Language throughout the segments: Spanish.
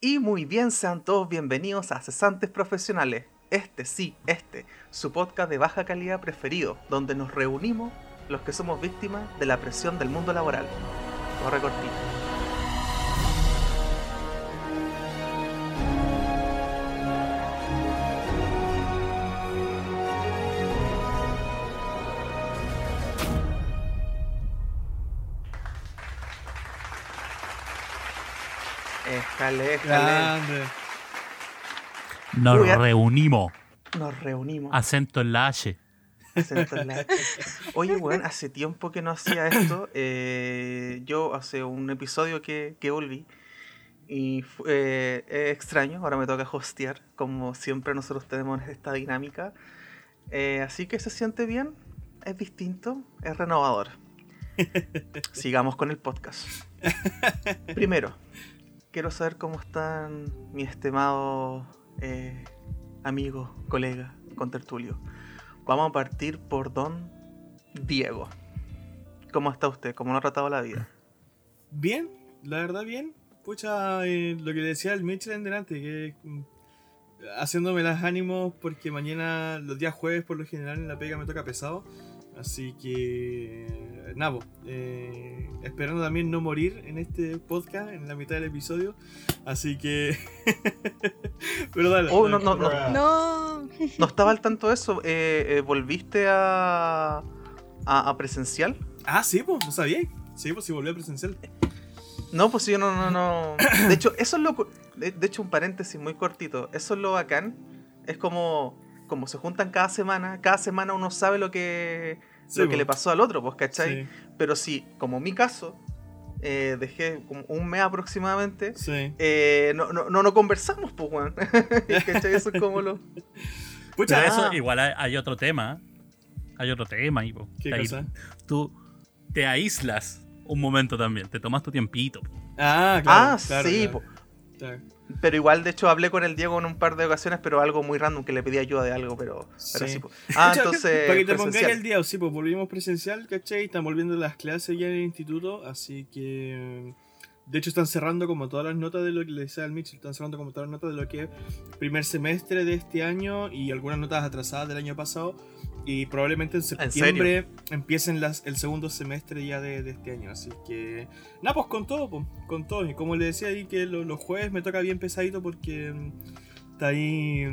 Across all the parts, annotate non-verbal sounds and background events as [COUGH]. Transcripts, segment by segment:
Y muy bien, sean todos bienvenidos a Cesantes Profesionales. Este sí, este, su podcast de baja calidad preferido, donde nos reunimos los que somos víctimas de la presión del mundo laboral. Corre cortito. Escale. Grande. Nos Uy, reunimos. Nos reunimos. Acento en la H. Acento en la H. Oye, weón, hace tiempo que no hacía esto. eh, yo hace un episodio que, que volví. Y eh, es extraño, ahora me toca hostear. Como siempre nosotros tenemos esta dinámica. Eh, así que se siente bien, es distinto, es renovador. [LAUGHS] Sigamos con el podcast. Primero, quiero saber cómo están mi estimado eh, amigo, colega, contertulio. Vamos a partir por Don Diego. ¿Cómo está usted? ¿Cómo lo ha tratado la vida? Bien, la verdad bien. Pucha, eh, lo que decía el Mitchell en delante, que mm, haciéndome las ánimos porque mañana, los días jueves por lo general en la pega me toca pesado. Así que, nabo, eh, esperando también no morir en este podcast, en la mitad del episodio. Así que... [LAUGHS] Pero dale. Oh, no, no, no. No, No estaba al tanto de eso. eh, eh, ¿Volviste a, a, a presencial? Ah, sí, pues, no sabía. Sí, pues, sí, volví a presencial. No, pues yo no, no, no. De hecho, eso es lo. de hecho, un paréntesis muy cortito. Eso es lo bacán. Es como. Como se juntan cada semana, cada semana uno sabe lo que. Sí, lo que po. le pasó al otro, pues, ¿cachai? Sí, Pero sí, como mi caso, eh, dejé como un mes aproximadamente. sí. eh, no, no, no, no conversamos, pues, weón. [LAUGHS] ¿Cachai? Eso es como lo. Pucha, Pero eso, Ah. igual hay, hay otro tema. Hay otro tema. Y, po. ¿Qué Ahí cosa? Tú te aíslas un momento también. Te tomas tu tiempito. po. Ah, claro. ah, claro, sí, claro, po. Pero igual, de hecho, hablé con el Diego en un par de ocasiones, pero algo muy random, que le pedí ayuda de algo, pero, pero Sí. po. [LAUGHS] Ah, entonces. Para que te pongáis al día, sí, pues volvimos presencial, ¿cachai? Están volviendo las clases ya en el instituto, así que. De hecho, están cerrando como todas las notas de lo que le decía al Mitchell, están cerrando como todas las notas de lo que es primer semestre de este año y algunas notas atrasadas del año pasado. Y probablemente en septiembre empiecen las, el segundo semestre ya de, de este año. Así que. Nada, pues con todo, pues, con todo. Y como le decía ahí que lo- los jueves me toca bien pesadito porque mm, está ahí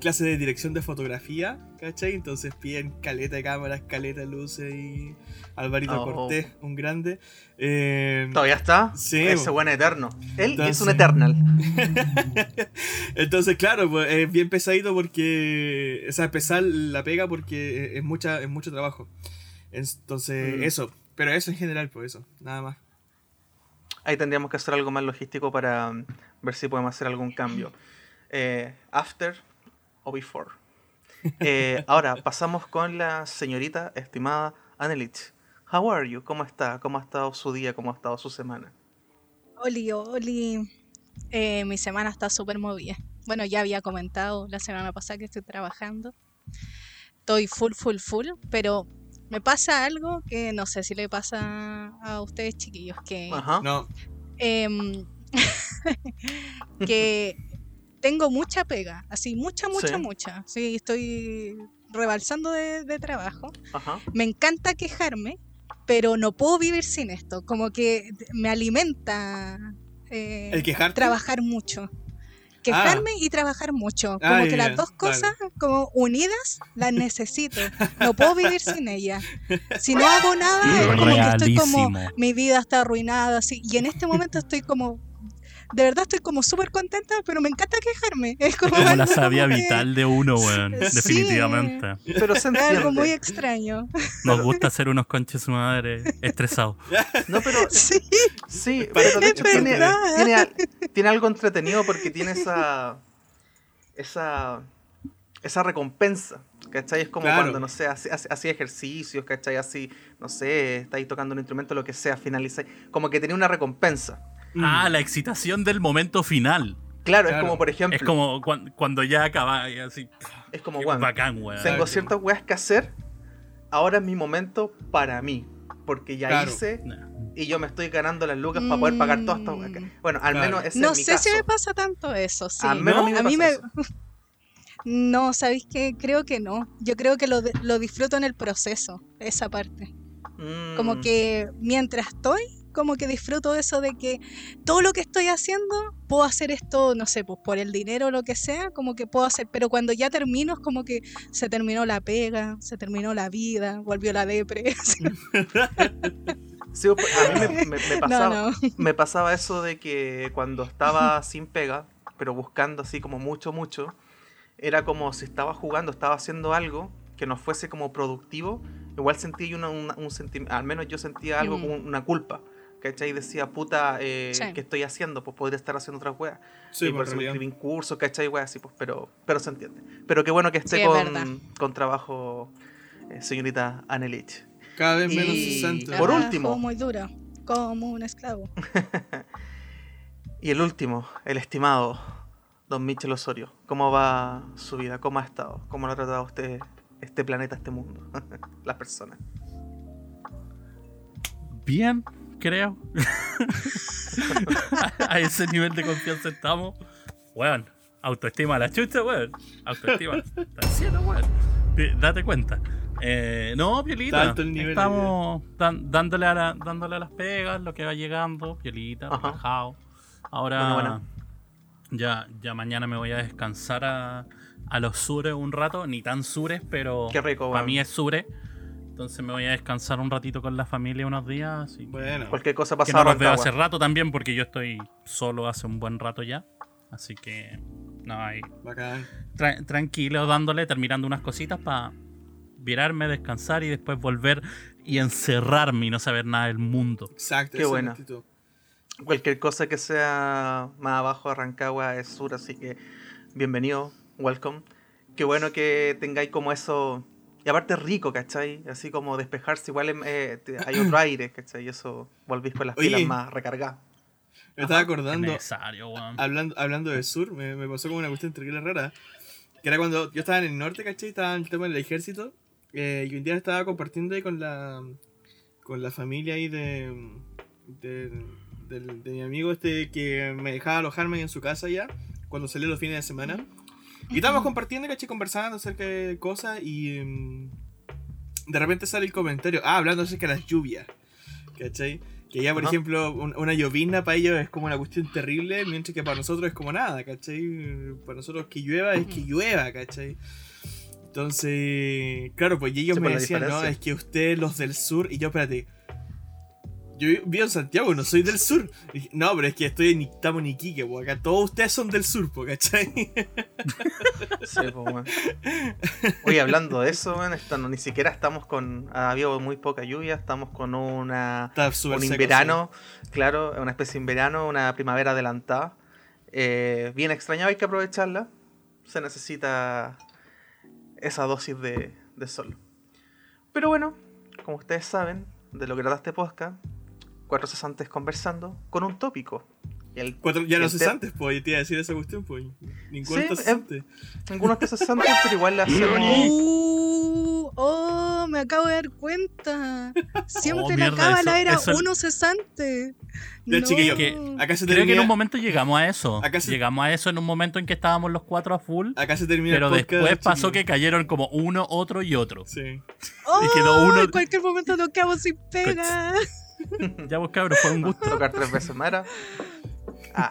clase de dirección de fotografía, ¿cachai? Entonces piden caleta de cámaras, caleta de luces y Alvarito Oh. Cortés, un grande. Eh, Todavía está. Sí, Ese po. buen eterno. Él es un eternal. [LAUGHS] Entonces, claro, pues, es bien pesadito porque. O sea, pesar la pega porque es, mucha, es mucho trabajo. Entonces, Mm. eso. Pero eso en general, pues eso, nada más. Ahí tendríamos que hacer algo más logístico para mm, ver si podemos hacer algún cambio. Eh, after o before. Eh, ahora, pasamos con la señorita estimada Anelich. How are you? ¿Cómo está? ¿Cómo ha estado su día? ¿Cómo ha estado su semana? Oli, Oli. Eh, mi semana está súper movida. Bueno, ya había comentado la semana pasada que estoy trabajando. Estoy full, full, full, pero me pasa algo que no sé si le pasa a ustedes, chiquillos, que, Ajá. No, em, [LAUGHS] que tengo mucha pega, así, mucha, mucha, Sí. mucha. Sí, estoy rebalsando de, de trabajo. Ajá. me encanta quejarme, pero no puedo vivir sin esto. Como que me alimenta eh, el quejarte. trabajar mucho. Quejarme y trabajar mucho. Como Ah, que ya, las dos cosas, como unidas, las necesito. [LAUGHS] No puedo vivir sin ellas. Si no hago nada, es como que estoy como, mi vida está arruinada, así. Y en este momento estoy como, de verdad estoy como súper contenta, pero me encanta quejarme. [LAUGHS] Es como, Como la savia que- vital de uno, weón. Sí. Definitivamente. Pero se Es algo muy entiende. extraño. Nos gusta ser unos conches su madre estresados. No, pero [LAUGHS] Sí, sí, Para- pero de es hecho tiene, algo entretenido porque tiene esa. esa. esa recompensa. ¿Cachai? Es como Claro. cuando, no sé, hacía ejercicios, ¿cachai? Así, no sé, estáis tocando un instrumento, lo que sea, finalizáis. Como que tenía una recompensa. Mm. Ah, la excitación del momento final. Claro, es Claro. como, por ejemplo, Es como cuan- cuando ya acaba y así. es como, bueno, bacán, weón. tengo ciertas weas que hacer, ahora es mi momento para mí. porque ya Claro. hice No. y yo me estoy ganando las lucas para poder pagar todas estas Mm. weas. Bueno, al Claro. menos ese No es mi sé si caso. me pasa tanto eso, sí. Al menos a mí me a mí me... eso. [LAUGHS] No, ¿sabéis qué? Creo que no. Yo creo que lo, lo disfruto en el proceso, esa parte. Como Mm. que mientras estoy, como que disfruto eso de que todo lo que estoy haciendo, puedo hacer esto, no sé, pues por el dinero o lo que sea, como que puedo hacer, pero cuando ya termino es como que se terminó la pega, se terminó la vida, volvió la depre. [LAUGHS] Sí, pues, a mí me, me- me [LAUGHS] pasaba, no, no. me pasaba eso de que cuando estaba sin pega, pero buscando así como mucho, mucho, era como si estaba jugando, estaba haciendo algo que no fuese como productivo, igual sentía yo una- una- un sentimiento, al menos yo sentía algo Mm. como una culpa. ¿Cachai? Decía, puta, eh, Sí. ¿qué estoy haciendo? Pues podría estar haciendo otras weas. Sí, y por pues, eso en me en cursos, ¿cachai? Weas así, pues, pero, pero se entiende. Pero qué bueno que esté Sí, es verdad. con, con trabajo, eh, señorita Anelich. Cada vez menos Y- cesante. Por Trabajo último. muy duro, como un esclavo. [LAUGHS] Y el último, el estimado don Michel Osorio. ¿Cómo va su vida? ¿Cómo ha estado? ¿Cómo lo ha tratado usted este planeta, este mundo? [LAUGHS] Las personas. Bien, creo. [LAUGHS] a ese nivel de confianza estamos. Weón, autoestima a la chucha, weón. Autoestima. Está cielo, weón. Date cuenta. Eh, no, Piolita. Estamos dan- dándole, a la- dándole a las pegas, lo que va llegando. Piolita, Ajá. relajado. Ahora, Bueno, bueno. Ya, ya mañana me voy a descansar a, a los sures un rato. Ni tan sures, pero Qué rico, para mí es sure. Entonces me voy a descansar un ratito con la familia unos días. Que- Bueno, Cualquier cosa que pasa no los veo hace rato también porque yo estoy solo hace un buen rato ya. Así que, no, ahí, bacán. tra- tranquilo dándole, terminando unas cositas para virarme, descansar y después volver y encerrarme y no saber nada del mundo. Exacto, Qué actitud. Cualquier cosa que sea más abajo de Rancagua es sur, así que bienvenido, welcome. Qué bueno que tengáis como eso. Y aparte es rico, ¿cachai? Así como despejarse, igual eh, hay otro [CLEARS THROAT] aire, ¿cachai? Y eso volvís con las Oye. pilas más recargadas. Me estaba Es acordando, hablando, hablando del sur, me, me pasó como una cuestión terrible rara. Que era cuando yo estaba en el norte, ¿cachai? Estaba en el tema del ejército. eh, y un día estaba compartiendo ahí con la, con la familia ahí de, de, de mi amigo este que me dejaba alojarme en su casa ya, cuando salía los fines de semana. Y estábamos compartiendo, ¿cachai? Conversando acerca de cosas y mm, de repente sale el comentario, ah, hablando acerca de las lluvias, ¿cachai? Que ya, por ejemplo, un- una llovizna para ellos es como una cuestión terrible, mientras que para nosotros es como nada, ¿cachai? Para nosotros que llueva es que llueva, ¿cachai? Entonces, claro, pues y ellos Sí, me decían, no, es que ustedes los del sur, y yo, espérate, yo vivo en Santiago, no soy del sur. No, pero es que estoy en estamos en Iquique, pues acá todos ustedes son del sur, pues, ¿cachai? [LAUGHS] Sí, pues, weón. Oye, hablando de eso, no- ni siquiera estamos con. Ha habido muy poca lluvia, estamos con una. Está un seco, inverano, claro, una especie de inverano, una primavera adelantada. Eh, bien extrañada, hay que aprovecharla. Se necesita esa dosis de, de sol. Pero bueno, como ustedes saben, de lo que trata este podcast, cuatro cesantes conversando con un tópico. Y el, Cuatro, ya no cesantes, pues, te iba a decir esa cuestión, pues. Ninguno Sí, está eh, cesante. Ninguno está cesante, [LAUGHS] pero igual le hacemos. Uh, oh, me acabo de dar cuenta. Siempre Oh, la mierda, cábala eso- era eso- uno cesante. Ya, No. chiquillo, Que- acá se Creo que en termina, un momento llegamos a eso. Acá se- Llegamos a eso en un momento en que estábamos los cuatro a full. acá se termina Pero el podcast, después pasó que cayeron como uno, otro y otro. Sí. Oh, Y quedó uno- En cualquier momento nos quedamos sin pega. [LAUGHS] Ya vos cabros, fue un gusto. tocar tres veces más era. Ah.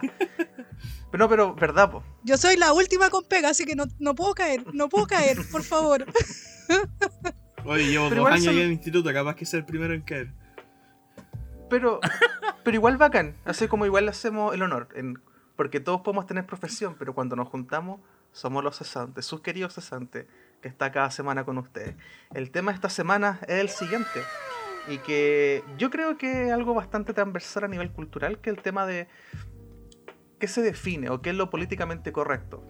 Pero no, pero verdad, po. Yo soy la última con pega, así que no, no puedo caer, no puedo caer, por favor. [LAUGHS] Oye, llevo Pero dos igual años son- en el instituto, capaz que sea el primero en caer. Pero, pero igual bacán. Así como igual le hacemos el honor. en- porque todos podemos tener profesión, pero cuando nos juntamos, somos los cesantes, sus queridos cesantes, que está cada semana con ustedes. El tema de esta semana es el siguiente. Y que yo creo que es algo bastante transversal a nivel cultural, que el tema de qué se define o qué es lo políticamente correcto.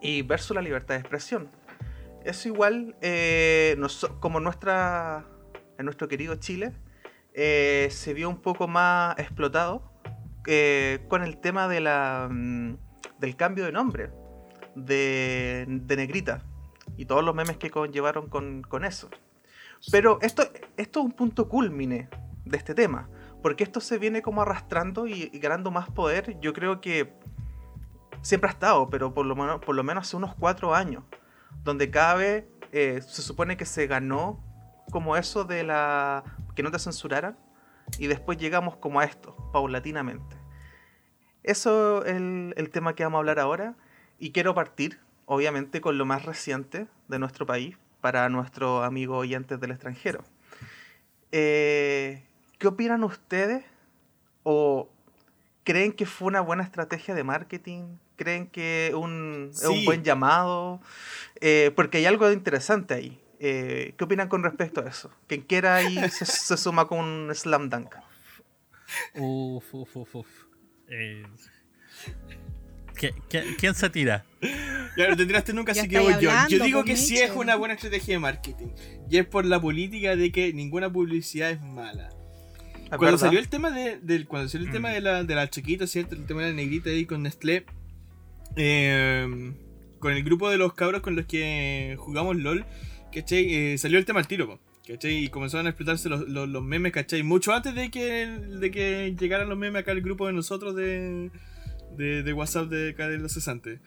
Y versus la libertad de expresión. Eso igual, eh, como nuestra, en nuestro querido Chile, eh, se vio un poco más explotado eh, con el tema de la, mm, del cambio de nombre de, de Negrita y todos los memes que conllevaron con, con eso. Pero esto, esto es un punto culmine de este tema. Porque esto se viene como arrastrando y, ganando más poder. Yo creo que siempre ha estado, pero por lo menos, por lo menos hace unos cuatro años. Donde cada vez eh, se supone que se ganó como eso de la. que no te censuraran. Y después llegamos como a esto, paulatinamente. Eso es el, el tema que vamos a hablar ahora. Y quiero partir, obviamente, con lo más reciente de nuestro país para nuestros amigos oyentes del extranjero. Eh, ¿Qué opinan ustedes? ¿O creen que fue una buena estrategia de marketing? ¿Creen que un, es un buen llamado? Eh, porque hay algo interesante ahí. Eh, ¿Qué opinan con respecto a eso? Quien quiera ahí se, se suma con un slam dunk. Uf, uf, uf, uf. ¿Qui- qui- ¿Quién se tira? Ya no te tiraste nunca, [LAUGHS] así que voy yo. Yo digo que sí es una buena estrategia de marketing. Y es por la política de que ninguna publicidad es mala. ¿Es Cuando verdad? salió el tema de, del, cuando salió el tema de la, de la chiquita, ¿cierto? El tema de la negrita ahí con Nestlé. eh, con el grupo de los cabros con los que jugamos LOL, ¿cachai? Eh, salió el tema al tiro, po, ¿cachai? Y comenzaron a explotarse los, los- los memes, ¿cachai? Mucho antes de que, de que llegaran los memes acá al grupo de nosotros de, de, de WhatsApp de acá de los cesantes.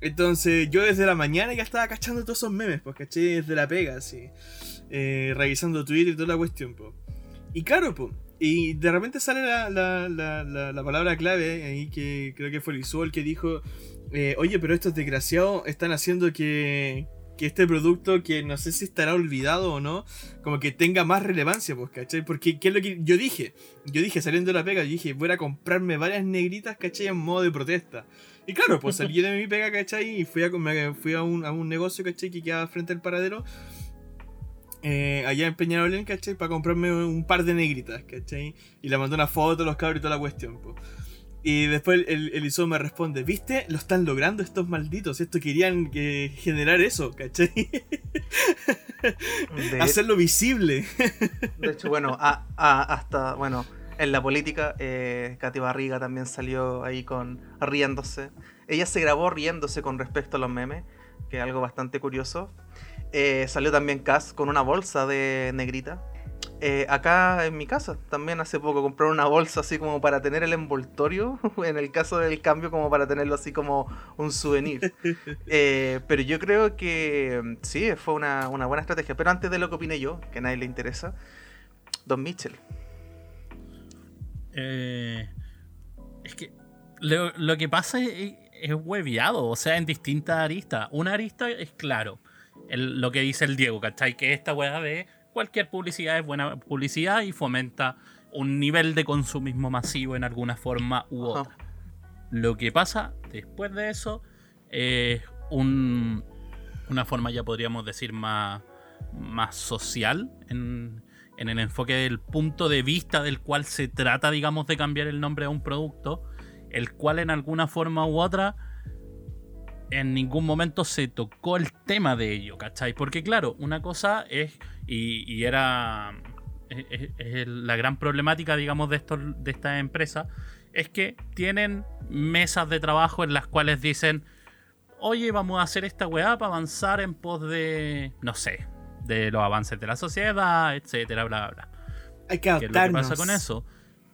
Entonces yo desde la mañana ya estaba cachando todos esos memes, pues, ¿cachai? Desde la pega, así. Eh, revisando Twitter y toda la cuestión, pues. Y claro, pues. Y de repente sale la, la, la, la, la palabra clave ahí que creo que fue Lizol que dijo, eh, oye, pero estos desgraciados están haciendo que, que este producto, que no sé si estará olvidado o no, como que tenga más relevancia, pues, ¿cachai? Porque, ¿qué es lo que yo dije? Yo dije, saliendo de la pega, yo dije, voy a comprarme varias negritas, ¿cachai? En modo de protesta. Y claro, pues salí de mi pega, ¿cachai? Y fui a, un, a un negocio, ¿cachai? Que quedaba frente al paradero. eh, allá en Peñarolén, ¿cachai? Para comprarme un par de negritas, ¿cachai? Y le mandó una foto a los cabros y toda la cuestión, pues. Y después el, el me responde, ¿viste? Lo están logrando estos malditos. Esto querían eh, generar eso, ¿cachai? [LAUGHS] De- Hacerlo visible. De hecho, bueno, a- a- hasta, bueno, en la política, eh, Katy Barriga también salió ahí con riéndose. Ella se grabó riéndose con respecto a los memes, que es algo bastante curioso. Eh, salió también Cass con una bolsa de negrita. Eh, acá en mi casa también hace poco compré una bolsa así como para tener el envoltorio, [LAUGHS] en el caso del cambio como para tenerlo así como un souvenir. [LAUGHS] Eh, pero yo creo que sí, fue una, una buena estrategia. Pero antes de lo que opine yo, que a nadie le interesa, Don Mitchell. Eh, es que lo, lo que pasa es, es hueviado, o sea, en distintas aristas. Una arista es claro, el- lo que dice el Diego, ¿cachai? Que esta weá de cualquier publicidad es buena publicidad y fomenta un nivel de consumismo masivo en alguna forma u Ajá. otra. Lo que pasa después de eso es un- una forma, ya podríamos decir, más, más social en, en el enfoque del punto de vista del cual se trata, digamos, de cambiar el nombre a un producto, el cual en alguna forma u otra en ningún momento se tocó el tema de ello, ¿cachai? Porque claro, una cosa es, y, y era es, es- es la gran problemática, digamos, de, estos, de estas empresas, es que tienen mesas de trabajo en las cuales dicen, oye, vamos a hacer esta weá para avanzar en pos de, no sé, de los avances de la sociedad, etcétera, bla, bla. Hay que ¿Qué es lo que adaptarnos. pasa con eso?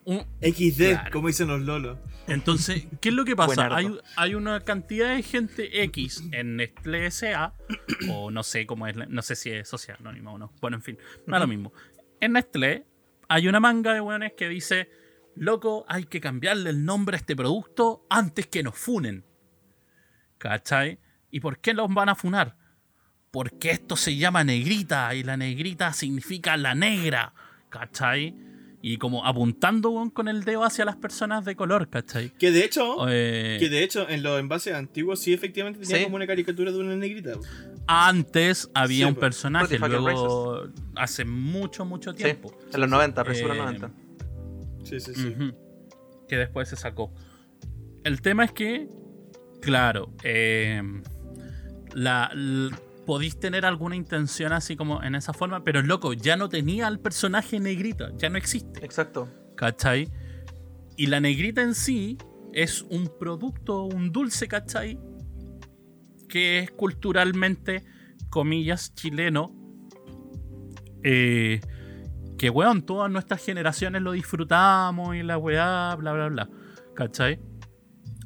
Un- XD, Claro. como dicen los lolos. entonces, ¿qué es lo que pasa? Hay, hay una cantidad de gente X en Nestlé S.A. o no sé cómo es, no sé si es social anónimo o no. Bueno, en fin, no es lo mismo. En Nestlé hay una manga de weones que dice, loco, hay que cambiarle el nombre a este producto antes que nos funen. ¿Cachai? ¿Y por qué los van a funar? Porque esto se llama negrita y la negrita significa la negra. ¿Cachai? Y como apuntando con el dedo hacia las personas de color, ¿cachai? Que de hecho, Eh, que de hecho en los envases antiguos sí efectivamente tenía Sí. como una caricatura de una negrita. antes había Sí, un personaje, luego hace mucho, mucho Sí, tiempo. en los 90, recién los Eh, 90. Sí, sí, sí. Que después se sacó. El tema es que, claro, eh, la, podéis tener alguna intención así como en esa forma, pero loco, ya no tenía al personaje negrita, ya no existe, Exacto. ¿cachai? Y la negrita en sí es un producto, un dulce, ¿cachai? Que es culturalmente, comillas, chileno. eh, que, weón, todas nuestras generaciones lo disfrutamos y la weá, bla, bla, bla. ¿Cachai?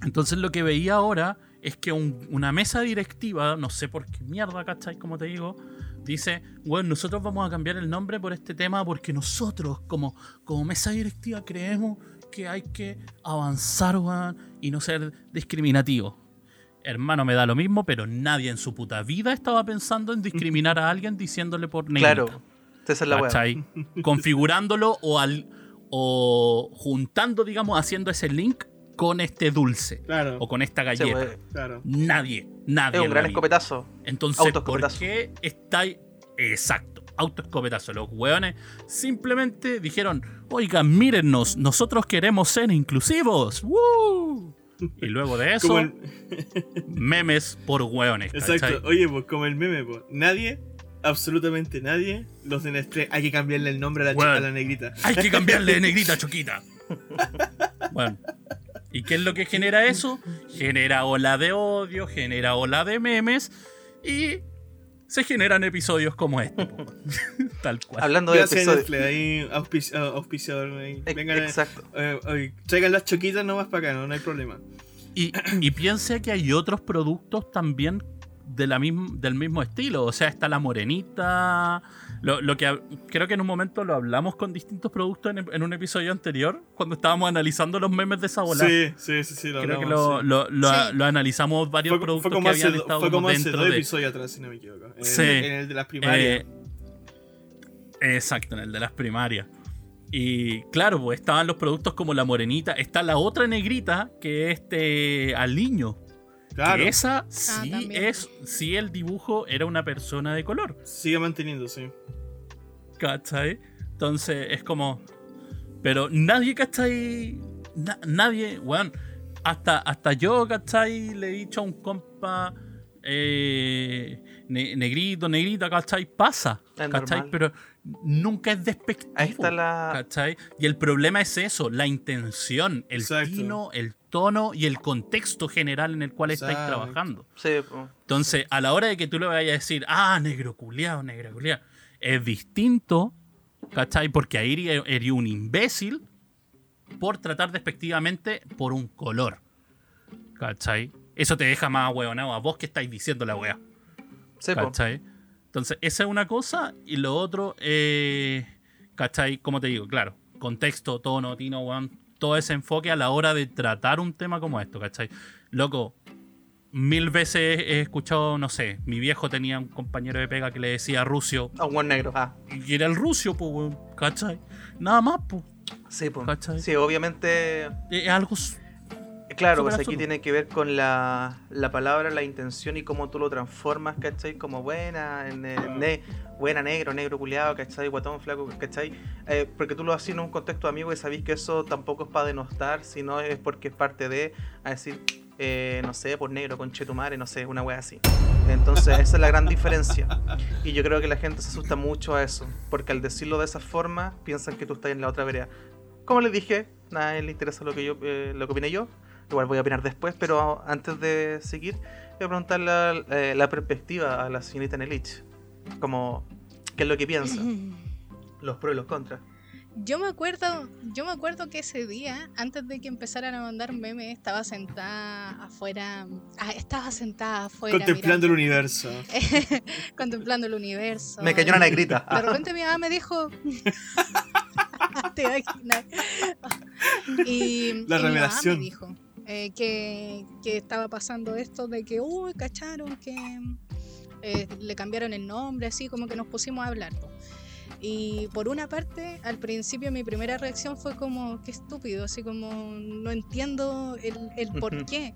Entonces lo que veía ahora es que un- una mesa directiva, no sé por qué mierda, ¿cachai? Como te digo, dice, bueno, nosotros vamos a cambiar el nombre por este tema porque nosotros como, como mesa directiva creemos que hay que avanzar, weón, y no ser discriminativo. Hermano, me da lo mismo, pero nadie en su puta vida estaba pensando en discriminar a alguien diciéndole por negrito. Claro. Esa es la. ¿cachai? Configurándolo o, al, o juntando, digamos, haciendo ese link con este dulce Claro, o con esta Sí, galleta. weón. claro. Nadie, nadie. Es un gran escopetazo. Entonces, ¿por qué estáis. Exacto, autoescopetazo. Los hueones simplemente dijeron: Oigan, mírennos, nosotros queremos ser inclusivos. ¡Woo! Y luego de [LAUGHS] eso, el- [LAUGHS] memes por hueones. ¿cachai? Exacto. Oye, pues como el meme, pues. Nadie, absolutamente nadie, los de Nestlé, hay que cambiarle el nombre a la, Bueno. chica, a la negrita. Hay que cambiarle de [LAUGHS] negrita choquita. Bueno. ¿Y qué es lo que genera eso? Genera ola de odio, genera ola de memes y se generan episodios como este. [LAUGHS] Tal cual. Hablando de episodios. Ahí auspici- ah, auspiciador. ahí. Vengan, Exacto. eh, traigan las choquitas nomás para acá, no, no hay problema. Y, y piense que hay otros productos también de la mism- del mismo estilo. O sea, está la morenita. Lo, lo que creo que en un momento lo hablamos con distintos productos en, en un episodio anterior, cuando estábamos analizando los memes de esa bola. Sí, sí, sí, sí, lo Creo que lo, sí. lo- lo- Sí. lo analizamos varios Fue, productos fue como que hace, habían do- estado fue como hace dentro dos de. episodios atrás, si no me equivoco. En, Sí. en el de las primarias. Eh, exacto, en el de las primarias. Y claro, pues estaban los productos como la morenita. Está la otra negrita, que es este aliño. Claro, Que esa sí también. es, sí el dibujo era una persona de color. sigue manteniendo, sí. ¿Cachai? Entonces es como. Pero nadie, ¿cachai? Na- nadie, weón. Hasta, hasta yo, ¿cachai? Le he dicho a un compa. eh, ne- negrito, negrita, ¿cachai? Pasa. Es ¿Cachai? normal. Pero nunca es despectivo. Ahí está la. ¿Cachai? Y el problema es eso, la intención, el Exacto. tino, el tono y el contexto general en el cual estáis Exacto. trabajando. Sí, po. Entonces, a la hora de que tú le vayas a decir, ah, negro culiao, negro culiao, es distinto, ¿cachai? Porque ahí eres un imbécil por tratar despectivamente por un color, ¿cachai? Eso te deja más hueonado a vos que estáis diciendo la wea, Sí, po. ¿cachai? Entonces, esa es una cosa, y lo otro, eh, ¿cachai? Como te digo, claro, contexto, tono, tino, weón, todo ese enfoque a la hora de tratar un tema como esto, ¿cachai? Loco, mil veces he escuchado, no sé, mi viejo tenía un compañero de pega que le decía Rusio, A un buen negro. Ah, y era el Rusio, pues, ¿cachai? Nada más, pues, sí. ¿Cachai? Sí, obviamente. es algo... Claro, pues aquí tiene que ver con la, la palabra, la intención y cómo tú lo transformas, ¿cachai? Como buena, en, eh, ne- buena, negro, negro culiado, ¿cachai? Guatón, flaco, ¿cachai? Eh, porque tú lo haces en un contexto amigo y sabéis que eso tampoco es para denostar, sino es porque es parte de, a decir, eh, no sé, por negro, con chetumare, no sé, una wea así. Entonces, esa es la gran diferencia. Y yo creo que la gente se asusta mucho a eso, porque al decirlo de esa forma, piensan que tú estás en la otra vereda. Como les dije, nadie le interesa lo que yo, eh, lo que opine yo. Igual voy a opinar después, pero antes de seguir, voy a preguntarle la, eh, la perspectiva a la señorita Nelich. Como, ¿qué es lo que piensa? [LAUGHS] Los pros y los contras. Yo me acuerdo, yo me acuerdo que ese día, antes de que empezaran a mandar memes, estaba sentada afuera, ah, estaba sentada afuera Contemplando el universo. [LAUGHS] contemplando el universo. Me cayó una negrita. De repente mi mamá me dijo. [LAUGHS] Te imaginas. Y, La y mi mamá revelación. me dijo eh, que, que estaba pasando esto de que, uy, cacharon que eh, le cambiaron el nombre, así como que nos pusimos a hablar. Y por una parte, al principio mi primera reacción fue como, qué estúpido, así como, no entiendo el, el por qué.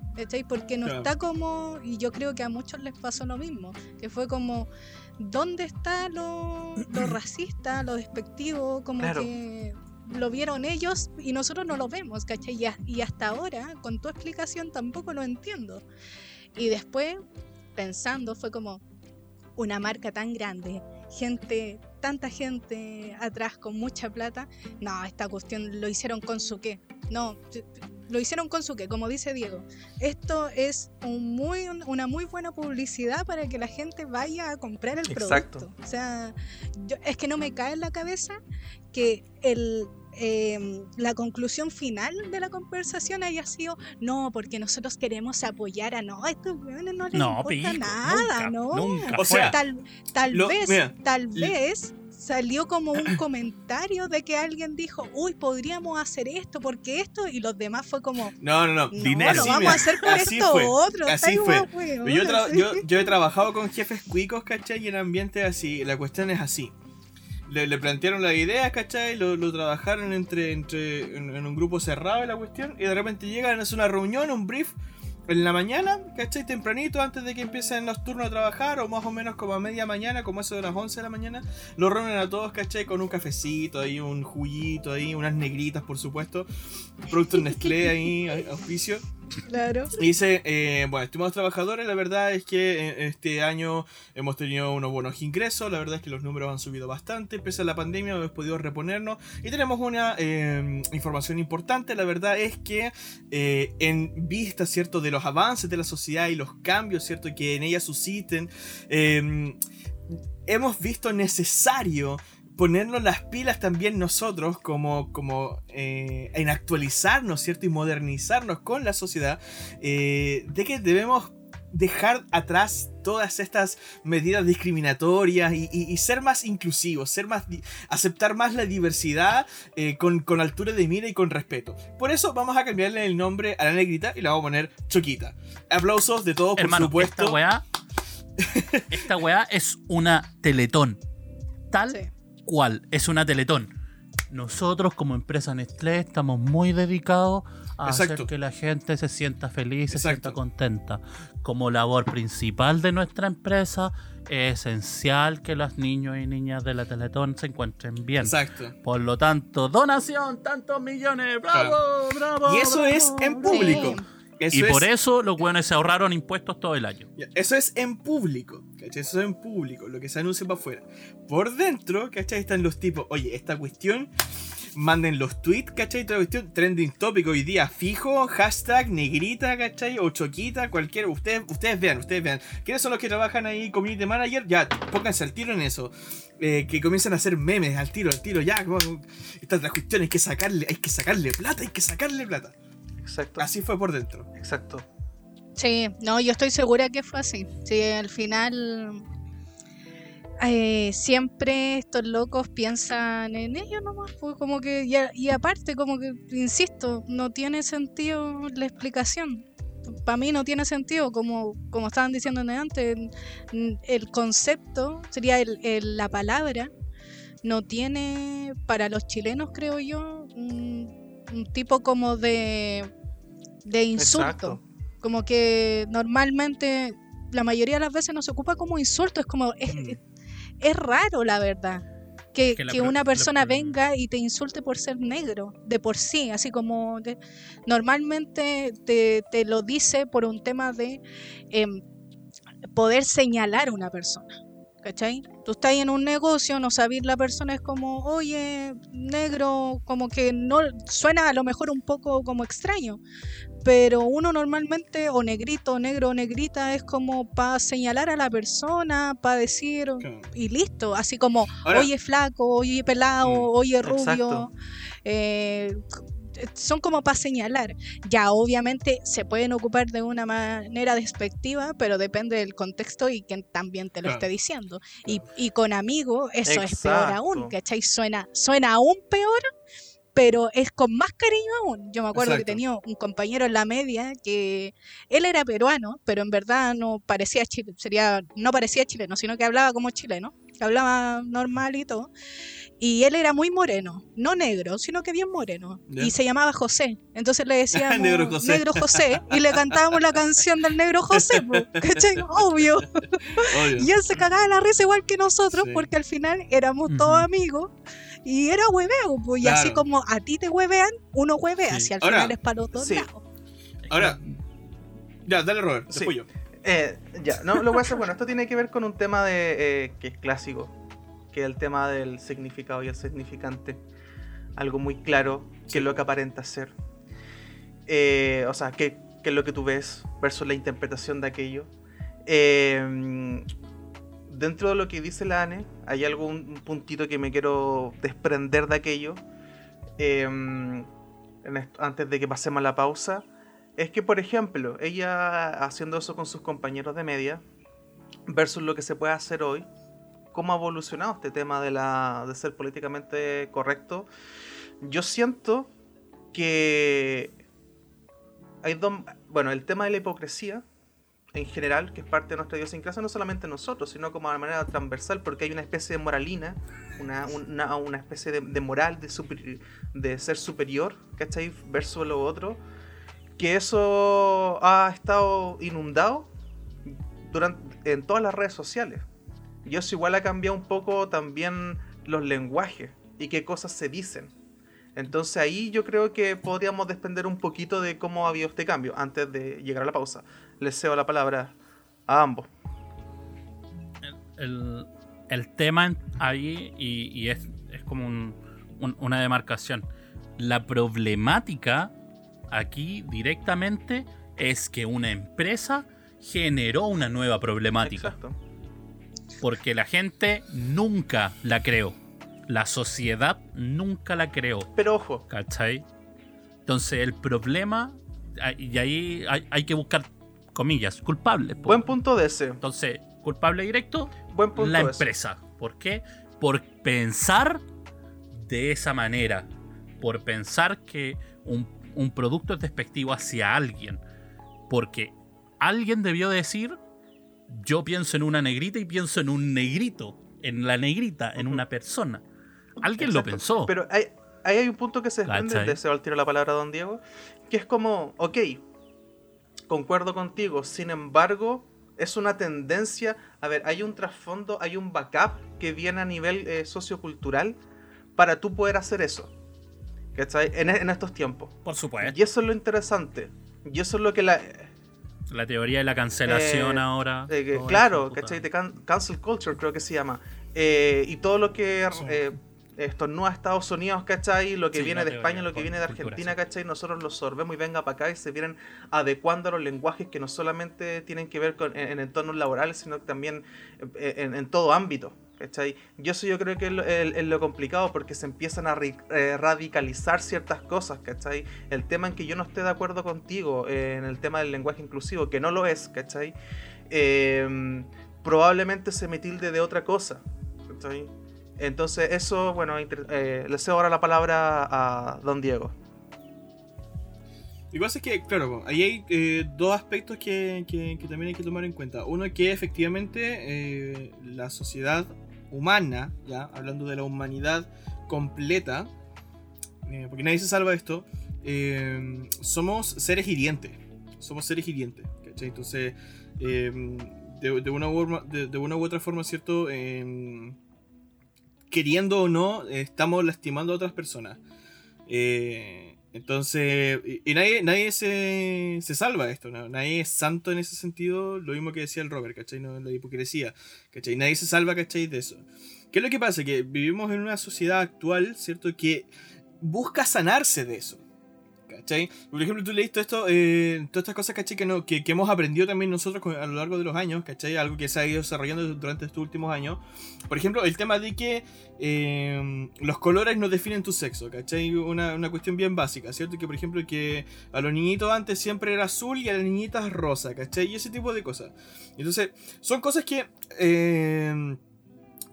Porque no Claro. está como, y yo creo que a muchos les pasó lo mismo, que fue como, ¿dónde está lo, lo racista, lo despectivo? Como Claro. que lo vieron ellos y nosotros no lo vemos, ¿cachai? Y, hasta ahora, con tu explicación, tampoco lo entiendo. Y después, pensando, fue como una marca tan grande, gente, tanta gente atrás con mucha plata. No, esta cuestión lo hicieron con su qué. No, lo hicieron con su que, como dice Diego. Esto es un muy, una muy buena publicidad para que la gente vaya a comprar el Exacto. producto. O sea, yo- es que no me cae en la cabeza que el, eh, la conclusión final de la conversación haya sido no, porque nosotros queremos apoyar a no, a estos weones no les No, importa pico, nada, nunca, no. nunca O sea, tal, tal lo- vez, mira, tal vez salió como un comentario de que alguien dijo, uy, podríamos hacer esto, porque esto, y los demás fue como, No, no, no. no, Dinero. lo vamos a hacer por así esto fue, otro. así fue. weón, Yo, así. yo, yo he trabajado con jefes cuicos, ¿cachai? Y en ambientes así. La cuestión es así. Le, le plantearon la idea, ¿cachai? Lo, lo trabajaron entre, entre en, en un grupo cerrado y la cuestión. Y de repente llegan, es una reunión, un brief. En la mañana, ¿cachai? Tempranito, antes de que empiecen los turnos a trabajar, o más o menos como a media mañana, como eso de las 11 de la mañana, los reúnen a todos, ¿cachai? Con un cafecito ahí, un juguito ahí, unas negritas, por supuesto. Productos [LAUGHS] Nestlé ahí, auspicio. Claro. Dice, eh, bueno, estimados trabajadores, la verdad es que eh, este año hemos tenido unos buenos ingresos, la verdad es que los números han subido bastante, pese a la pandemia hemos podido reponernos y tenemos una eh, información importante, la verdad es que eh, en vista, ¿cierto?, de los avances de la sociedad y los cambios, ¿cierto?, que en ella susciten, eh, hemos visto necesario ponernos las pilas también nosotros como, como eh, en actualizarnos, ¿cierto? Y modernizarnos con la sociedad, eh, de que debemos dejar atrás todas estas medidas discriminatorias y, y- y ser más inclusivos, ser más aceptar más la diversidad eh, con, con altura de mira y con respeto. Por eso vamos a cambiarle el nombre a la negrita y la vamos a poner Choquita. Aplausos de todos, por Hermano, supuesto. esta weá. [LAUGHS] Esta weá es una teletón. Tal Sí. Cual, es una teletón. Nosotros como empresa Nestlé estamos muy dedicados a Exacto. hacer que la gente se sienta feliz, se sienta contenta. Como labor principal de nuestra empresa, es esencial que los niños y niñas de la Teletón se encuentren bien. Exacto. Por lo tanto, donación, tantos millones, bravo, bravo. Y eso bravo, es en público. Eso Y es- por eso los weones se ahorraron impuestos todo el año. Eso es en público, ¿cachai? Eso es en público, lo que se anuncia para afuera. Por dentro, ¿cachai? Están los tipos, oye, esta cuestión, manden los tweets, ¿cachai? Toda cuestión, trending topic hoy día fijo, hashtag negrita, ¿cachai? O choquita, cualquier, ustedes, ustedes vean, ustedes vean. ¿Quiénes son los que trabajan ahí, community manager? Ya, pónganse al tiro en eso. Eh, que comiencen a hacer memes al tiro, al tiro, ya. como- Esta otra cuestión, hay que sacarle, hay que sacarle plata, hay que sacarle plata. Exacto. Así fue por dentro. Exacto. Sí, no, yo estoy segura que fue así. Sí, al final eh, siempre estos locos piensan en ellos nomás, pues como que, y, a- y aparte, como que, insisto, no tiene sentido la explicación. Para mí no tiene sentido, como, como estaban diciendo antes, n- el concepto, sería el- el- la palabra, no tiene, para los chilenos creo yo, un, un tipo como de, de insulto. Exacto. Como que normalmente la mayoría de las veces no se ocupa como insulto, es como es, Mm. es- raro la verdad. Que, Que una persona venga y te insulte por ser negro, de por sí, así como de- normalmente te, te lo dice por un tema de em, poder señalar a una persona. ¿Cachai? Tú estás en un negocio, no sabes la persona es como, oye, negro, como que no suena a lo mejor un poco como extraño, pero uno normalmente, o negrito, o negro, o negrita, es como para señalar a la persona, para decir, y listo, así como, Ahora- oye flaco, oye pelado, Mm, oye rubio, eh, son como para señalar. Ya obviamente se pueden ocupar de una manera despectiva, pero depende del contexto y quien también te lo Claro. esté diciendo. Y, y con amigos eso es peor aún, ¿cachai? Suena, suena aún peor, pero es con más cariño aún. Yo me acuerdo Exacto. que tenía un compañero en la media que él era peruano, pero en verdad no parecía chile, sería, no parecía chileno, sino que hablaba como chileno, que hablaba normal y todo. Y él era muy moreno, no negro, sino que bien moreno. Y se llamaba José. Entonces le [LAUGHS] decíamos Negro José. Negro José, y le cantábamos la canción del Negro José. [LAUGHS] Obvio. Obvio. Y él se cagaba la risa igual que nosotros, Sí. porque al final éramos todos amigos. Y era hueveo, pues, y así como a ti te huevean, uno huevea, Sí. si al Ahora- final es para los dos sí. lados. Ahora, ya, dale Robert, yo. Eh, ya, no, lo voy a hacer. Bueno, esto tiene que ver con un tema de eh, que es clásico, que es el tema del significado y el significante. Algo muy claro, que es lo que aparenta ser. eh, o sea, qué, qué es lo que tú ves versus la interpretación de aquello. Eh, dentro de lo que dice la ANE, hay algún puntito que me quiero desprender de aquello. en esto- antes de que pasemos a la pausa. Es que, por ejemplo, ella haciendo eso con sus compañeros de media, versus lo que se puede hacer hoy, cómo ha evolucionado este tema de, la, de ser políticamente correcto. Yo siento que hay dos. Bueno, el tema de la hipocresía en general, que es parte de nuestra idiosincrasia, no solamente nosotros, sino como de manera transversal, porque hay una especie de moralina, una, una, una especie de, moral de, superi- de ser superior, ¿cachai? Versus lo otro, que eso ha estado inundado durante, en todas las redes sociales. Y eso igual ha cambiado un poco también los lenguajes y qué cosas se dicen. Entonces ahí yo creo que podríamos desprender un poquito de cómo ha habido este cambio antes de llegar a la pausa. Les cedo la palabra a ambos. el, el tema ahí, y, y es, es como un- una demarcación. La problemática aquí directamente es que una empresa generó una nueva problemática. Exacto. Porque la gente nunca la creó. La sociedad nunca la creó. Pero ojo, ¿Cachai? Entonces el problema, ah, y ahí hay, hay que buscar comillas, culpables. po. buen punto de ese. Entonces, culpable directo, Buen punto la ese. empresa. ¿Por qué? Por pensar de esa manera. Por pensar que un, un producto es despectivo hacia alguien. Porque alguien debió decir, yo pienso en una negrita y pienso en un negrito. En la negrita, en una persona. Alguien lo pensó. Pero hay, ahí hay un punto que se desprende, de ese al tiro la palabra don Diego, que es como, ok, concuerdo contigo, sin embargo, es una tendencia, a ver, hay un trasfondo, hay un backup que viene a nivel eh, sociocultural para tú poder hacer eso. ¿Cachai? En, en estos tiempos. Por supuesto. Y eso es lo interesante. Y eso es lo que la... La teoría de la cancelación Eh, ahora. Eh, claro. ¿cachai? De can- cancel culture creo que se llama. Eh, y todo lo que eh, estornuda a Estados Unidos, ¿cachai? Lo que Sí, viene de teoría España, lo que viene de cultura, Argentina, sí. ¿cachai? Nosotros lo sorbemos y venga para acá y se vienen adecuando a los lenguajes que no solamente tienen que ver con, en, en entornos laborales, sino que también en, en todo ámbito. ¿Cachai? Y eso yo creo que es lo, es- es complicado porque se empiezan a eh, radicalizar ciertas cosas, ¿cachai? El tema en que yo no esté de acuerdo contigo eh, en el tema del lenguaje inclusivo, que no lo es, ¿cachai? Eh, probablemente se me tilde de otra cosa, ¿cachai? Entonces eso, bueno, eh, le cedo ahora la palabra a don Diego. Lo que pasa es que, claro, ahí hay dos aspectos que, que- que también hay que tomar en cuenta. Uno que efectivamente la sociedad humana, ya hablando de la humanidad completa, eh, porque nadie se salva de esto, eh, somos seres hirientes. Somos seres hirientes, ¿cachai? Entonces, eh, de, una u, de, de una u otra forma, ¿cierto? Queriendo o no, estamos lastimando a otras personas. Eh, entonces, y, nadie, nadie se, se salva de esto, nadie es santo en ese sentido, lo mismo que decía el Robert, ¿cachai? No, la hipocresía, ¿cachai? Nadie se salva, ¿cachai? De eso. ¿Qué es lo que pasa? Que vivimos en una sociedad actual, ¿cierto? Que busca sanarse de eso. ¿Cachai? Por ejemplo, tú leíste esto, eh, todas estas cosas, ¿cachai? Que, no, que, hemos aprendido también nosotros a lo largo de los años, ¿cachai? Algo que se ha ido desarrollando durante estos últimos años. Por ejemplo, el tema de que eh, los colores no definen tu sexo, ¿cachai? Una, una cuestión bien básica, ¿cierto? Que por ejemplo que a los niñitos antes siempre era azul y a las niñitas rosa, ¿cachai? Y ese tipo de cosas. Entonces, son cosas que... eh,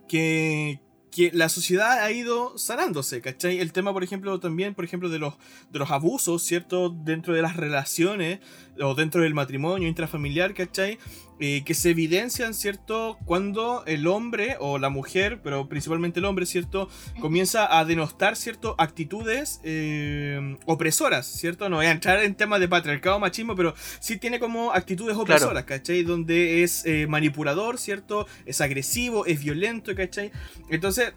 que, que la sociedad ha ido sanándose, ¿cachai? El tema, por ejemplo, también, por ejemplo, de los, de los abusos, ¿cierto? Dentro de las relaciones o dentro del matrimonio intrafamiliar, ¿cachai? Eh, que se evidencian, ¿cierto? Cuando el hombre o la mujer, pero principalmente el hombre, ¿cierto? Comienza a denostar, ¿cierto? Actitudes eh, opresoras, ¿cierto? No voy a entrar en temas de patriarcado, machismo, pero sí tiene como actitudes opresoras, ¿cachai? Donde es eh, manipulador, ¿cierto? Es agresivo, es violento, ¿cachai? Entonces,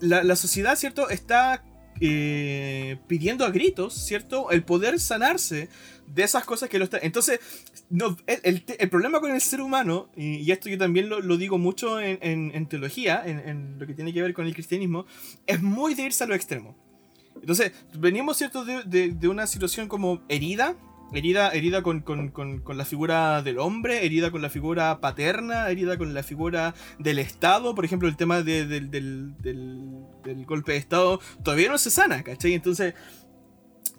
la, la sociedad, ¿cierto? Está eh, pidiendo a gritos, ¿cierto? El poder sanarse de esas cosas que lo están... Entonces, no, el, problema con el ser humano, y, esto yo también lo, digo mucho en, teología, en, lo que tiene que ver con el cristianismo, es muy de irse a lo extremo. Entonces, venimos, ¿cierto?, de, una situación como herida, herida, herida con, la figura del hombre, herida con la figura paterna, herida con la figura del Estado, por ejemplo, el tema de- del, del- golpe de Estado todavía no se sana, ¿cachai? Entonces, to-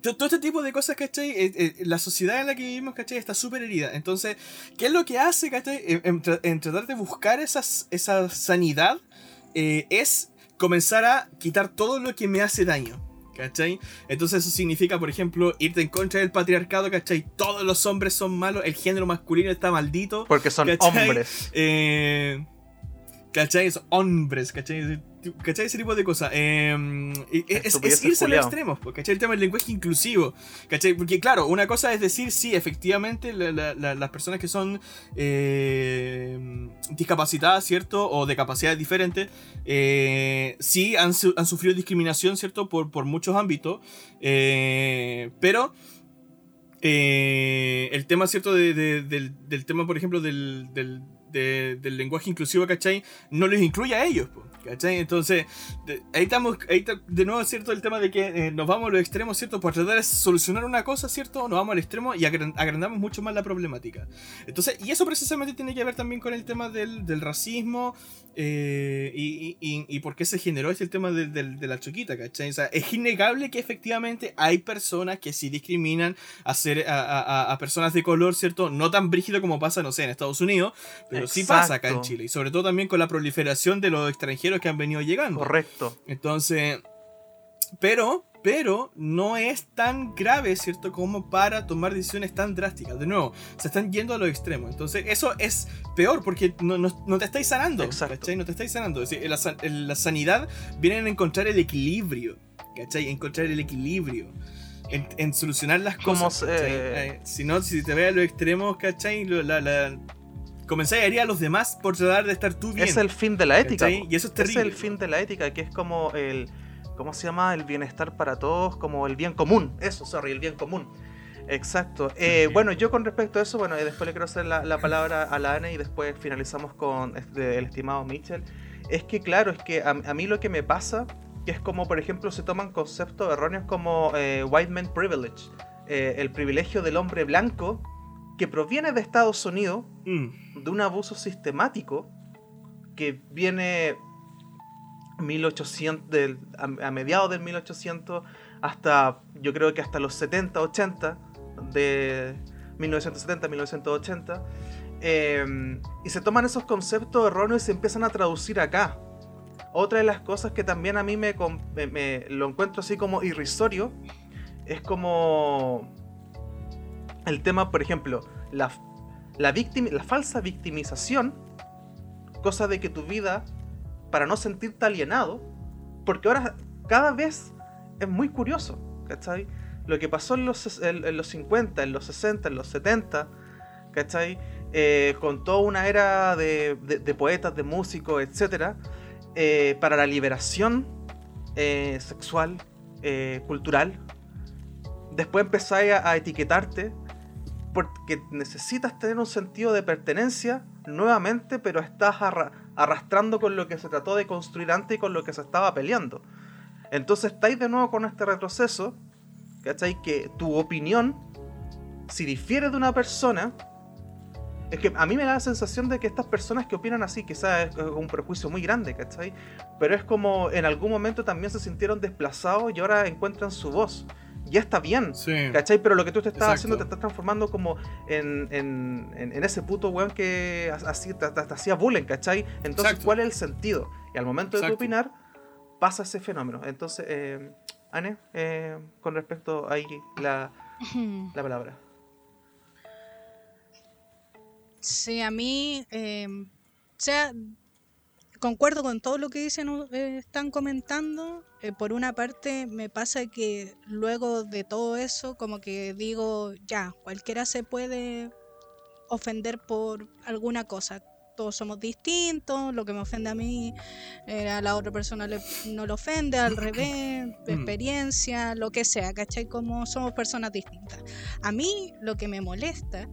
todo este tipo de cosas, ¿cachai? Eh, eh, la sociedad en la que vivimos, ¿cachai? Está súper herida. Entonces, ¿qué es lo que hace, ¿cachai? En, en en tratar de buscar esas, esa sanidad, eh, es comenzar a quitar todo lo que me hace daño. ¿Cachai? Entonces eso significa, por ejemplo, irte en contra del patriarcado, ¿cachai? Todos los hombres son malos, el género masculino está maldito. Porque son ¿Cachai? hombres. Eh, ¿Cachai? Son hombres, ¿cachai? ¿Cachai? Ese tipo de cosas. Eh, y- es, irse a los extremos, pues, ¿cachai? El tema del lenguaje inclusivo, ¿cachai? Porque claro, una cosa es decir, sí, efectivamente, la- la- la- las personas que son eh, discapacitadas, ¿cierto? O de capacidades diferentes, eh, sí han, su- han sufrido discriminación, ¿cierto? Por, por muchos ámbitos, eh, pero... eh, el tema, ¿cierto? De- de- del, del tema, por ejemplo, del, del, de- del lenguaje inclusivo, ¿cachai? No les incluye a ellos, ¿cachai? Entonces, de, ahí estamos, ahí está de nuevo, ¿cierto? El tema de que eh, nos vamos a los extremos, ¿cierto? Por tratar de solucionar una cosa, ¿cierto? Nos vamos al extremo y agran- agrandamos mucho más la problemática. Entonces, y eso precisamente tiene que ver también con el tema del, del racismo eh, y, y- y- por qué se generó este tema del- de la choquita, ¿cachai? O sea, es innegable que efectivamente hay personas que sí discriminan a, a- a- a personas de color, ¿cierto? No tan brígido como pasa, no sé, en Estados Unidos, pero sí pasa acá en Exacto. Chile. Y sobre todo también con la proliferación de los extranjeros que han venido llegando. Correcto. Entonces, pero, pero no es tan grave, ¿cierto? Como para tomar decisiones tan drásticas. De nuevo, se están yendo a los extremos. Entonces, eso es peor porque no, no- no te estáis sanando. Exacto. ¿Cachai? No te estáis sanando. Es decir, la, la sanidad vienen a encontrar el equilibrio. ¿Cachai? Encontrar el equilibrio. En, en solucionar las Como cosas. se-. Eh, si no, si te ves a los extremos, ¿cachai? La, la, comenzáis a herir a los demás por tratar de estar tú bien. Es el fin de la ética. po. Y eso es Es terrible. el fin de la ética, que es como el. ¿Cómo se llama? El bienestar para todos, como el bien común. Eso, sorry, el bien común. Exacto. Eh, bueno, yo con respecto a eso, bueno, y después le quiero hacer la, la palabra a la Anne y después finalizamos con este, el estimado Mitchell. Es que, claro, es que a, a mí lo que me pasa, que es como, por ejemplo, se toman conceptos erróneos como eh, white man privilege, eh, el privilegio del hombre blanco, que proviene de Estados Unidos, Mm. de un abuso sistemático que viene 1800 del- a, a mediados del 1800 hasta yo creo que hasta los 70 80 de 1970 1980 eh, y se toman esos conceptos erróneos y se empiezan a traducir acá otra de las cosas que también a mí me, com- me- me- lo encuentro así como irrisorio es como el tema por ejemplo la, la, la falsa victimización, cosa de que tu vida, para no sentirte alienado, porque ahora cada vez es muy curioso, ¿cachai? Lo que pasó en los, en, los 50, en los 60, en los 70, ¿cachai? Eh, con toda una era de, de- poetas, de músicos, etc. eh, para la liberación eh, sexual, eh, cultural. Después empezáis a etiquetarte porque necesitas tener un sentido de pertenencia nuevamente, pero estás arra- arrastrando con lo que se trató de construir antes y con lo que se estaba peleando. Entonces estáis de nuevo con este retroceso, ¿cachai? Que tu opinión, si difiere de una persona, es que a mí me da la sensación de que estas personas que opinan así, quizás es un prejuicio muy grande, ¿cachai? Pero es como en algún momento también se sintieron desplazados y ahora encuentran su voz. Ya está bien, Sí. ¿Cachai? Pero lo que tú te estás Exacto. haciendo te estás transformando como en, en, en- en ese puto weón que así te, te- te hacía bullying, ¿cachai? Entonces, Exacto. ¿cuál es el sentido? Y al momento de tu opinar, pasa ese fenómeno. Entonces, eh, Anne, eh, con respecto ahí la, [LAUGHS] la palabra. Sí, a mí, eh, o sea, concuerdo con todo lo que dicen, eh, están comentando. Eh, por una parte, me pasa que luego de todo eso, como que digo, ya, cualquiera se puede ofender por alguna cosa. Todos somos distintos, lo que me ofende a mí, eh, a la otra persona le- no le ofende, al revés, [COUGHS] experiencia, lo que sea, ¿cachai? Como somos personas distintas. A mí lo que me molesta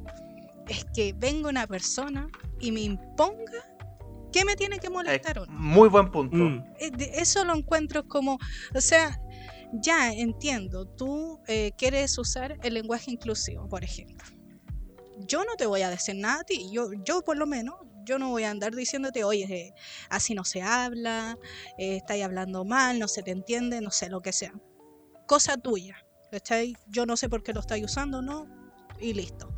es que venga una persona y me imponga qué me tiene que Eh, molestar no. muy buen punto. Mm. Eh, Eso lo encuentro como, o sea, ya entiendo, tú eh, quieres usar el lenguaje inclusivo, por ejemplo. Yo no te voy a decir nada a ti, yo, yo por lo menos, yo no voy a andar diciéndote, oye, eh, así no se habla, eh, estáis hablando mal, no se te entiende, no sé, lo que sea. Cosa tuya, ¿cachai? Yo no sé por qué lo estáis usando, ¿no? Y listo.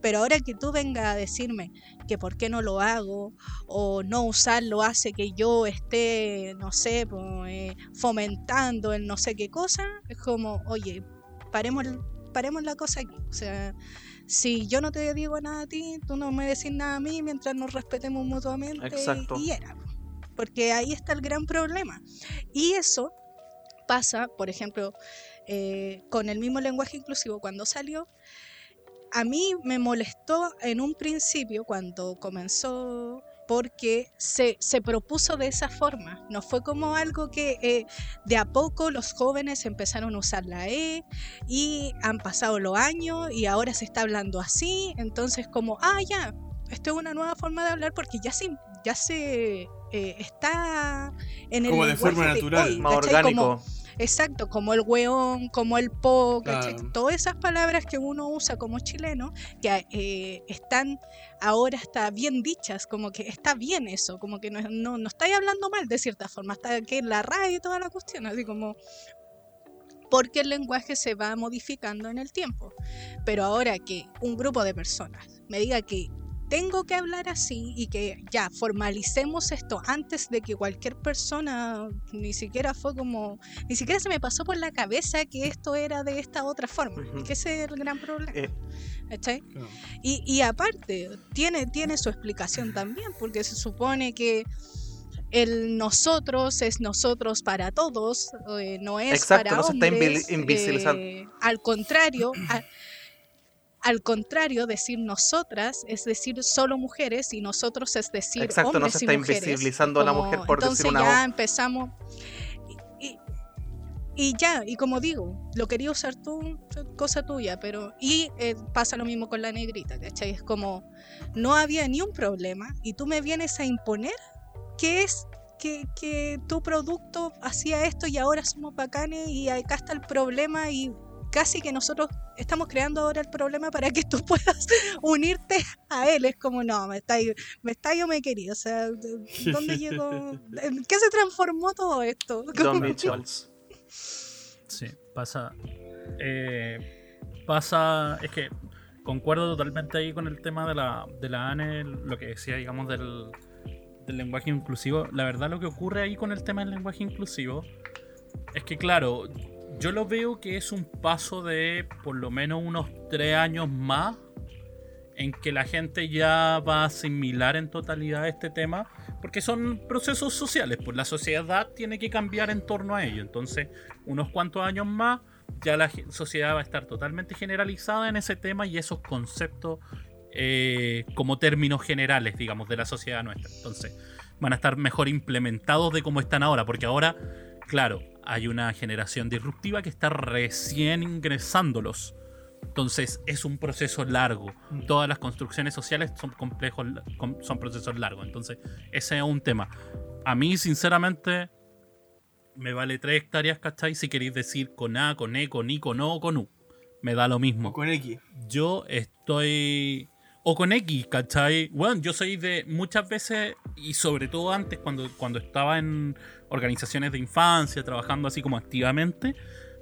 Pero ahora que tú vengas a decirme que por qué no lo hago o no usarlo hace que yo esté, no sé, po, eh, fomentando el no sé qué cosa, es como, oye, paremos, paremos la cosa aquí. O sea, si yo no te digo nada a ti, tú no me decís nada a mí mientras nos respetemos mutuamente. Exacto. Y era. Porque ahí está el gran problema. Y eso pasa, por ejemplo, eh, con el mismo lenguaje inclusivo cuando salió. A mí me molestó en un principio cuando comenzó porque se, se propuso de esa forma. No fue como algo que eh, de a poco los jóvenes empezaron a usar la E y han pasado los años y ahora se está hablando así. Entonces como, ah, ya, esto es una nueva forma de hablar porque ya se, ya se eh, está en el Como de forma natural. hoy, Más ¿cachai? Como- orgánico. Exacto, como el weón, como el po, todas esas palabras que uno usa como chileno, que eh, están ahora está bien dichas, como que está bien eso, como que no, no, no estáis hablando mal de cierta forma, está aquí en la radio y toda la cuestión, así como porque el lenguaje se va modificando en el tiempo. Pero ahora que un grupo de personas me diga que tengo que hablar así y que ya formalicemos esto antes de que cualquier persona ni siquiera fue como ni siquiera se me pasó por la cabeza que esto era de esta otra forma Ujú. que ese es el gran problema Eh, ¿cachai? Claro. y, y aparte tiene, tiene su explicación también porque se supone que el nosotros es nosotros para todos, eh, no es Exacto, para no se está hombres, invisibilizando. eh, al contrario, [CLEARS THROAT] a- al contrario, decir nosotras es decir solo mujeres y nosotros es decir Exacto, no hombres se y está mujeres. invisibilizando a la Como- mujer por entonces decir una ya voz. empezamos y, y- y ya, y como digo, lo quería usar tú, cosa tuya, pero y eh, pasa lo mismo con la negrita, ¿cachai? Es como no había ni un problema y tú me vienes a imponer que es que, que tu producto hacía esto y ahora somos bacanes y acá está el problema y casi que nosotros estamos creando ahora el problema para que tú [LAUGHS] puedas unirte a él. Es como, no, me está, me está yo me quería. O sea, [LAUGHS] ¿dónde llegó? ¿En qué se transformó todo esto? [LAUGHS] Don. Sí, pasa. eh, pasa. Es que concuerdo totalmente ahí con el tema de la, de la ANE, lo que decía, digamos, del, del lenguaje inclusivo. La verdad, lo que ocurre ahí con el tema del lenguaje inclusivo es que, claro, yo lo veo que es un paso de por lo menos unos tres años más en que la gente ya va a asimilar en totalidad este tema, porque son procesos sociales, pues la sociedad tiene que cambiar en torno a ello. Entonces, unos cuantos años más, ya la sociedad va a estar totalmente generalizada en ese tema y esos conceptos eh, como términos generales, digamos, de la sociedad nuestra. Entonces, van a estar mejor implementados de cómo están ahora, porque ahora, claro, hay una generación disruptiva que está recién ingresándolos. Entonces es un proceso largo. Mm. Todas las construcciones sociales son complejos, com- son procesos largos. Entonces ese es un tema. A mí, sinceramente, me vale tres hectáreas, ¿cachai? Si queréis decir con A, con E, con I, con O o con U. Me da lo mismo O con X. yo estoy. O con X, ¿cachai? Bueno, yo soy de muchas veces, y sobre todo antes, cuando, cuando estaba en organizaciones de infancia, trabajando así como activamente,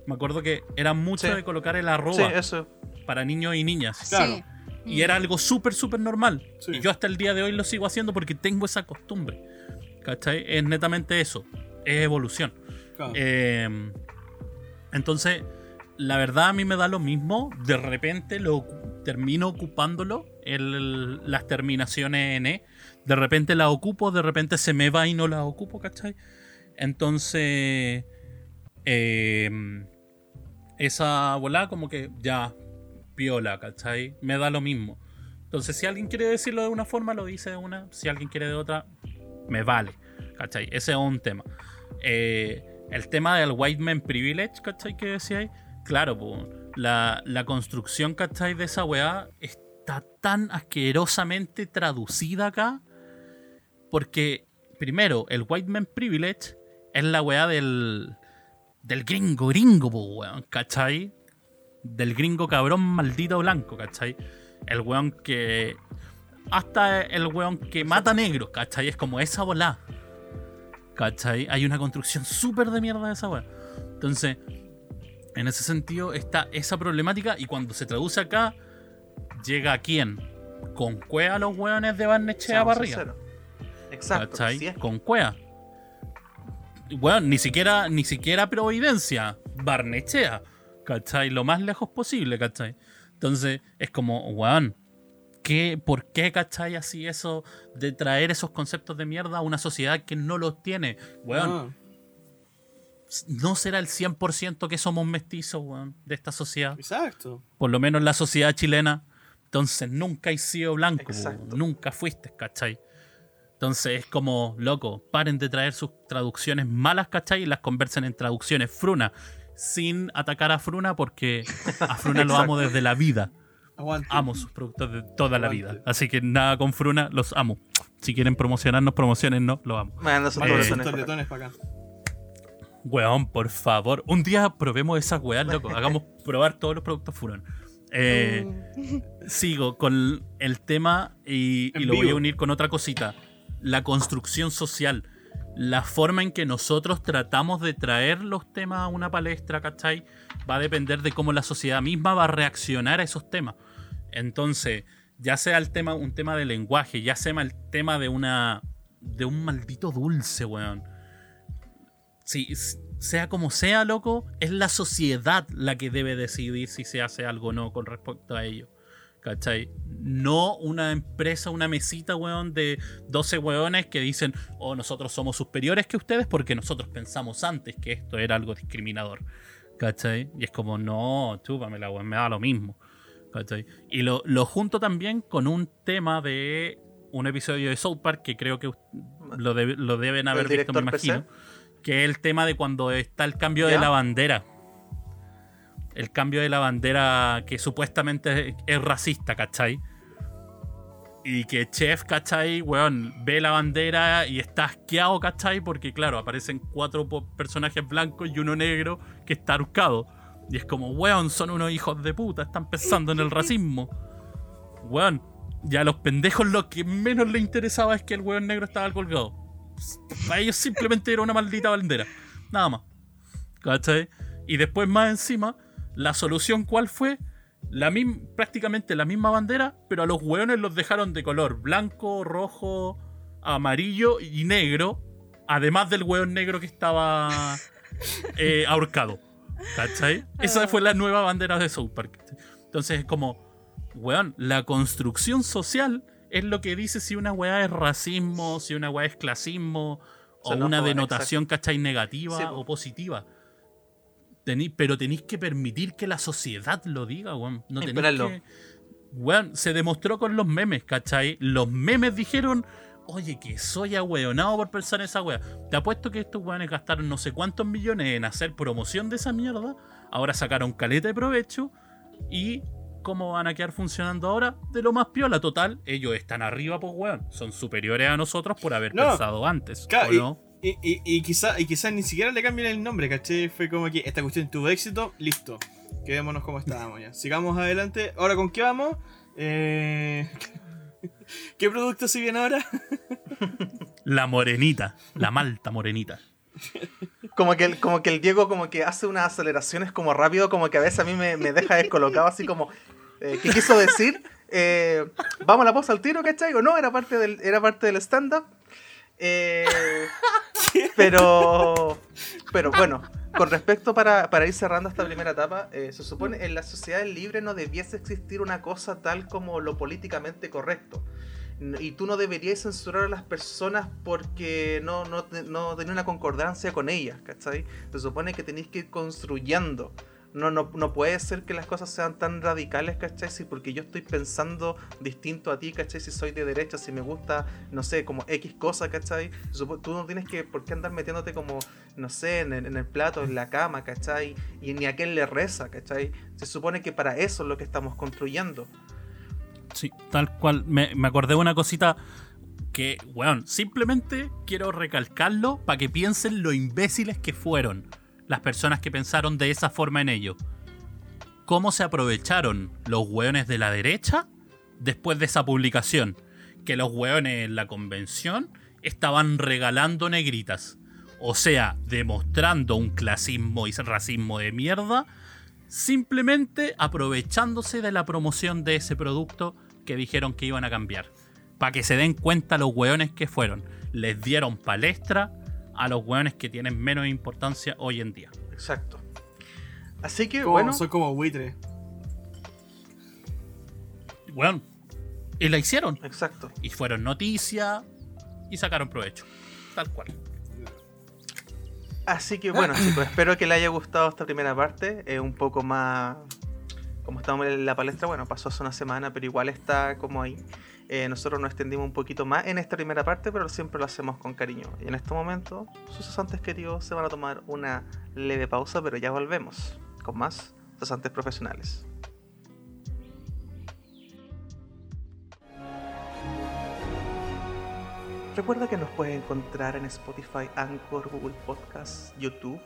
me acuerdo que era mucho Sí. de colocar el Sí, arroba eso. para niños y niñas. Claro. Sí. Y era algo súper, súper normal. Sí. Y yo hasta el día de hoy lo sigo haciendo porque tengo esa costumbre. ¿Cachai? Es netamente eso. Es evolución. Claro. Eh, entonces, la verdad a mí me da lo mismo. De repente lo termino ocupándolo. el- las terminaciones en E. De repente la ocupo, de repente se me va y no la ocupo, ¿cachai? Entonces, eh, esa volada como que ya piola, ¿cachai? Me da lo mismo. Entonces, si alguien quiere decirlo de una forma, lo dice de una. Si alguien quiere de otra, me vale, ¿cachai? Ese es un tema. Eh, el tema del white man privilege, ¿cachai? Que decíais. Claro, po, la, la construcción, ¿cachai? De esa weá está tan asquerosamente traducida acá. Porque, primero, el white man privilege es la weá del, del gringo gringo, po, weón, ¿cachai? Del gringo cabrón maldito blanco, ¿cachai? El weón que. Hasta el weón que mata negros, ¿cachai? Es como esa bola. ¿cachai? Hay una construcción súper de mierda de esa weón. Entonces, en ese sentido está esa problemática y cuando se traduce acá, llega a quién? Con cueva los weones de Barnechea para arriba. Exacto. ¿Cachai? Con cueva. Bueno, ni siquiera, ni siquiera Providencia, Barnechea. ¿Cachai? Lo más lejos posible, ¿cachai? Entonces, es como, weón, ¿qué, ¿por qué, cachai, así eso de traer esos conceptos de mierda a una sociedad que no los tiene? Weón, Ah, no será el 100% que somos mestizos, weón, de esta sociedad. exacto. Por lo menos la sociedad chilena. Entonces nunca has sido blanco, Exacto. weón, nunca fuiste, ¿cachai? Entonces es como, loco, paren de traer sus traducciones malas, ¿cachai? Y las conversen en traducciones fruna. Sin atacar a Fruna porque a Fruna lo amo desde la vida. Aguante. Amo sus productos de toda la vida. Así que nada con Fruna, los amo. Si quieren promocionarnos, promocionennos, lo amo. Manda sus Eh, para acá. letones para acá. Weón, por favor. Un día probemos esas weas, loco. Hagamos probar todos los productos Furon. Eh, sigo con el tema y, lo voy a unir con otra cosita. La construcción social. La forma en que nosotros tratamos de traer los temas a una palestra, ¿cachai? Va a depender de cómo la sociedad misma va a reaccionar a esos temas. Entonces, ya sea el tema, un tema de lenguaje, ya sea el tema de una. de un maldito dulce, weón. Sí, s- sea como sea, loco, es la sociedad la que debe decidir si se hace algo o no con respecto a ello. ¿Cachai? No una empresa, una mesita, weón, de 12 weones que dicen, oh, nosotros somos superiores que ustedes porque nosotros pensamos antes que esto era algo discriminador. ¿Cachai? Y es como, no, chúpamela, weón, me da lo mismo. ¿Cachai? Y lo, lo junto también con un tema de un episodio de South Park que creo que lo, debe- lo deben haber visto, me PC? imagino. Que es el tema de cuando está el cambio de la bandera. El cambio de la bandera que supuestamente es, racista, ¿cachai? Y que Chef, ¿cachai? Weón, ve la bandera y está asqueado, ¿cachai? Porque, claro, aparecen cuatro personajes blancos y uno negro que está ahorcado. Y es como, weón, son unos hijos de puta, están pensando en el racismo. Weón, ya a los pendejos lo que menos les interesaba es que el weón negro estaba colgado. Para ellos simplemente era una maldita bandera. Nada más. ¿Cachai? Y después más encima, la solución cuál fue? La mim- prácticamente la misma bandera, pero a los hueones los dejaron de color blanco, rojo, amarillo y negro. Además del hueón negro que estaba [LAUGHS] eh, ahorcado. ¿Cachai? Esa fue la nueva bandera de South Park. Entonces es como, weón, la construcción social es lo que dice si una weá es racismo, si una weá es clasismo, o una denotación, ¿cachai? Negativa Sí, o positiva. Tení- pero tenéis que permitir que la sociedad lo diga, weón. No tenéis que. Weón, se demostró con los memes, ¿cachai? Los memes dijeron, oye, que soy ahueonado por pensar en esa wea. Te apuesto que estos weones gastaron no sé cuántos millones en hacer promoción de esa mierda. Ahora sacaron caleta de provecho. Y cómo van a quedar funcionando ahora, de lo más piola. Total, ellos están arriba, pues weón. Son superiores a nosotros por haber No. pensado antes. ¿o no? Y, y, y quizá, y quizás ni siquiera le cambien el nombre, ¿caché? Fue como que esta cuestión tuvo éxito, listo. Quedémonos como estábamos ya. Sigamos adelante. Ahora, ¿con qué vamos? Eh... [LAUGHS] ¿Qué producto se viene ahora? [LAUGHS] La morenita, la malta morenita. Como que, el, como que el Diego como que hace unas aceleraciones como rápido, como que a veces a mí me, me deja descolocado, así como, eh, ¿qué quiso decir? Eh, Vamos a la pausa al tiro, ¿cachai? O no, era parte del, era parte del stand-up. Eh, pero, pero bueno, con respecto para, para ir cerrando esta primera etapa, eh, se supone en la sociedad libre no debiese existir una cosa tal como lo políticamente correcto. Y tú no deberías censurar a las personas porque no, no, no tenés una concordancia con ellas, ¿cachai? Se supone que tenéis que ir construyendo. No, no, no puede ser que las cosas sean tan radicales, ¿cachai? Si porque yo estoy pensando distinto a ti, ¿cachai? Si soy de derecha, si me gusta, no sé, como X cosa, ¿cachai? Tú no tienes que, por qué andar metiéndote como, no sé, en el, plato, en la cama, ¿cachai? Y ni a quién le reza, ¿cachai? Se supone que para eso es lo que estamos construyendo. Sí, tal cual. Me, me acordé de una cosita que, weón, simplemente quiero recalcarlo para que piensen lo imbéciles que fueron las personas que pensaron de esa forma en ello. ¿Cómo se aprovecharon los hueones de la derecha después de esa publicación? Que los hueones en la convención estaban regalando negritas. O sea, demostrando un clasismo y racismo de mierda, simplemente aprovechándose de la promoción de ese producto que dijeron que iban a cambiar. Para que se den cuenta los hueones que fueron. Les dieron palestra a los hueones que tienen menos importancia hoy en día. Exacto. Así que, Como- bueno, Soy como buitre. Bueno, y la hicieron. exacto. Y fueron noticia y sacaron provecho. Tal cual. Así que bueno, chicos, espero que les haya gustado esta primera parte. Es un poco más. Como estamos en la palestra, bueno, pasó hace una semana, pero igual está como ahí. Eh, nosotros nos extendimos un poquito más en esta primera parte, pero siempre lo hacemos con cariño. Y en este momento, sus cesantes queridos se van a tomar una leve pausa, pero ya volvemos con más cesantes profesionales. Recuerda que nos puedes encontrar en Spotify, Anchor, Google Podcasts, YouTube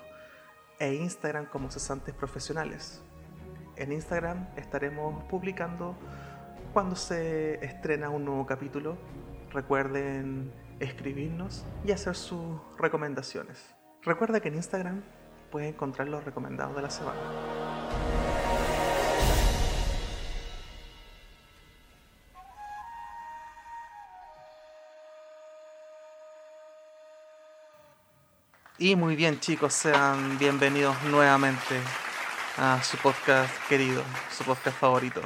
e Instagram como cesantes profesionales. En Instagram estaremos publicando cuando se estrena un nuevo capítulo. Recuerden escribirnos y hacer sus recomendaciones. Recuerda que en Instagram puedes encontrar los recomendados de la semana. Y muy bien chicos, sean bienvenidos nuevamente a su podcast querido, su podcast favorito.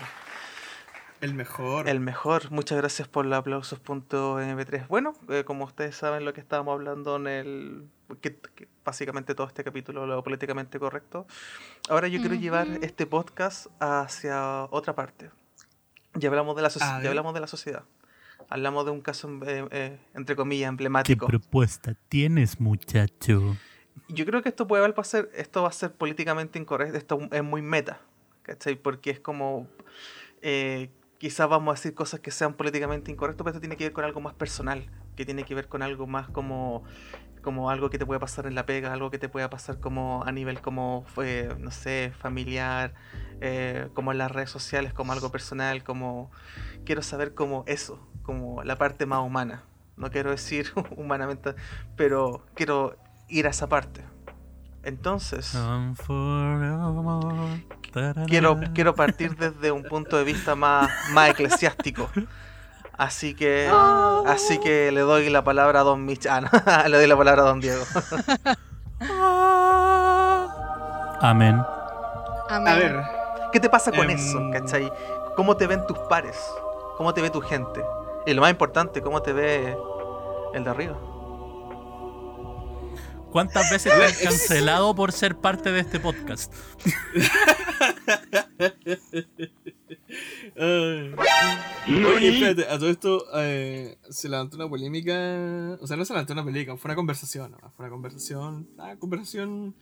El mejor. El mejor, muchas gracias por los aplausos.mp3. Bueno, eh, como ustedes saben lo que estábamos hablando en el... Que, que básicamente todo este capítulo, lo políticamente correcto. Ahora yo quiero llevar este podcast hacia otra parte. Ya hablamos de la, ya hablamos de la sociedad. Hablamos de un caso, eh, eh, entre comillas, ¿Qué emblemático. propuesta tienes, muchacho? Yo creo que esto puede haber ser, esto va a ser políticamente incorrecto, esto es muy meta, ¿cachai? Porque es como, eh, quizás vamos a decir cosas que sean políticamente incorrectas, pero esto tiene que ver con algo más personal, que tiene que ver con algo más como, como algo que te puede pasar en la pega, algo que te pueda pasar como a nivel como, eh, no sé, familiar, eh, como en las redes sociales, como algo personal, como, quiero saber como eso, como la parte más humana. No quiero decir [LAUGHS] humanamente, pero quiero ir a esa parte. Entonces, quiero, quiero partir desde un punto de vista más, más eclesiástico. Así que, así que le doy la palabra a Don Mich. Ah, no, [LAUGHS] le doy la palabra a Don Diego. [LAUGHS] Amén. Amén. A ver, ¿Qué te pasa con Em. eso? ¿Cachai? ¿Cómo te ven tus pares? ¿Cómo te ve tu gente? Y lo más importante, ¿cómo te ve el de arriba? ¿Cuántas [LAUGHS] veces te han cancelado por ser parte de este podcast? [LAUGHS] Oye, espérate, a todo esto eh, se levantó una polémica. O sea, no se levantó una polémica, fue una conversación. nomás, Fue una conversación. Una conversación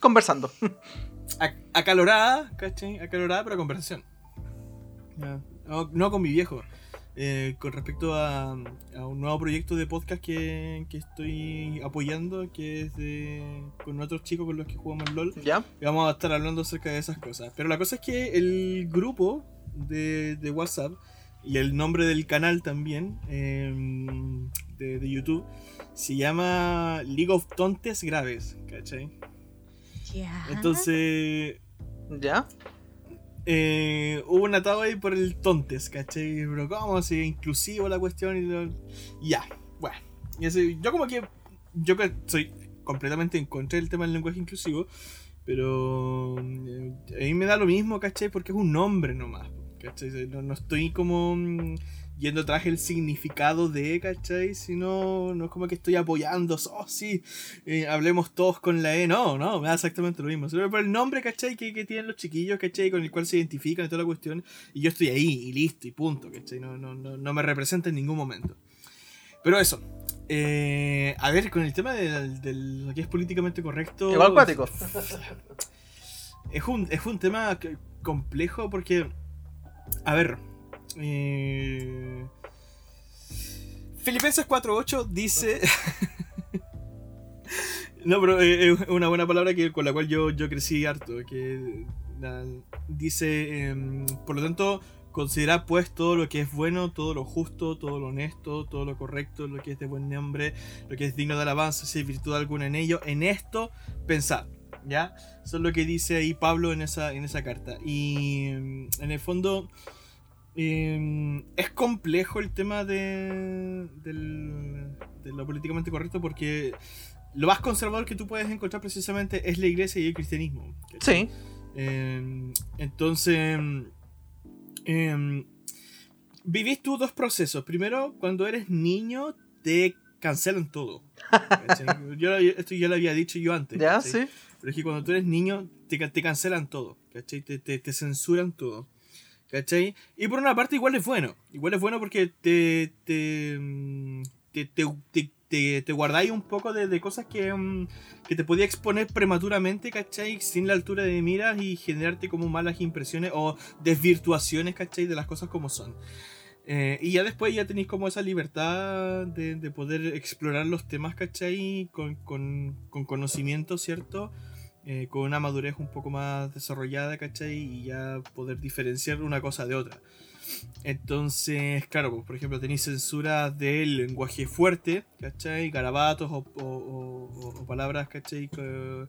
Conversando. [LAUGHS] ac- acalorada, ¿cachai? Acalorada, pero conversación. No, no con mi viejo. Eh, con respecto a, a un nuevo proyecto de podcast que, que estoy apoyando, que es de, con otros chicos con los que jugamos LOL. ¿Ya? Y vamos a estar hablando acerca de esas cosas. Pero la cosa es que el grupo de, de WhatsApp y el nombre del canal también eh, de, de YouTube se llama League of Tontes Graves, ¿cachai? Ya. Entonces ¿Ya? Eh, hubo un atado ahí por el Tontes, ¿cachai? Pero ¿cómo? Si inclusivo la cuestión y todo. Ya, bueno. Yo como que, yo que soy completamente en contra del tema del lenguaje inclusivo, pero eh, a mí me da lo mismo, ¿cachai? Porque es un nombre nomás, ¿cachai? No, no estoy como mm, yendo tras el significado de, ¿cachai? Sino, no es como que estoy apoyando, oh sí, eh, hablemos todos con la E, no, no, me da exactamente lo mismo. Solo por el nombre, ¿cachai? Que, que tienen los chiquillos, ¿cachai? Con el cual se identifican y toda la cuestión, y yo estoy ahí, y listo, y punto, ¿cachai? No, no, no, no me representa en ningún momento. Pero eso. eh, a ver, con el tema de, lo que es políticamente correcto. Igual cuático. Es un, es un tema complejo porque. A ver. Eh, Filipenses 4.8 dice. [LAUGHS] No, pero eh, es una buena palabra que, con la cual yo, yo crecí harto. Que dice, em, por lo tanto, considera pues todo lo que es bueno, todo lo justo, todo lo honesto, todo lo correcto, lo que es de buen nombre, lo que es digno de alabanza, si hay virtud alguna en ello. En esto, pensad. ¿Ya? Eso es lo que dice ahí Pablo en esa, en esa carta. Y em, en el fondo. Em, es complejo el tema de, del- de lo políticamente correcto porque lo más conservador que tú puedes encontrar precisamente es la iglesia y el cristianismo. Sí, Eh, entonces, eh, vivís tú dos procesos. Primero, cuando eres niño, te cancelan todo. [LAUGHS] yo, esto ya lo había dicho yo antes. ya, ¿cachai? sí. Pero es que cuando tú eres niño, te, te cancelan todo. Te, te, te censuran todo, ¿cachai? Y por una parte igual es bueno, igual es bueno porque te, te, mm, te, te, te, te- guardáis un poco de, de cosas que, mm, que te podía exponer prematuramente, ¿cachai? Sin la altura de miras y generarte como malas impresiones o desvirtuaciones, ¿cachai? De las cosas como son. Eh, y ya después ya tenéis como esa libertad de, de poder explorar los temas, ¿cachai? Con, con, con conocimiento, ¿cierto? Eh, con una madurez un poco más desarrollada, ¿cachai? Y ya poder diferenciar una cosa de otra. Entonces, claro, pues, por ejemplo, tenéis censura del lenguaje fuerte, ¿cachai? Garabatos o, o- palabras, ¿cachai? Que,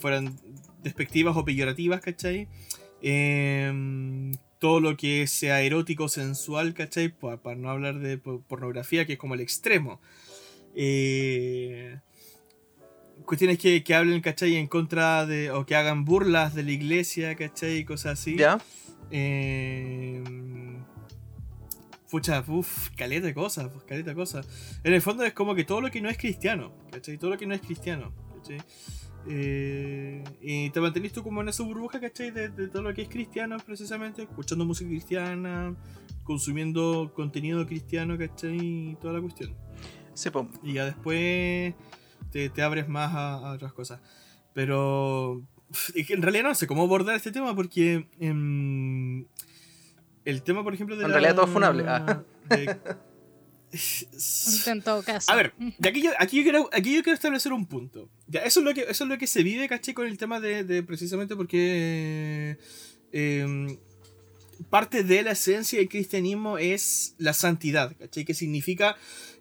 fueran despectivas o peyorativas, ¿cachai? Em, todo lo que sea erótico, sensual, ¿cachai? Pa- Para, no hablar de po- pornografía, que es como el extremo. Eh, cuestiones que, que hablen, ¿cachai? En contra de. o que hagan burlas de la iglesia, ¿cachai? Y cosas así. Ya. Eh, Pucha, uff, caleta de cosas, pues, caleta de cosas. En el fondo es como que todo lo que no es cristiano, ¿cachai? Todo lo que no es cristiano, ¿cachai? Eh, y te mantenís tú como en esa burbuja, ¿cachai? De, de todo lo que es cristiano, precisamente, escuchando música cristiana, consumiendo contenido cristiano, ¿cachai? Y toda la cuestión. Sí, po. Y ya después te, te abres más a, a otras cosas. Pero en realidad no sé cómo abordar este tema porque em, el tema, por ejemplo, de En la- realidad todo es funable, ah. de- [LAUGHS] En todo caso. a ver, aquí, yo, aquí, yo quiero, aquí yo quiero establecer un punto. Ya, eso, es lo que, eso es lo que se vive, caché, con el tema de, de precisamente porque eh, parte de la esencia del cristianismo es la santidad, caché, que significa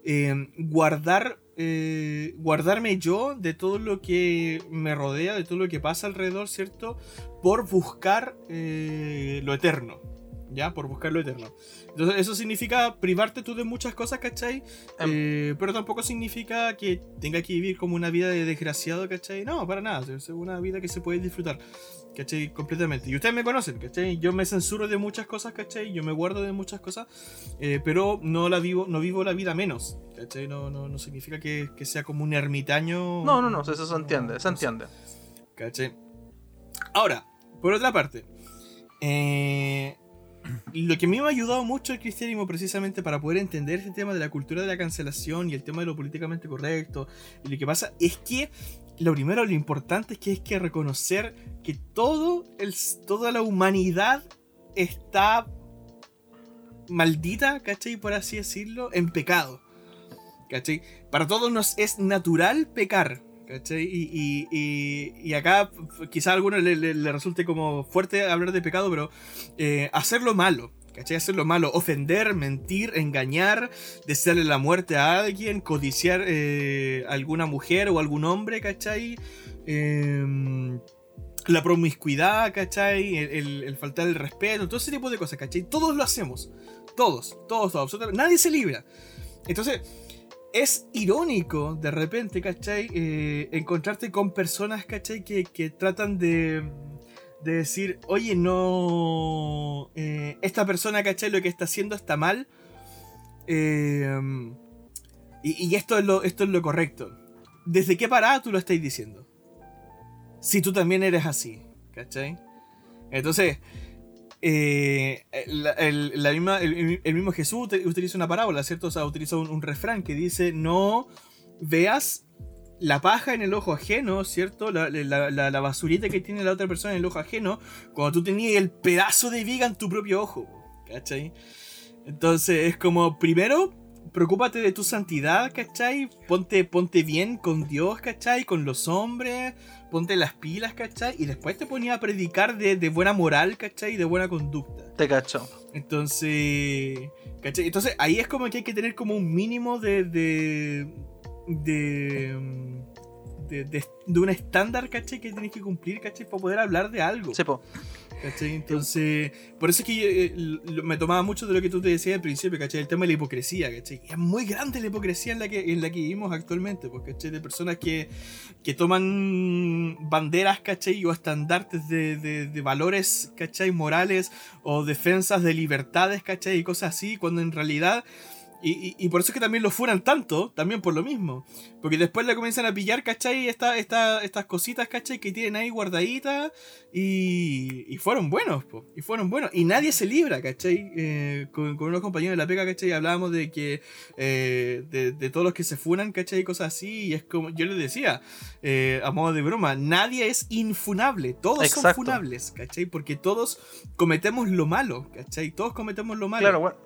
eh, guardar, eh, guardarme yo de todo lo que me rodea, de todo lo que pasa alrededor, ¿cierto? Por buscar eh, lo eterno. ¿Ya? Por buscar lo eterno. Entonces, eso significa privarte tú de muchas cosas, ¿cachai? Em. Eh, pero tampoco significa que tenga que vivir como una vida de desgraciado, ¿cachai? No, para nada. Es una vida que se puede disfrutar, ¿cachai? Completamente. Y ustedes me conocen, ¿cachai? Yo me censuro de muchas cosas, ¿cachai? Yo me guardo de muchas cosas, eh, pero no la vivo, no vivo la vida menos, ¿cachai? No, no, no significa que, que sea como un ermitaño. No, no, no, eso se entiende, se no sé. entiende. ¿Cachai? Ahora, por otra parte, eh, lo que a mí me ha ayudado mucho el cristianismo precisamente para poder entender este tema de la cultura de la cancelación y el tema de lo políticamente correcto y lo que pasa es que lo primero, lo importante es que hay que reconocer que todo el, toda la humanidad está maldita, ¿cachai? Por así decirlo, en pecado. ¿Cachai? Para todos nos es natural pecar. ¿Cachai? Y, acá quizá a algunos le, resulte como fuerte hablar de pecado, pero eh, hacerlo malo. ¿Cachai? Hacerlo malo. Ofender, mentir, engañar, desearle la muerte a alguien, codiciar eh, a alguna mujer o algún hombre, ¿cachai? Em, la promiscuidad, ¿cachai? El, faltar el respeto, todo ese tipo de cosas, ¿cachai? Todos lo hacemos. Todos, todos, todos. Nadie se libra. Entonces, es irónico de repente, ¿cachai? Eh, encontrarte con personas, ¿cachai? Que, que tratan de, de decir, oye, no. eh, esta persona, ¿cachai? Lo que está haciendo está mal. Eh, y, y esto, es lo, esto es lo correcto. ¿Desde qué parada tú lo estás diciendo? Si tú también eres así, ¿cachai? Entonces, eh, la, el, misma, el, mismo Jesús ut- utiliza una parábola, ¿cierto? O sea, utiliza un, refrán que dice, no veas la paja en el ojo ajeno, ¿cierto? La, la- la basurita que tiene la otra persona en el ojo ajeno, cuando tú tenías el pedazo de viga en tu propio ojo, ¿cachai? Entonces es como, primero, preocúpate de tu santidad, ¿cachai? Ponte, ponte bien con Dios, ¿cachai? Con los hombres, ponte las pilas, ¿cachai? Y después te ponía a predicar de, de buena moral, ¿cachai? Y de buena conducta. Te cacho. Entonces, ¿cachai? Entonces ahí es como que hay que tener como un mínimo de... de... de de, de- de un estándar, ¿cachai? Que tienes que cumplir, ¿cachai? Para poder hablar de algo. Sí, po. ¿Cachai? Entonces, por eso es que eh, me tomaba mucho de lo que tú te decías al principio, ¿cachai? El tema de la hipocresía, ¿cachai? Y es muy grande la hipocresía en la que, en la que vivimos actualmente, pues, ¿cachai? De personas que, que toman banderas, ¿cachai? O estandartes de, de- de valores, ¿cachai? Morales o defensas de libertades, ¿cachai? Y cosas así, cuando en realidad... Y, y- y por eso es que también lo fueran tanto, también por lo mismo. Porque después le comienzan a pillar, ¿cachai? Esta, esta, estas cositas, ¿cachai? Que tienen ahí guardaditas. Y, y fueron buenos, po, y fueron buenos. Y nadie se libra, ¿cachai? Eh, con, con unos compañeros de la pega, ¿cachai? Hablábamos de que, eh, de, de todos los que se funan, ¿cachai? Y cosas así. Y es como, yo les decía, eh, a modo de broma, nadie es infunable. Todos son funables, ¿cachai? Porque todos cometemos lo malo, ¿cachai? Todos cometemos lo malo Claro, bueno.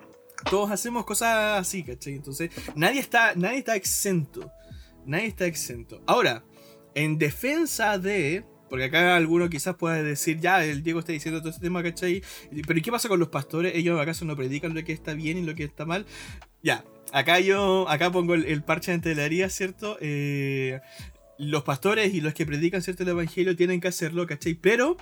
Todos hacemos cosas así, ¿cachai? Entonces, nadie está, nadie está exento. Nadie está exento. Ahora, en defensa de. Porque acá alguno quizás pueda decir, ya, el Diego está diciendo todo este tema, ¿cachai? Pero ¿y qué pasa con los pastores? ¿Ellos acaso no predican lo que está bien y lo que está mal? Ya, acá yo, acá pongo el, parche ante la herida, ¿cierto? Eh, los pastores y los que predican, ¿cierto? El Evangelio tienen que hacerlo, ¿cachai? Pero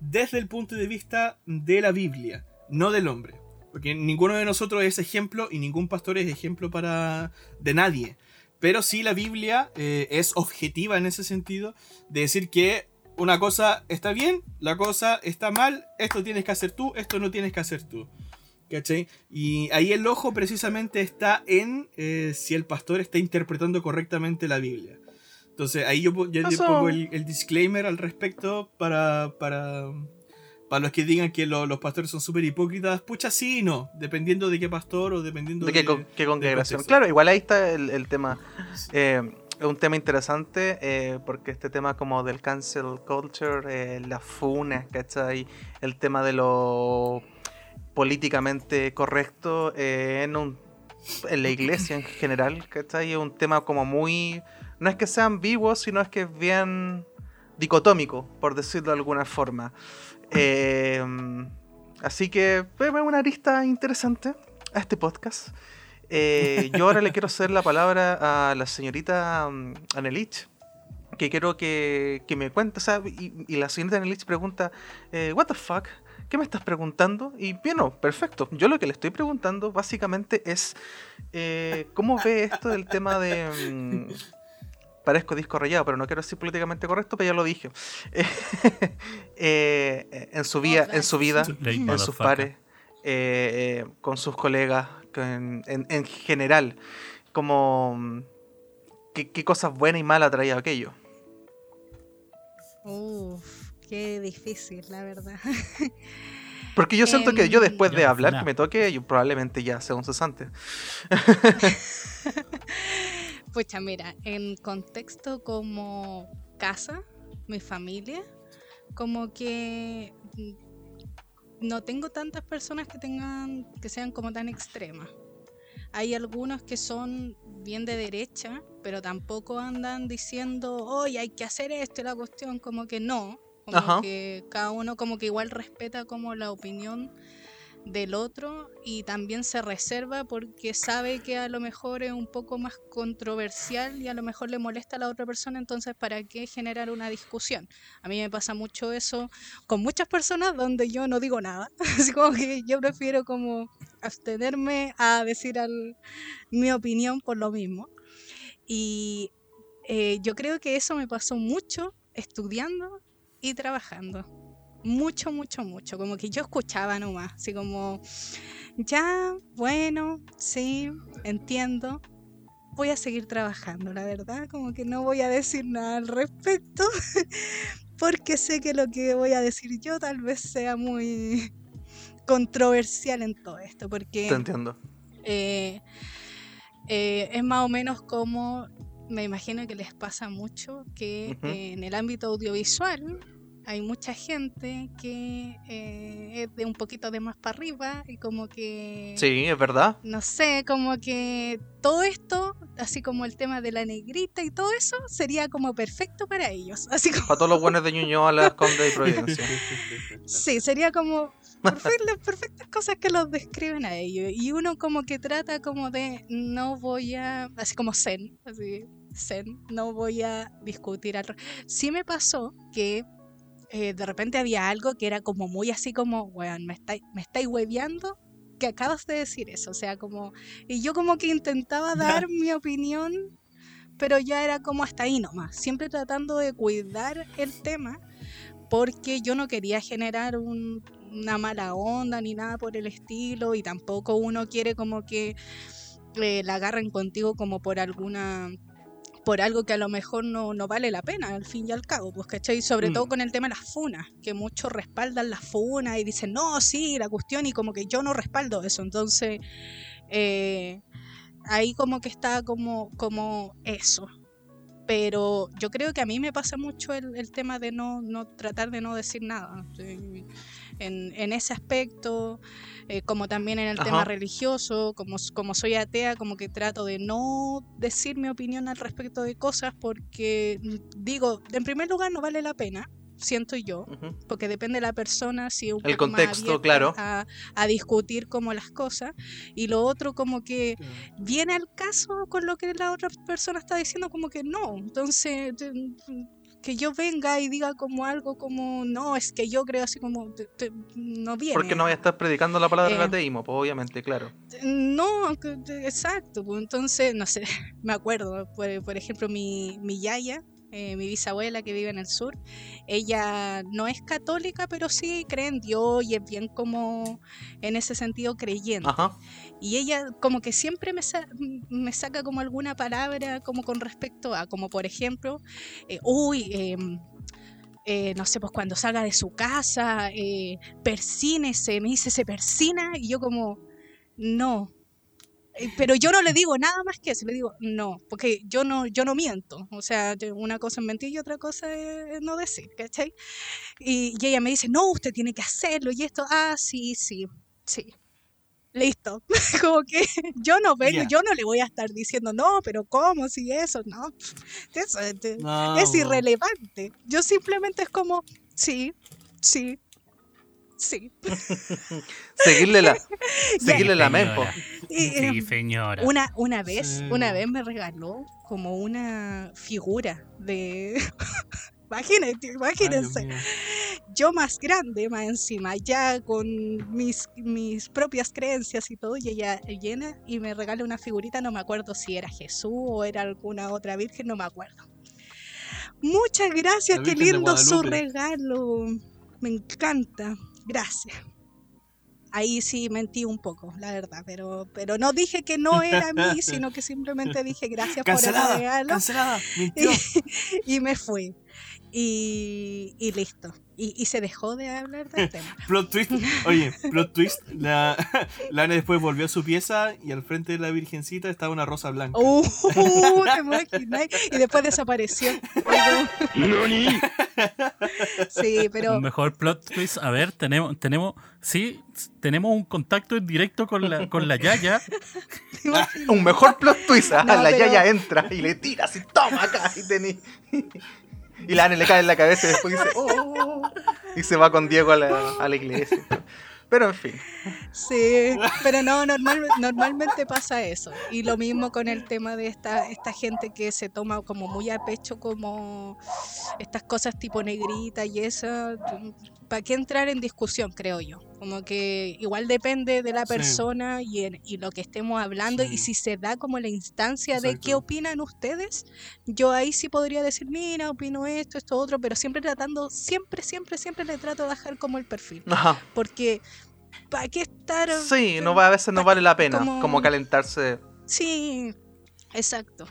desde el punto de vista de la Biblia, no del hombre. Porque ninguno de nosotros es ejemplo y ningún pastor es ejemplo para de nadie. Pero sí la Biblia eh, es objetiva en ese sentido de decir que una cosa está bien, la cosa está mal, esto tienes que hacer tú, esto no tienes que hacer tú. ¿Cachai? Y ahí el ojo precisamente está en eh, si el pastor está interpretando correctamente la Biblia. Entonces ahí yo, yo Eso- pongo el, el disclaimer al respecto para, para, para los que digan que lo- los pastores son súper hipócritas. Pucha, sí y no, dependiendo de qué pastor o dependiendo ¿De de, qué, con- qué congregación? Claro, igual ahí está el, el tema. Eh, es un tema interesante eh, porque este tema como del cancel culture, eh, las funas, ¿cachai? El tema de lo políticamente correcto eh, en, un- en la iglesia en general, ¿cachai? Es un tema como muy... No es que sea ambiguo, sino es que es bien dicotómico, por decirlo de alguna forma. Eh, así que es una arista interesante a este podcast. Eh, yo ahora le quiero hacer la palabra a la señorita mm, Anelich, que quiero que, me cuente. o sea, y, la señorita Anelich pregunta, eh, ¿What the fuck? ¿Qué me estás preguntando? Y bien, no, perfecto. Yo lo que le estoy preguntando básicamente es eh, ¿cómo ve esto del tema de... parezco disco rayado, pero no quiero decir políticamente correcto, pero ya lo dije. Eh, [LAUGHS] eh, en su vida, en su vida, en sus pares, eh, eh, con sus colegas, con- en, en general, como qué, qué cosas buenas y malas traía aquello. Uf, qué difícil, la verdad. [LAUGHS] Porque yo siento que yo Em, después de hablar que me toque, yo probablemente ya sea un cesante. [LAUGHS] Pucha, mira, en contexto como casa, mi familia, como que mm, no tengo tantas personas que tengan, que sean como tan extremas. Hay algunos que son bien de derecha, pero tampoco andan diciendo, hoy hay que hacer esto y la cuestión, como que no. Como Ajá. que cada uno como que igual respeta como la opinión del otro y también se reserva porque sabe que a lo mejor es un poco más controversial y a lo mejor le molesta a la otra persona, entonces ¿para qué generar una discusión? A mí me pasa mucho eso con muchas personas donde yo no digo nada, [LAUGHS] así como que yo prefiero como abstenerme a decir al- mi opinión por lo mismo. Y eh, yo creo que eso me pasó mucho estudiando y trabajando mucho, mucho, mucho. Como que yo escuchaba nomás, así como, ya, bueno, sí, entiendo. Voy a seguir trabajando, la verdad, como que no voy a decir nada al respecto, [LAUGHS] porque sé que lo que voy a decir yo tal vez sea muy controversial en todo esto, porque Te entiendo. eh, eh, es más o menos como me imagino que les pasa mucho que eh, en el ámbito audiovisual hay mucha gente que eh, es de un poquito de más para arriba y como que... Sí, es verdad. No sé, como que todo esto, así como el tema de la negrita y todo eso, sería como perfecto para ellos. [LAUGHS] Así como... Para todos los buenos de Ñuñoa, las Conde y Providencia. [LAUGHS] Sí, sería como perfect- las perfectas cosas que los describen a ellos. Y uno como que trata como de no voy a, así como zen, así, zen, no voy a discutir. Al... Sí me pasó que eh, de repente había algo que era como muy así como, weón, me estáis me estáis hueveando que acabas de decir eso. O sea, como, y yo como que intentaba dar mi opinión, pero ya era como hasta ahí nomás, siempre tratando de cuidar el tema porque yo no quería generar un- una mala onda ni nada por el estilo y tampoco uno quiere como que eh, la agarren contigo como por alguna por algo que a lo mejor no, no vale la pena al fin y al cabo, pues ¿cachai? Sobre Mm. todo con el tema de las funas, que muchos respaldan las funas y dicen, no, sí, la cuestión y como que yo no respaldo eso, entonces eh, ahí como que está como, como eso. Pero yo creo que a mí me pasa mucho el, el tema de no, no tratar de no decir nada. Sí, En, en ese aspecto, eh, como también en el tema religioso, como, como soy atea, como que trato de no decir mi opinión al respecto de cosas porque mm, digo, en primer lugar no vale la pena, siento yo, porque depende de la persona, si es un El contexto, claro. A, a discutir como las cosas. Y lo otro como que viene al caso con lo que la otra persona está diciendo, como que no. Entonces, te- que yo venga y diga como algo como, no, es que yo creo así como, te- te- no viene. Porque no voy a estar predicando la palabra del Eh, ateísmo, pues obviamente, claro. No, exacto. pues, Entonces, no sé, [LAUGHS] me acuerdo, por, por ejemplo, mi, mi yaya, eh, mi bisabuela que vive en el sur, ella no es católica, pero sí cree en Dios y es bien como, en ese sentido, creyente. Ajá. Y ella como que siempre me, sa- me saca como alguna palabra como con respecto a, como por ejemplo, eh, uy, em, eh, no sé, pues cuando salga de su casa, persínese, me dice, se persina, y yo como, no. Eh, Pero yo no le digo nada más que eso, le digo no, porque yo no, yo no miento. O sea, una cosa es mentir y otra cosa es no decir, ¿cachai? Y, y ella me dice, no, usted tiene que hacerlo y esto, ah, sí, sí, sí. Listo. [LAUGHS] Como que yo no vengo, Ya. yo no le voy a estar diciendo, no, pero ¿cómo? Si eso, no. Eso es, No, es irrelevante. Yo simplemente es como, sí, sí, sí. [LAUGHS] Seguirle la, [LAUGHS] seguirle la Sí, em, señora. Una, una vez, Sí. una vez me regaló como una figura de. [LAUGHS] Imagínense. mío. yo más grande, más encima, ya con mis, mis propias creencias y todo, y ella llena y me regala una figurita, no me acuerdo si era Jesús o era alguna otra virgen, no me acuerdo. Muchas gracias, qué lindo su regalo. Me encanta. Gracias. Ahí sí mentí un poco, la verdad, pero, pero no dije que no era a mí, [LAUGHS] sino que simplemente dije gracias por el regalo cancelada, mintió. [LAUGHS] y me fui. Y, y listo. Y, y se dejó de hablar del [LAUGHS] tema. Plot twist. Oye, plot twist. La, [LAUGHS] la Ana después volvió a su pieza y al frente de la virgencita estaba una rosa blanca. Uh, [LAUGHS] ¿te imaginas? Y después desapareció. Sí, pero Un mejor plot twist. A ver, tenemos, tenemos, sí, tenemos un contacto en directo con la, con la Yaya. ¿te imaginas? Un mejor plot twist. ah, No, la pero- yaya entra y le tira así, toma acá. Y, tení. Y la Anne le cae en la cabeza y después dice, oh. Y se va con Diego a la, a la iglesia. Pero en fin. Sí, pero no, normal, normalmente pasa eso. Y lo mismo con el tema de esta, esta gente que se toma como muy a pecho como estas cosas tipo negrita y eso. ¿Para qué entrar en discusión, creo yo? Como que igual depende de la Sí. persona y, en- y lo que estemos hablando y si se da como la instancia de qué opinan ustedes, yo ahí sí podría decir, mira, opino esto, esto, otro, pero siempre tratando, siempre, siempre, siempre le trato de bajar como el perfil. Ajá. Porque, ¿para qué estar...? Sí, no va, a veces no vale la pena Como- como calentarse. Sí, exacto.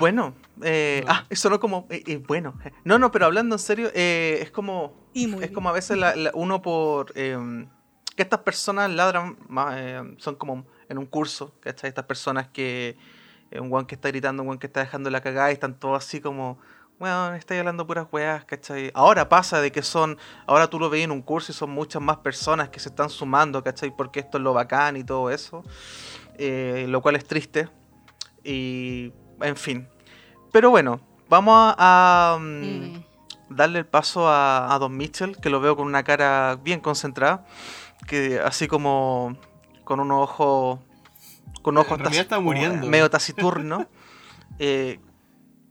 Bueno, eh, No. ah, eso no como, eh, eh, bueno, no, no, pero hablando en serio, eh, es como, Y muy es bien. como a veces la- la- uno por, eh, que estas personas ladran, más, eh, son como en un curso, ¿cachai? Estas personas que, eh, un guan que está gritando, un guan que está dejando la cagada y están todos así como, bueno, estáis hablando puras weas, ¿cachai? Ahora pasa de que son, ahora tú lo ves en un curso y son muchas más personas que se están sumando, ¿cachai? Porque esto es lo bacán y todo eso, eh, lo cual es triste. Y, en fin. Pero bueno, vamos a, a, mm, darle el paso a, a Don Mitchell, que lo veo con una cara bien concentrada, que así como con un ojo, con un ojo En realidad está muriendo. medio taciturno. [LAUGHS] Eh,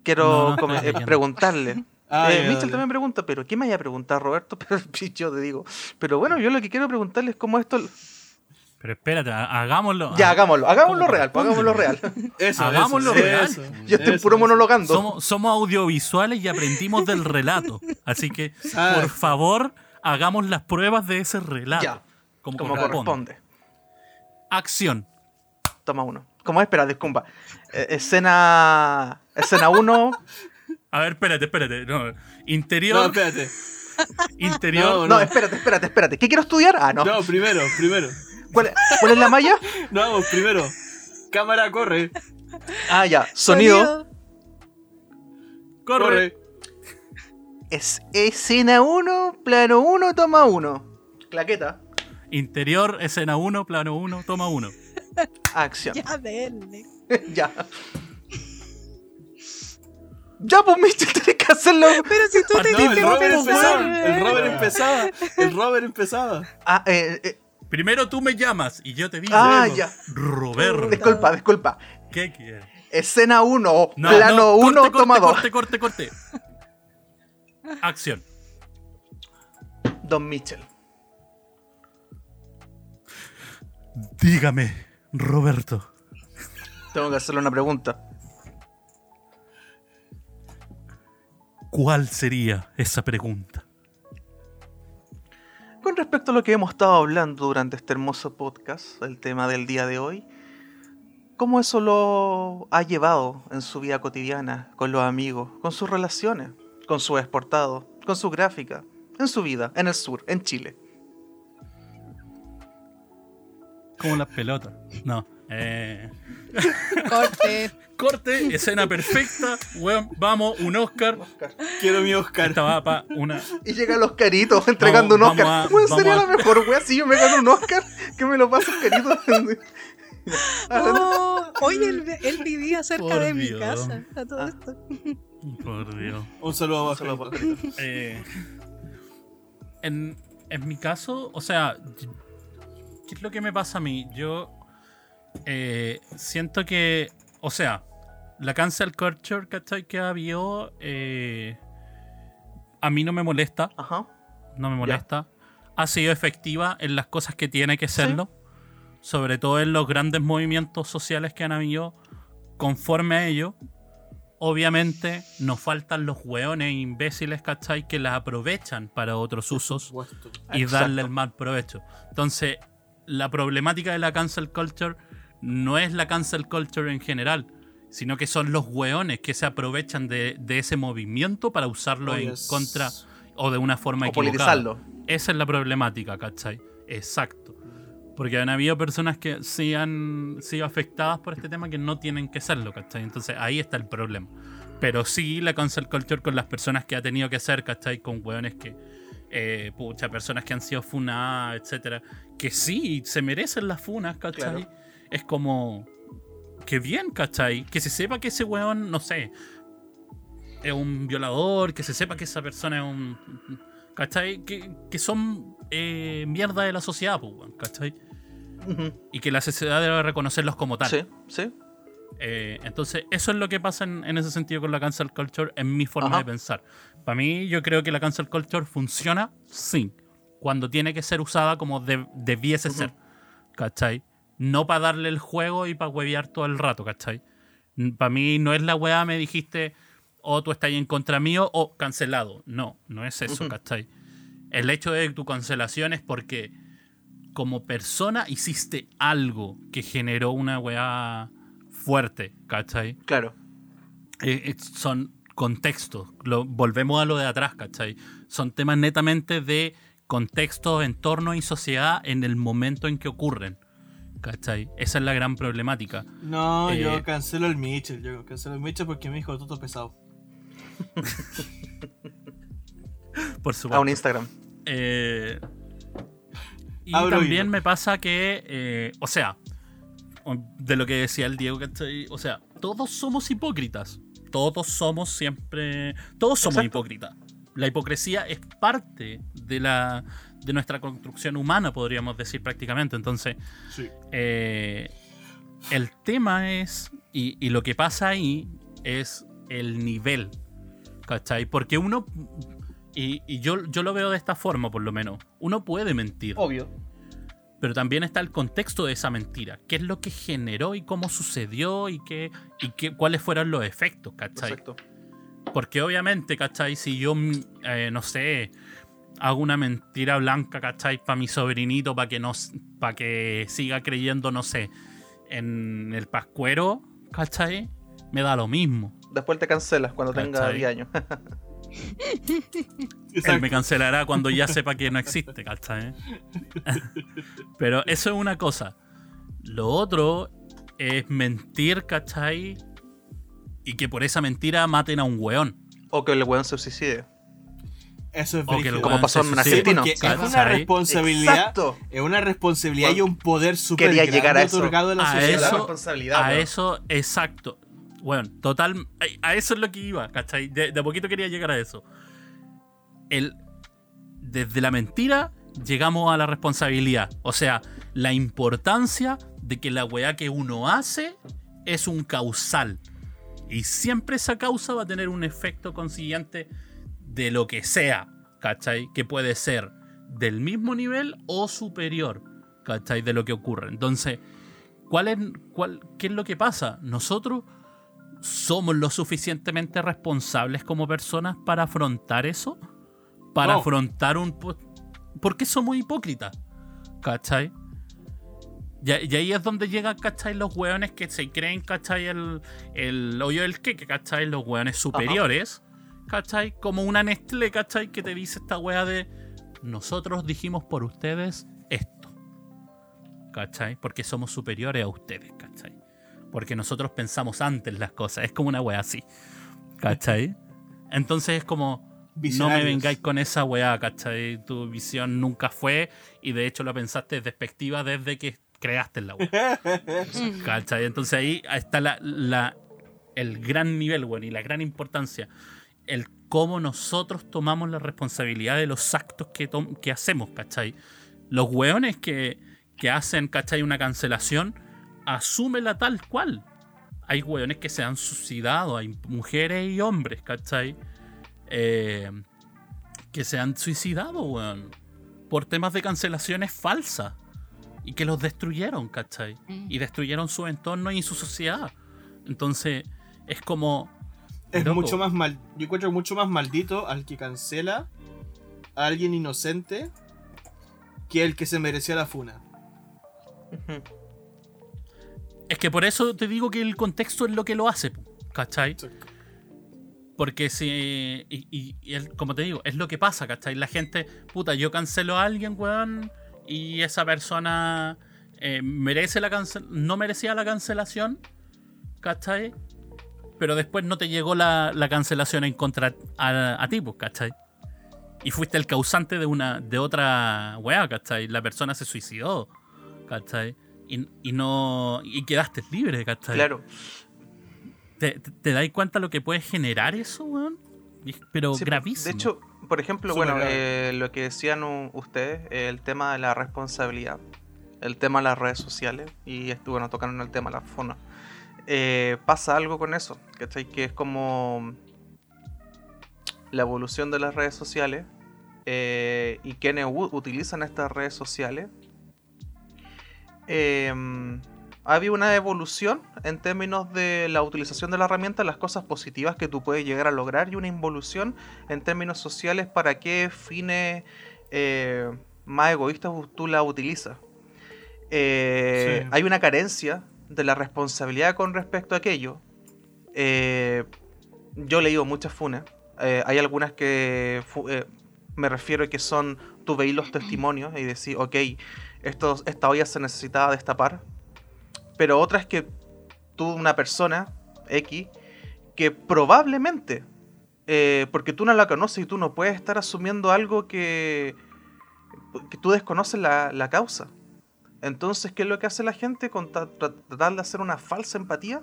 quiero no, [LAUGHS] eh, preguntarle. Ah, Eh, Mitchell también pregunta, pero ¿qué me vaya a preguntar, Roberto? [LAUGHS] Pero yo te digo. Pero bueno, yo lo que quiero preguntarle es cómo esto. Pero espérate, ha- hagámoslo. Ya, hagámoslo, hagámoslo ¿Cómo real, pues, hagámoslo real. [LAUGHS] Eso, Hagámoslo eso, real. eso, Yo estoy eso, puro monologando. Somos, somos audiovisuales y aprendimos del [LAUGHS] relato. Así que, por favor, hagamos las pruebas de ese relato. Ya, como, como corresponde. corresponde. Acción. Toma uno. ¿Cómo es? Espera, disculpa. Eh, escena. Escena 1. [LAUGHS] A ver, espérate, espérate. No. No, Interior. espérate. interior. No, No, espérate, espérate, espérate. ¿Qué quiero estudiar? Ah, no. No, primero, primero. ¿Cuál, es- cuál es la malla? No, vamos, primero. Cámara, corre. Ah, ya. Sonido. corre. Corre. Es escena 1, plano 1, toma 1. Claqueta. Interior, escena 1, plano 1, toma 1. Acción. Ya, denle. [LAUGHS] ya. Ya, pues, Mitchell, [LAUGHS] tenés que hacerlo. Pero si tú te No, No, el Robert empezaba. El Robert empezaba. El Robert empezaba. Ah, eh, eh, Primero tú me llamas y yo te digo. ah Luego. ya. Roberto, Disculpa, disculpa. ¿qué quieres? Escena 1, No, plano no, 1, corte, toma 2. corte, corte, corte, corte. Acción. Don Mitchell. Dígame, Roberto. Tengo que hacerle una pregunta. ¿Cuál sería esa pregunta? Con respecto a lo que hemos estado hablando durante este hermoso podcast, el tema del día de hoy, ¿cómo eso lo ha llevado en su vida cotidiana, con los amigos, con sus relaciones, con su exportado, con su gráfica, en su vida, en el sur, en Chile? Como las pelotas. No. Eh, Corte. [LAUGHS] corte, escena perfecta. Weón, vamos, un Oscar. Quiero mi Oscar. Esta va para una. Y llegan los caritos entregando Vamos- un Oscar. vamos a- Weón, vamos sería a- la mejor, weón. Si yo me gano un Oscar, que me lo pase carito. [LAUGHS] Oh, oye, él, él vivía cerca Por de mi casa. A todo Ah. esto. Por Dios. Un saludo abajo. Eh, en, en mi caso, o sea, ¿qué es lo que me pasa a mí? Yo eh, siento que, o sea, la cancel culture, ¿cachai? Que ha habido, eh, a mí no me molesta, Ajá. no me molesta. Ha sido efectiva en las cosas que tiene que serlo, sobre todo en los grandes movimientos sociales que han habido conforme a ello. Obviamente nos faltan los hueones imbéciles, ¿cachai? Que las aprovechan para otros usos y darle el mal provecho. Entonces, la problemática de la cancel culture no es la cancel culture en general, sino que son los hueones que se aprovechan de, de ese movimiento para usarlo en contra o de una forma O equivocada. politizarlo. Esa es la problemática, ¿cachai? Exacto. Porque han habido personas que sí han sido afectadas por este tema que no tienen que serlo, ¿cachai? Entonces ahí está el problema. Pero sí la cancel culture con las personas que ha tenido que ser, ¿cachai? Con hueones que, eh, pucha, personas que han sido funadas, etcétera, que sí se merecen las funas, ¿cachai? Claro. Es como, que bien, ¿cachai? Que se sepa que ese hueón, no sé, es un violador, que se sepa que esa persona es un. ¿cachai? Que, que son eh, mierda de la sociedad, pues, weón, ¿cachai? Y que la sociedad debe reconocerlos como tal. Sí, sí. Eh, entonces, eso es lo que pasa en, en ese sentido con la cancel culture, en mi forma Ajá. de pensar. Para mí, yo creo que la cancel culture funciona, sí, cuando tiene que ser usada como de- debiese ser, ¿cachai? No para darle el juego y para huevear todo el rato, ¿cachai? Para mí no es la weá, me dijiste, o tú estás en contra mío o cancelado. No, no es eso. ¿cachai? El hecho de tu cancelación es porque como persona hiciste algo que generó una weá fuerte, ¿cachai? Claro. Eh, eh, son contextos. Lo, volvemos a lo de atrás, ¿cachai? Son temas netamente de contexto, entorno y sociedad en el momento en que ocurren. ¿Cachai? Esa es la gran problemática. No, Eh, yo cancelo el Mitchell. Yo cancelo el Mitchell porque me dijo todo pesado. [LAUGHS] Por A supuesto. un Instagram. Eh, y Abro también hilo. me pasa que, eh, o sea, de lo que decía el Diego, ¿cachai? O sea, todos somos hipócritas. Todos somos siempre. Todos somos Exacto. hipócritas. La hipocresía es parte de la de nuestra construcción humana, podríamos decir prácticamente. Entonces, Sí. eh, el tema es, y, y lo que pasa ahí es el nivel, ¿cachai? Porque uno, y, y yo, yo lo veo de esta forma por lo menos, uno puede mentir, Obvio. pero también está el contexto de esa mentira, qué es lo que generó y cómo sucedió y, qué, y qué, cuáles fueron los efectos, ¿cachai? Exacto. Porque obviamente, ¿cachai? Si yo, mm, eh, no sé, hago una mentira blanca, ¿cachai? Para mi sobrinito, para que, no, para que siga creyendo, no sé, en el pascuero, ¿cachai? Me da lo mismo. Después te cancelas cuando tenga ¿Cachai? 10 años. [LAUGHS] Él me cancelará cuando ya sepa que no existe, ¿cachai? [LAUGHS] Pero eso es una cosa. Lo otro es mentir, ¿cachai? Y que por esa mentira maten a un weón. o que el weón se suicide. Eso es brígido. Como pasó en. Argentino. Porque es ¿cachai? una responsabilidad. Exacto. Es una responsabilidad y un poder súper Quería grande llegar a eso. otorgado a la A sociedad. eso- responsabilidad. A eso, exacto. Bueno, total. A eso es lo que iba, ¿cachai? De, de a poquito quería llegar a eso. El, desde la mentira llegamos a la responsabilidad. O sea, la importancia de que la weá que uno hace es un causal. Y siempre esa causa va a tener un efecto consiguiente de lo que sea, ¿cachai? Que puede ser del mismo nivel o superior, ¿cachai? De lo que ocurre. Entonces, ¿cuál es, cuál, ¿qué es lo que pasa? Nosotros somos lo suficientemente responsables como personas para afrontar eso, para No. afrontar un... po- ¿Por qué somos hipócritas? ¿Cachai? Y, ahí es donde llegan, ¿cachai? Los hueones que se creen, ¿cachai? El, el hoyo del queque, ¿cachai? Los hueones superiores, ¿cachai? Como una Nestlé, ¿cachai? Que te dice esta wea de nosotros dijimos por ustedes esto, ¿cachai? Porque somos superiores a ustedes, ¿cachai? Porque nosotros pensamos antes las cosas, es como una wea así, ¿cachai? Entonces es como, no me vengáis con esa weá, ¿cachai? Tu visión nunca fue y de hecho lo pensaste despectiva desde que creaste la weá. [LAUGHS] ¿Cachai? Entonces ahí está la, la- el gran nivel, bueno, y la gran importancia. El cómo nosotros tomamos la responsabilidad de los actos que, que hacemos, ¿cachai? Los weones que, que hacen, ¿cachai? Una cancelación, asúmela tal cual. Hay weones que se han suicidado, hay mujeres y hombres, ¿cachai? Eh, que se han suicidado, weón. Por temas de cancelaciones falsas. Y que los destruyeron, ¿cachai? Mm. Y destruyeron su entorno y su sociedad. Entonces, es como. Es loco, mucho más mal. Yo encuentro mucho más maldito al que cancela a alguien inocente que el que se merecía la funa. Es que por eso te digo que el contexto es lo que lo hace, ¿cachai? Porque si. Y, y- y el- como te digo, es lo que pasa, ¿cachai? La gente, puta, yo cancelo a alguien, weón, y esa persona eh, merece la cancel no merecía la cancelación, ¿cachai? Pero después no te llegó la, la cancelación en contra a, a ti, pues, ¿cachai? Y fuiste el causante de una de otra weá, ¿cachai? La persona se suicidó, ¿cachai? Y, y no. Y quedaste libre, ¿cachai? Claro. ¿Te, te, te dais cuenta lo que puede generar eso, weón? Pero Sí, gravísimo. De hecho, por ejemplo, Súper bueno, eh, lo que decían ustedes, eh, el tema de la responsabilidad, el tema de las redes sociales, y bueno, tocaron el tema de la fona. Eh, pasa algo con eso, ¿cachai? Que es como la evolución de las redes sociales eh, y quienes utilizan estas redes sociales. Eh, ha habido una evolución en términos de la utilización de la herramienta, las cosas positivas que tú puedes llegar a lograr y una involución en términos sociales para qué fines eh, más egoístas tú la utilizas. Eh, Sí. Hay una carencia de la responsabilidad con respecto a aquello. Eh, yo he leído muchas funas. Eh, hay algunas que eh, me refiero que son, tú veis los testimonios y decís, ok, esto, esta olla se necesitaba destapar. Pero otras que tú, una persona X, que probablemente porque tú no la conoces y tú no puedes estar asumiendo algo que, que tú desconoces la, la causa. Entonces, ¿qué es lo que hace la gente? Con tra- tra- tratar de hacer una falsa empatía,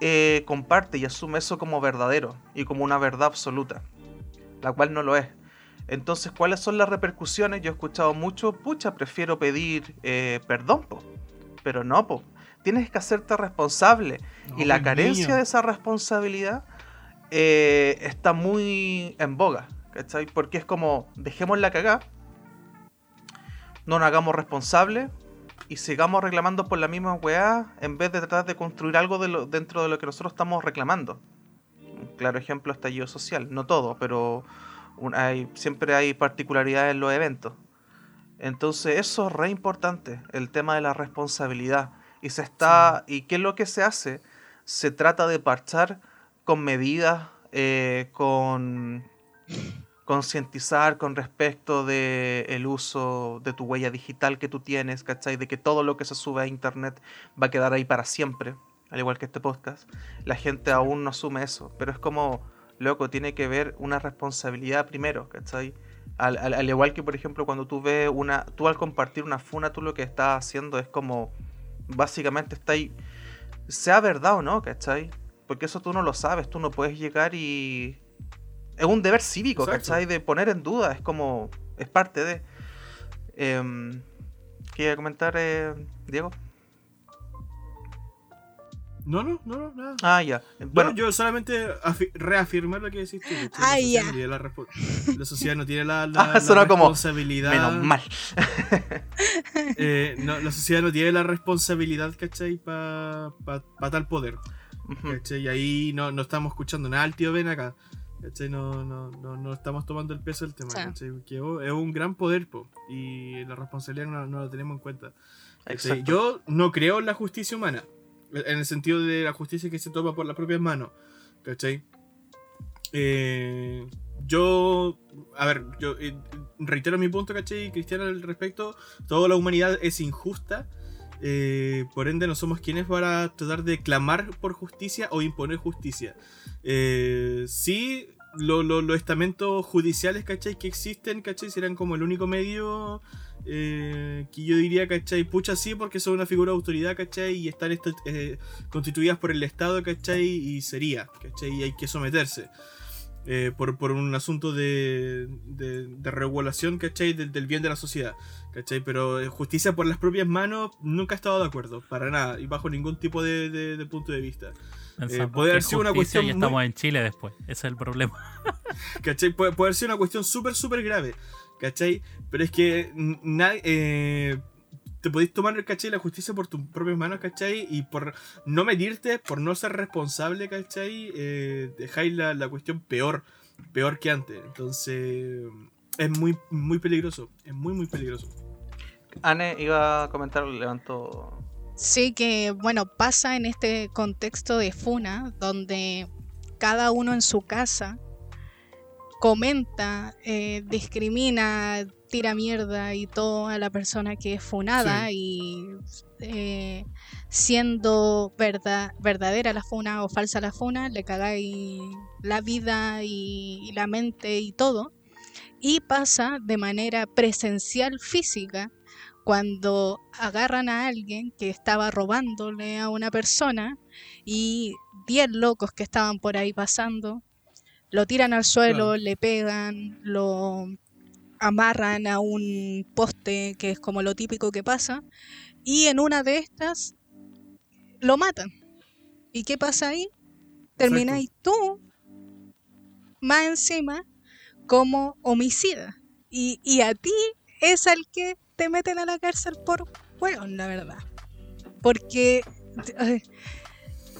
eh, comparte y asume eso como verdadero y como una verdad absoluta, la cual no lo es. Entonces, ¿cuáles son las repercusiones? Yo he escuchado mucho, pucha, prefiero pedir eh, perdón, po. pero no, po. Tienes que hacerte responsable. y la carencia niño. de esa responsabilidad eh, está muy en boga, ¿cachai? Porque es como, dejemos la cagada, no nos hagamos responsables y sigamos reclamando por la misma weá en vez de tratar de construir algo de lo- dentro de lo que nosotros estamos reclamando. Un claro ejemplo, estallido social. No todo, pero un- hay, siempre hay particularidades en los eventos. Entonces eso es re importante, el tema de la responsabilidad. Y se está. ¿Y qué es lo que se hace? Se trata de parchar con medidas, eh, con concientizar con respecto de el uso de tu huella digital que tú tienes, ¿cachai? De que todo lo que se sube a internet va a quedar ahí para siempre, al igual que este podcast. La gente aún no asume eso, pero es como, loco, tiene que ver una responsabilidad primero, ¿cachai? Al, al- al igual que, por ejemplo, cuando tú ves una, tú al compartir una funa, tú lo que estás haciendo es como, básicamente está ahí, sea verdad o no, ¿cachai? Porque eso tú no lo sabes, tú no puedes llegar y... Es un deber cívico, Exacto. ¿cachai? De poner en duda, es como, es parte de... Em, ¿Qué iba a comentar, eh, Diego? No, no, no, no, nada. Ah, ya. Bueno, yo solamente afi- reafirmar lo que decís tú. Ah, la, sociedad ya. no tiene la, sociedad no tiene la, [LAUGHS] la, Ah, la sonó como, responsabilidad. menos mal. [LAUGHS] eh, no, la sociedad no tiene la responsabilidad, ¿cachai? Para tal poder. ¿cachai? Y ahí no, no estamos escuchando nada al tío Ben acá. ¿Cachai? No, no, no, no estamos tomando el peso del tema. Sí. ¿cachai? Que es un gran poder, po, y la responsabilidad no, no la tenemos en cuenta. Yo no creo en la justicia humana, en el sentido de la justicia que se toma por las propias manos. ¿cachai? Eh, yo, a ver, yo eh, reitero mi punto, ¿cachai? Cristiano, al respecto, toda la humanidad es injusta. Eh, por ende, no somos quienes para tratar de clamar por justicia o imponer justicia. Eh, sí, lo- lo- los estamentos judiciales, ¿cachai? Que existen, ¿cachai? Serán como el único medio eh, que yo diría, ¿cachai? Pucha, sí, porque son una figura de autoridad, ¿cachai? Y están esto- eh, constituidas por el Estado, ¿cachai? Y sería, ¿cachai? Y hay que someterse. Eh, por, por un asunto de, de, de regulación, ¿cachai? Del, del bien de la sociedad, ¿cachai? Pero eh, justicia por las propias manos nunca he estado de acuerdo, para nada, y bajo ningún tipo de, de- punto de vista. Pensamos puede haber sido una cuestión y muy- estamos en Chile después. Ese es el problema. [LAUGHS] ¿Cachai? Puede, puede ser una cuestión súper, súper grave. ¿Cachai? Pero es que n- na- eh, te podéis tomar, ¿cachai? La justicia por tus propias manos, ¿cachai? Y por no medirte, por no ser responsable, ¿cachai? Eh, dejáis la, la cuestión peor, peor que antes. Entonces, es muy, muy peligroso. Es muy, muy peligroso. Anne iba a comentar, levantó. Sí, que bueno, pasa en este contexto de Funa, donde cada uno en su casa comenta, eh, discrimina, tira mierda y todo a la persona que es funada y eh, siendo verdad, verdadera la funa o falsa la funa, le cagáis la vida y, y la mente y todo. Y pasa de manera presencial física cuando agarran a alguien que estaba robándole a una persona y 10 locos que estaban por ahí pasando lo tiran al suelo, Claro. le pegan, lo amarran a un poste que es como lo típico que pasa y en una de estas lo matan. ¿Y qué pasa ahí? Termináis tú más encima como homicida. Y, y a ti es al que te meten a la cárcel por hueón, la verdad. Porque,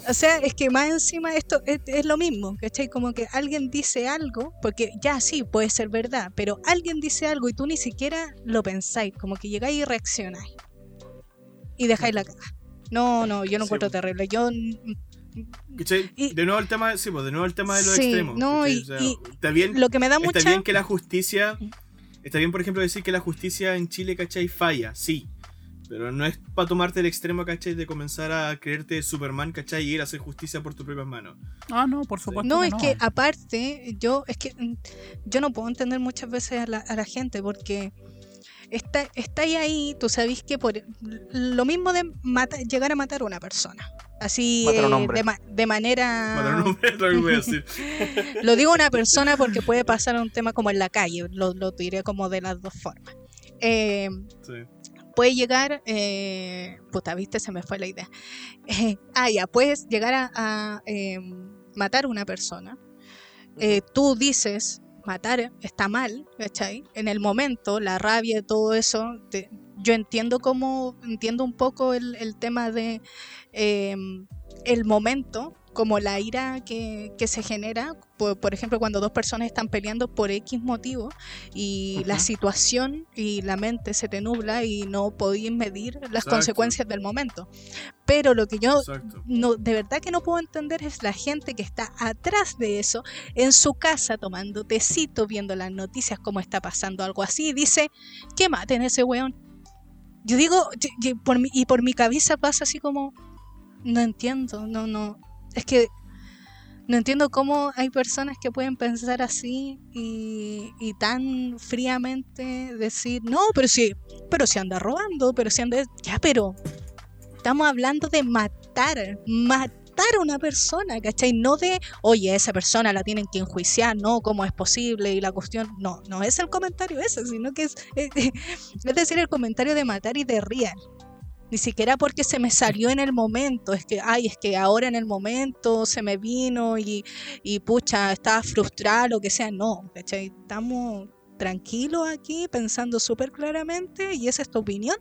o sea, es que más encima esto es, es lo mismo, ¿cachai? Como que alguien dice algo, porque ya sí, puede ser verdad, pero alguien dice algo y tú ni siquiera lo pensáis, como que llegáis y reaccionáis. Y dejáis la caga. No, no, yo lo Sí, encuentro terrible. Yo de nuevo el tema, sí, pues, de nuevo el tema de los Sí, extremos. no, y- O sea, y está bien lo que me da mucha... Está bien que la justicia. Está bien, por ejemplo, decir que la justicia en Chile, ¿cachai? Falla, sí. Pero no es para tomarte el extremo, ¿cachai? De comenzar a creerte Superman, ¿cachai? Y ir a hacer justicia por tus propias manos. Ah, no, por supuesto. No, que es que aparte, yo, es que mm, yo no puedo entender muchas veces a la, a la gente porque está, está ahí, ahí, tú sabes que por lo mismo de mata- llegar a matar a una persona. Así eh, de, ma- de manera. Matar un hombre, es lo que voy a decir. [LAUGHS] Lo digo a una persona porque puede pasar un tema como en la calle, lo, lo diré como de las dos formas. Eh, Sí. Puede llegar, eh, puta, viste, se me fue la idea. Eh, ah, ya, puedes llegar a, a, eh, matar a una persona. Eh, tú dices, matar está mal, ¿cachai? En el momento, la rabia y todo eso, te- yo entiendo cómo, entiendo un poco el, el tema de eh, el momento, como la ira que, que se genera, por, por ejemplo, cuando dos personas están peleando por X motivo y la Ujú. situación y la mente se te nubla y no podéis medir las Exacto. consecuencias del momento. Pero lo que yo Exacto. no, de verdad que no puedo entender es la gente que está atrás de eso, en su casa tomando tecito, viendo las noticias, cómo está pasando algo así, y dice, que maten a ese weón. Yo digo, y por mi, y por mi cabeza pasa así como, no entiendo, no, no, es que no entiendo cómo hay personas que pueden pensar así y, tan fríamente decir, no, pero si, pero si anda robando, pero si anda, ya, pero estamos hablando de matar, matar a una persona, ¿cachai? No de, oye, esa persona la tienen que enjuiciar, no, cómo es posible y la cuestión, no, no es el comentario ese, sino que es, [LAUGHS] es decir, el comentario de matar y de real. Ni siquiera porque se me salió en el momento, es que, ay, es que ahora en el momento se me vino y, y pucha, estaba frustrada, lo que sea, no, ¿cachai? Estamos tranquilos aquí, pensando súper claramente y esa es tu opinión.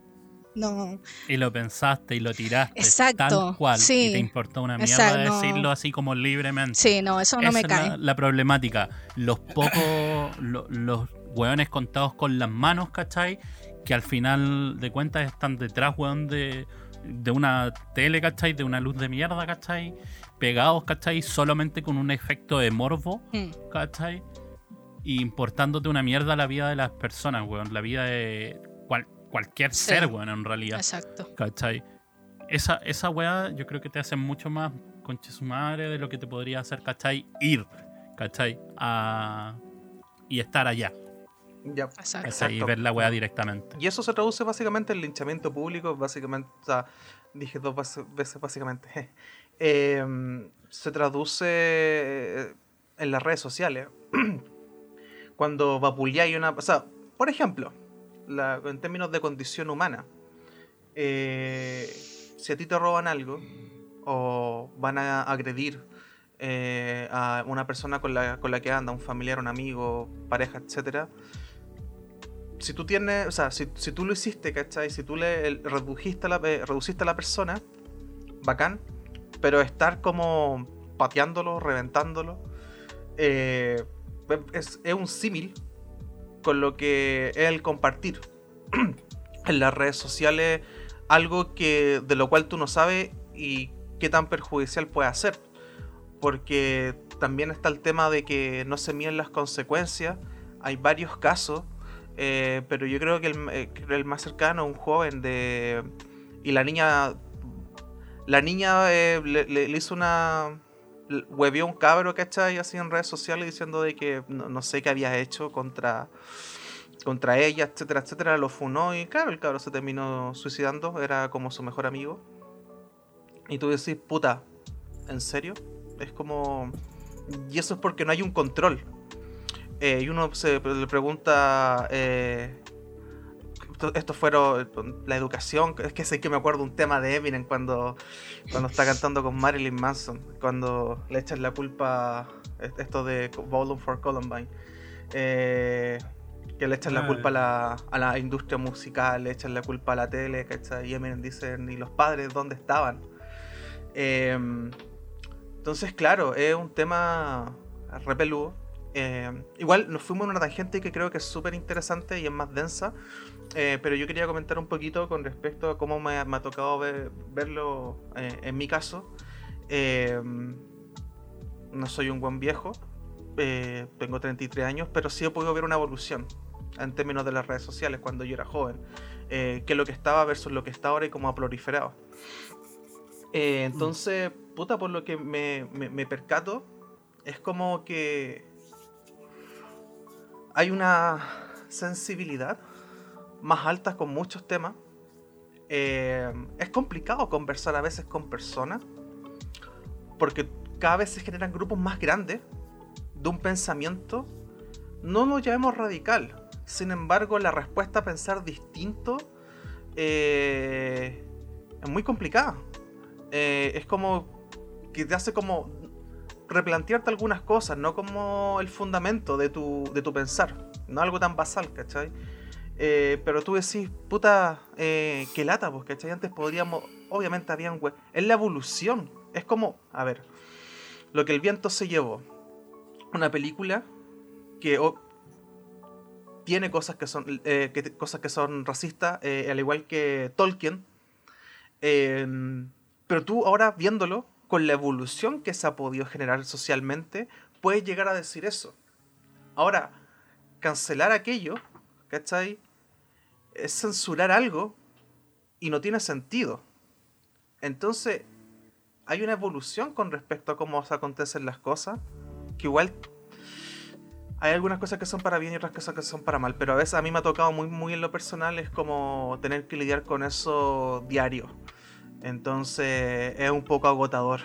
No, Y lo pensaste y lo tiraste Exacto, tal cual. sí. Y te importó una mierda Exacto, no. decirlo así como libremente. sí, no, eso no Esa me es cae. La, la problemática. Los pocos, lo- los hueones contados con las manos, ¿cachai? Que al final de cuentas están detrás, weón, de, de una tele, ¿cachai? De una luz de mierda, ¿cachai? Pegados, ¿cachai? Solamente con un efecto de morbo, Mm, ¿cachai? Y importándote una mierda la vida de las personas, weón. La vida de cual- cualquier Sí. ser, weón, en realidad. exacto. ¿Cachai? Esa, esa weá yo creo que te hace mucho más conche su madre de lo que te podría hacer, ¿cachai? Ir, ¿cachai? A... Y estar allá, Ya. Exacto. Y ver la weá directamente. Y eso se traduce básicamente en linchamiento público, básicamente, o sea, dije dos base- veces básicamente. [LAUGHS] Em, se traduce eh, en las redes sociales. [CLEARS THROAT] Cuando vapuleáis una... O sea, por ejemplo, la- en términos de condición humana, eh, si a ti te roban algo o van a agredir eh, a una persona con la, con la que anda, un familiar, un amigo, pareja, etcétera, si tú tienes, o sea, si, si tú lo hiciste, ¿cachai? Si tú le el- redujiste la, eh, reduciste a la persona, bacán, pero estar como pateándolo, reventándolo, eh, es, es un símil con lo que es el compartir [CLEARS THROAT] en las redes sociales algo que de lo cual tú no sabes y qué tan perjudicial puede ser. Porque también está el tema de que no se miden las consecuencias. Hay varios casos eh, pero yo creo que el, eh, más cercano, un joven de... Y la niña... La niña eh, le, hizo una... Huevió un cabro, ¿cachai? Así en redes sociales diciendo de que no, no sé qué había hecho contra... Contra ella, etcétera, etcétera. Lo funó y claro, el cabro se terminó suicidando. Era como su mejor amigo. Y tú decís, puta, ¿en serio? Es como... Y eso es porque no hay un control. Eh, y uno se le pregunta, eh, esto, fueron la educación, es que sé que me acuerdo un tema de Eminem cuando, cuando está cantando con Marilyn Manson, cuando le echan la culpa, est- esto de Bowling for Columbine, eh, que le echan la culpa a la, a la industria musical, le echan la culpa a la tele, ¿cachai? Y Eminem dice, ¿y los padres dónde estaban? Em, entonces, claro, es un tema repeludo. Eh, igual nos fuimos en una tangente que creo que es súper interesante y es más densa, eh, pero yo quería comentar un poquito con respecto a cómo me, ha- me ha tocado ver- verlo eh, en mi caso. No soy un buen viejo, tengo 33 años, pero sí he podido ver una evolución en términos de las redes sociales cuando yo era joven. que lo que estaba versus lo que está ahora y cómo ha proliferado. Eh, entonces, puta, por lo que me, me- me percato, es como que hay una sensibilidad más alta con muchos temas. Eh, es complicado conversar a veces con personas porque cada vez se generan grupos más grandes de un pensamiento. No lo llamemos radical. Sin embargo, la respuesta a pensar distinto eh, es muy complicada. Eh, es como que te hace como replantearte algunas cosas, no como el fundamento de tu, de tu pensar, no algo tan basal, ¿cachai? Eh, pero tú decís, puta, eh, qué lata, pues, ¿cachai? Antes podríamos, obviamente habían we- Es la evolución, es como, a ver, lo que el viento se llevó, una película que tiene cosas que son, eh, cosas que son racistas, eh, al igual que Tolkien, eh, pero tú ahora viéndolo, con la evolución que se ha podido generar socialmente, puedes llegar a decir eso. Ahora, cancelar aquello, ¿cachai? Es censurar algo y no tiene sentido. Entonces, hay una evolución con respecto a cómo se acontecen las cosas, que igual hay algunas cosas que son para bien y otras cosas que son para mal, pero a veces a mí me ha tocado muy, muy en lo personal, es como tener que lidiar con eso diario. Entonces es un poco agotador.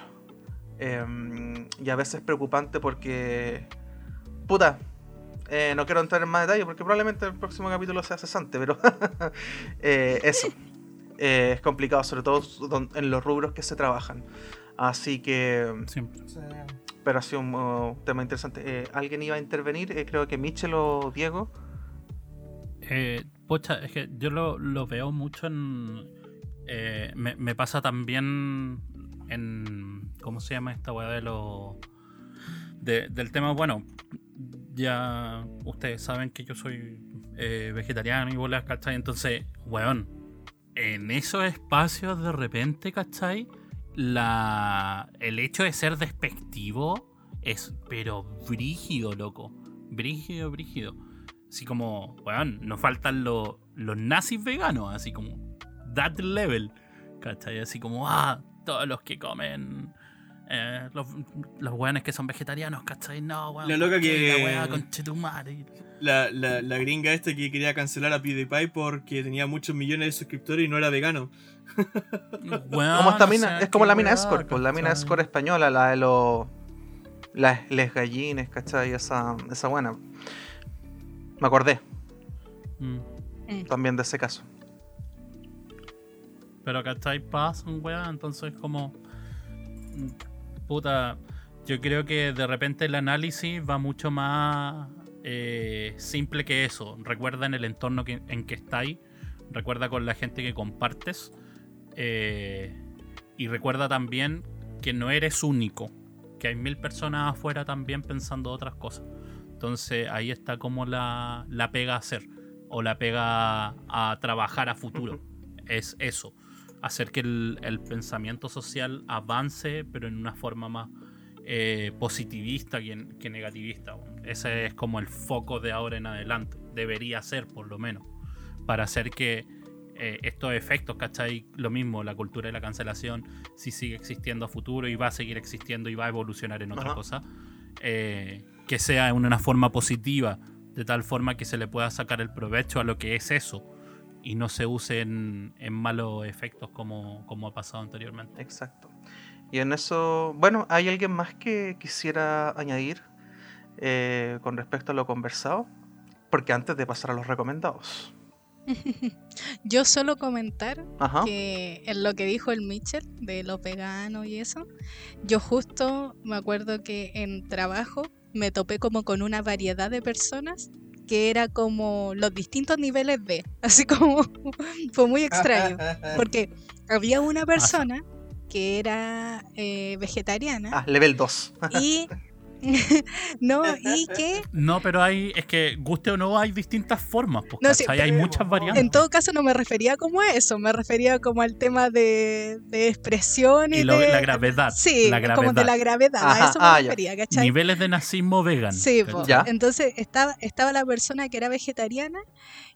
Em, y a veces preocupante porque... Puta, eh, no quiero entrar en más detalle porque probablemente el próximo capítulo sea cesante, pero [LAUGHS] eh, eso. Eh, es complicado, sobre todo en los rubros que se trabajan. Así que... Siempre. Pero ha sido un uh, tema interesante. Eh, ¿Alguien iba a intervenir? Eh, creo que Michel o Diego. Eh, pocha, es que yo lo, lo veo mucho en. Eh, me, pasa también en. ¿Cómo se llama esta weá de lo. de- del tema, bueno, ya ustedes saben que yo soy eh, vegetariano y bolas, ¿cachai? Entonces, weón, en esos espacios de repente, ¿cachai? La, el hecho de ser despectivo es, pero brígido, loco. Brígido, brígido. Así como, weón, nos faltan los nazis veganos, así como, that level. ¿Cachai? Así como, ah, todos los que comen. eh, los, los weones que son vegetarianos, ¿cachai? No, weón. La loca que- La. La, la, la gringa esta que quería cancelar a PewDiePie porque tenía muchos millones de suscriptores y no era vegano. Weón, [LAUGHS] Como esta o mina, sea, es como la mina weá, Escort, pues la mina. Escort española, la de los. Las les gallines, ¿cachai? Esa, esa buena. Me acordé Mm. también de ese caso. Pero ¿cachai? Pasan, weá. Entonces, como. Puta. Yo creo que de repente el análisis va mucho más eh, simple que eso. Recuerda en el entorno que- en que estáis. Recuerda con la gente que compartes. eh, y recuerda también que no eres único. Que hay mil personas afuera también pensando otras cosas. Entonces ahí está como la, la pega a hacer. O la pega a trabajar a futuro. Es eso. Hacer que el, el pensamiento social avance, pero en una forma más eh, positivista que, que negativista. Ese es como el foco de ahora en adelante. Debería ser, por lo menos. Para hacer que eh, estos efectos, ¿cachai? Lo mismo, la cultura de la cancelación, si sigue existiendo a futuro y va a seguir existiendo y va a evolucionar en otra Ajá. cosa, eh, que sea en una forma positiva, de tal forma que se le pueda sacar el provecho a lo que es eso y no se use en, en malos efectos como, como ha pasado anteriormente. Exacto. Y en eso, bueno, ¿hay alguien más que quisiera añadir eh, con respecto a lo conversado? Porque antes de pasar a los recomendados. [LAUGHS] Yo solo comentar Ajá. que en lo que dijo el Mitchell de los veganos y eso, yo justo me acuerdo que en trabajo me topé como con una variedad de personas que era como los distintos niveles de, [LAUGHS] así como fue muy extraño, [LAUGHS] porque había una persona que era eh, vegetariana Ah, level 2. y [LAUGHS] [LAUGHS] no, y que No, pero hay, es que guste o no, hay distintas formas, pues, No, hay muchas variantes. en todo caso no me refería como a eso, me refería como al tema de, de expresión y, y lo- de... la gravedad. Sí, la como de la gravedad, Ajá, a eso me ah, ya. refería, ¿cachai? Niveles de nazismo vegan. Entonces estaba, estaba la persona que era vegetariana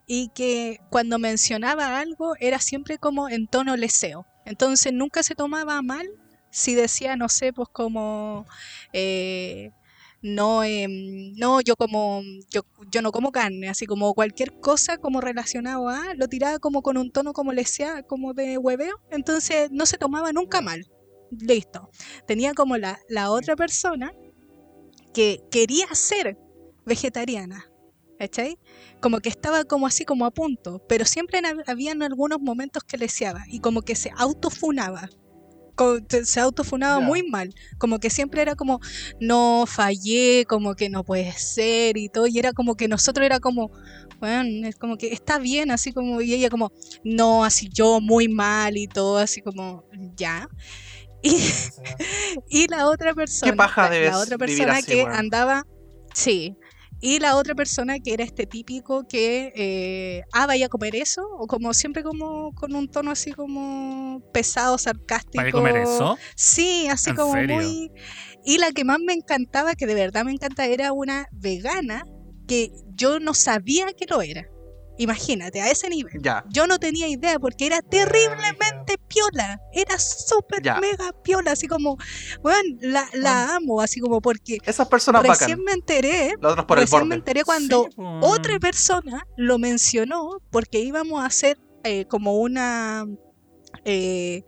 y que cuando mencionaba algo era siempre como en tono leseo. Entonces nunca se tomaba mal si decía, no sé, pues como... eh, no, em, no, yo como, yo, yo no como carne, así como cualquier cosa como relacionado a, lo tiraba como con un tono como lesea, como de hueveo, entonces no se tomaba nunca mal. Listo. Tenía como la, la otra persona que quería ser vegetariana, ¿cachai? Como que estaba como así como a punto, pero siempre en- habían algunos momentos que leseaba y como que se autofunaba. Se autofunaba Ya. muy mal, como que siempre era como, no fallé, como que no puede ser y todo, y era como que nosotros era como, bueno, es como que está bien, así como, y ella como, no, así yo muy mal y todo, así como, ya. [LAUGHS] Y, y la otra persona, paja la- la otra persona así, que weón. andaba, sí. Y la otra persona que era este típico que, eh, ah, vaya a comer eso, o como siempre como con un tono así como pesado, sarcástico. ¿Para qué comer eso? Sí, así ¿En como serio? muy... Y la que más me encantaba, que de verdad me encanta, era una vegana que yo no sabía que lo era. Imagínate, a ese nivel. Ya. Yo no tenía idea porque era terriblemente piola. Era súper mega piola, así como, bueno, la, la amo, así como porque Esas personas bacán. recién me enteré, por recién me enteré cuando Sí, otra persona lo mencionó porque íbamos a hacer eh, como una... eh,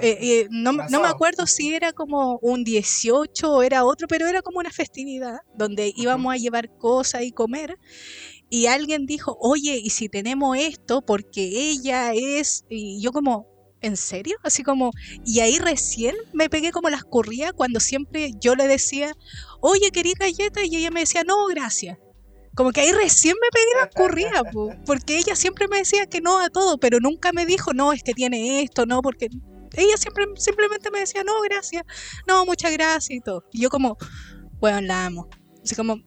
eh, eh, no, me- no me acuerdo si era como un 18 o era otro, pero era como una festividad donde íbamos a llevar cosas y comer. Y alguien dijo, oye, ¿y si tenemos esto? Porque ella es... Y yo como, ¿en serio? Así como... Y ahí recién me pegué como las corridas cuando siempre yo le decía, oye, quería galleta? Y ella me decía, no, gracias. Como que ahí recién me pegué las corridas, po, porque ella siempre me decía que no a todo, pero nunca me dijo, no, es que tiene esto, no, porque ella siempre simplemente me decía, no, gracias, no, muchas gracias y todo. Y yo como, bueno, la amo. Así como,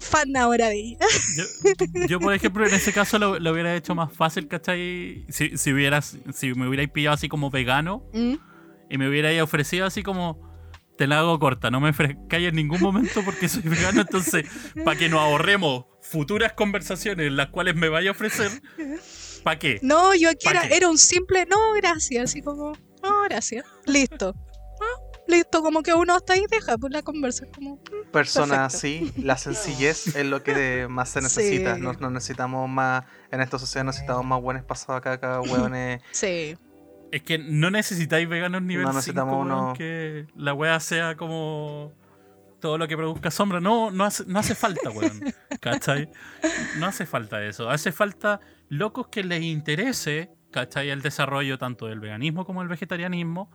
fan ahora de ella. [LAUGHS] Yo, yo, por ejemplo, en ese caso lo, lo hubiera hecho más fácil, ¿cachai? Si, si, hubieras, si me hubierais pillado así como vegano Mm, y me hubierais ofrecido así como, te la hago corta, no me ofrezcáis en ningún momento porque soy vegano, entonces, para que nos ahorremos futuras conversaciones en las cuales me vaya a ofrecer, ¿para qué? No, yo aquí ¿Pa' era, qué? era un simple, no, gracias, así como, no, gracias, listo. Listo, como que uno hasta ahí deja pues la conversa, como, Personas Perfecto. así, la sencillez [LAUGHS] es lo que más se necesita. Sí. No, no necesitamos más, en esta sociedad necesitamos más buenos pasados acá, acá, hueones. [LAUGHS] sí. Es que no necesitáis veganos nivel No 5, necesitamos uno- que la wea sea como todo lo que produzca sombra. No, no hace, no hace falta, weón. [LAUGHS] ¿Cachai? No hace falta eso. Hace falta locos que les interese, ¿cachai? El desarrollo tanto del veganismo como del vegetarianismo.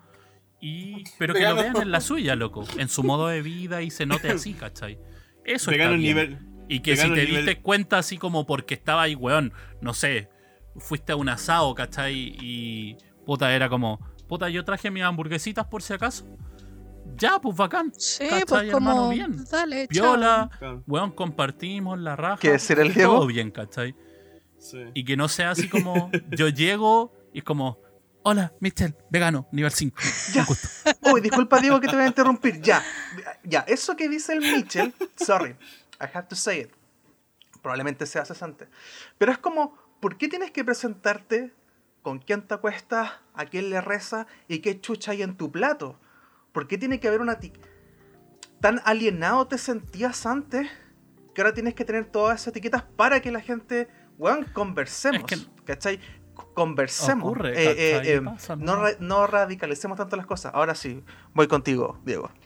Y, pero que lo vean en la suya, loco. En su modo de vida y se note así, ¿cachai? Eso Vegano está bien. nivel. Y que si te nivel- diste cuenta así como porque estaba ahí, weón, no sé, fuiste a un asado, ¿cachai? Y puta, era como, puta, yo traje mis hamburguesitas por si acaso. Ya, pues bacán. Sí, ¿Cachai, pues hermano? como, Bien. dale. Viola, weón, compartimos la raja. ¿Qué decir el Diego? Todo bien, ¿cachai? sí. Y que no sea así como, yo llego y es como, hola, Michel, vegano, nivel 5. [LAUGHS] Ya. Uy, disculpa Diego que te voy a interrumpir. Ya, ya, eso que dice el Mitchell, sorry, I have to say it. Probablemente sea cesante. Pero es como, ¿por qué tienes que presentarte con quién te acuestas, a quién le reza y qué chucha hay en tu plato? ¿Por qué tiene que haber una... ¿Tan alienado te sentías antes que ahora tienes que tener todas esas etiquetas para que la gente, weón, conversemos? Es ¿Cachai? Conversemos. Ocurre, Eh, eh, eh, Pasa, no, ¿no? ra- no radicalicemos tanto las cosas. Ahora sí, voy contigo, Diego. [LAUGHS]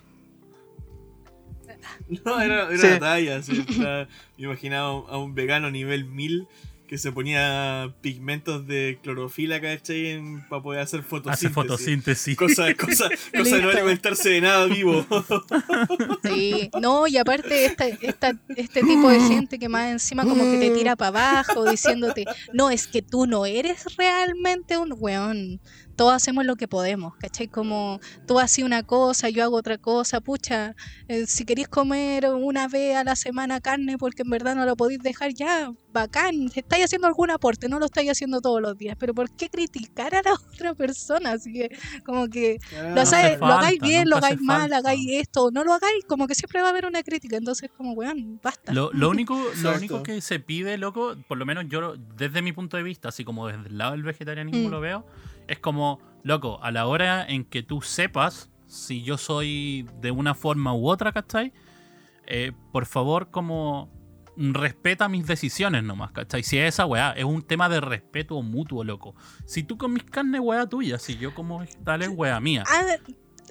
No, era, era Sí. una talla. está- me imaginaba a un vegano nivel 1000 que se ponía pigmentos de clorofila, ¿cachai? Para poder hacer Hace fotosíntesis. fotosíntesis. Cosa, cosa, [LAUGHS] cosa de no alimentarse de nada vivo. [LAUGHS] Sí, no, y aparte esta, esta, este tipo de gente que más encima como que te tira para abajo diciéndote, no, es que tú no eres realmente un weón. Todos hacemos lo que podemos, ¿cachai? Como tú haces una cosa, yo hago otra cosa, pucha, eh, si queréis comer una vez a la semana carne porque en verdad no lo podéis dejar ya, bacán, estáis haciendo algún aporte, no lo estáis haciendo todos los días, pero ¿por qué criticar a la [LAUGHS] otra persona? Así que como que lo, Ah, lo hagáis bien, lo hagáis mal, falta. hagáis esto, no lo hagáis, como que siempre va a haber una crítica, entonces como, weón, basta. Lo, lo único, [LAUGHS] lo único que se pide, loco, por lo menos yo lo- desde mi punto de vista, así como desde el lado del vegetarianismo Mm. lo veo, es como, loco, a la hora en que tú sepas si yo soy de una forma u otra, ¿cachai? Eh, por favor, como respeta mis decisiones nomás, ¿cachai? Si es esa weá, es un tema de respeto mutuo, loco. Si tú comes carne, weá tuya, si yo como vegetales, weá mía.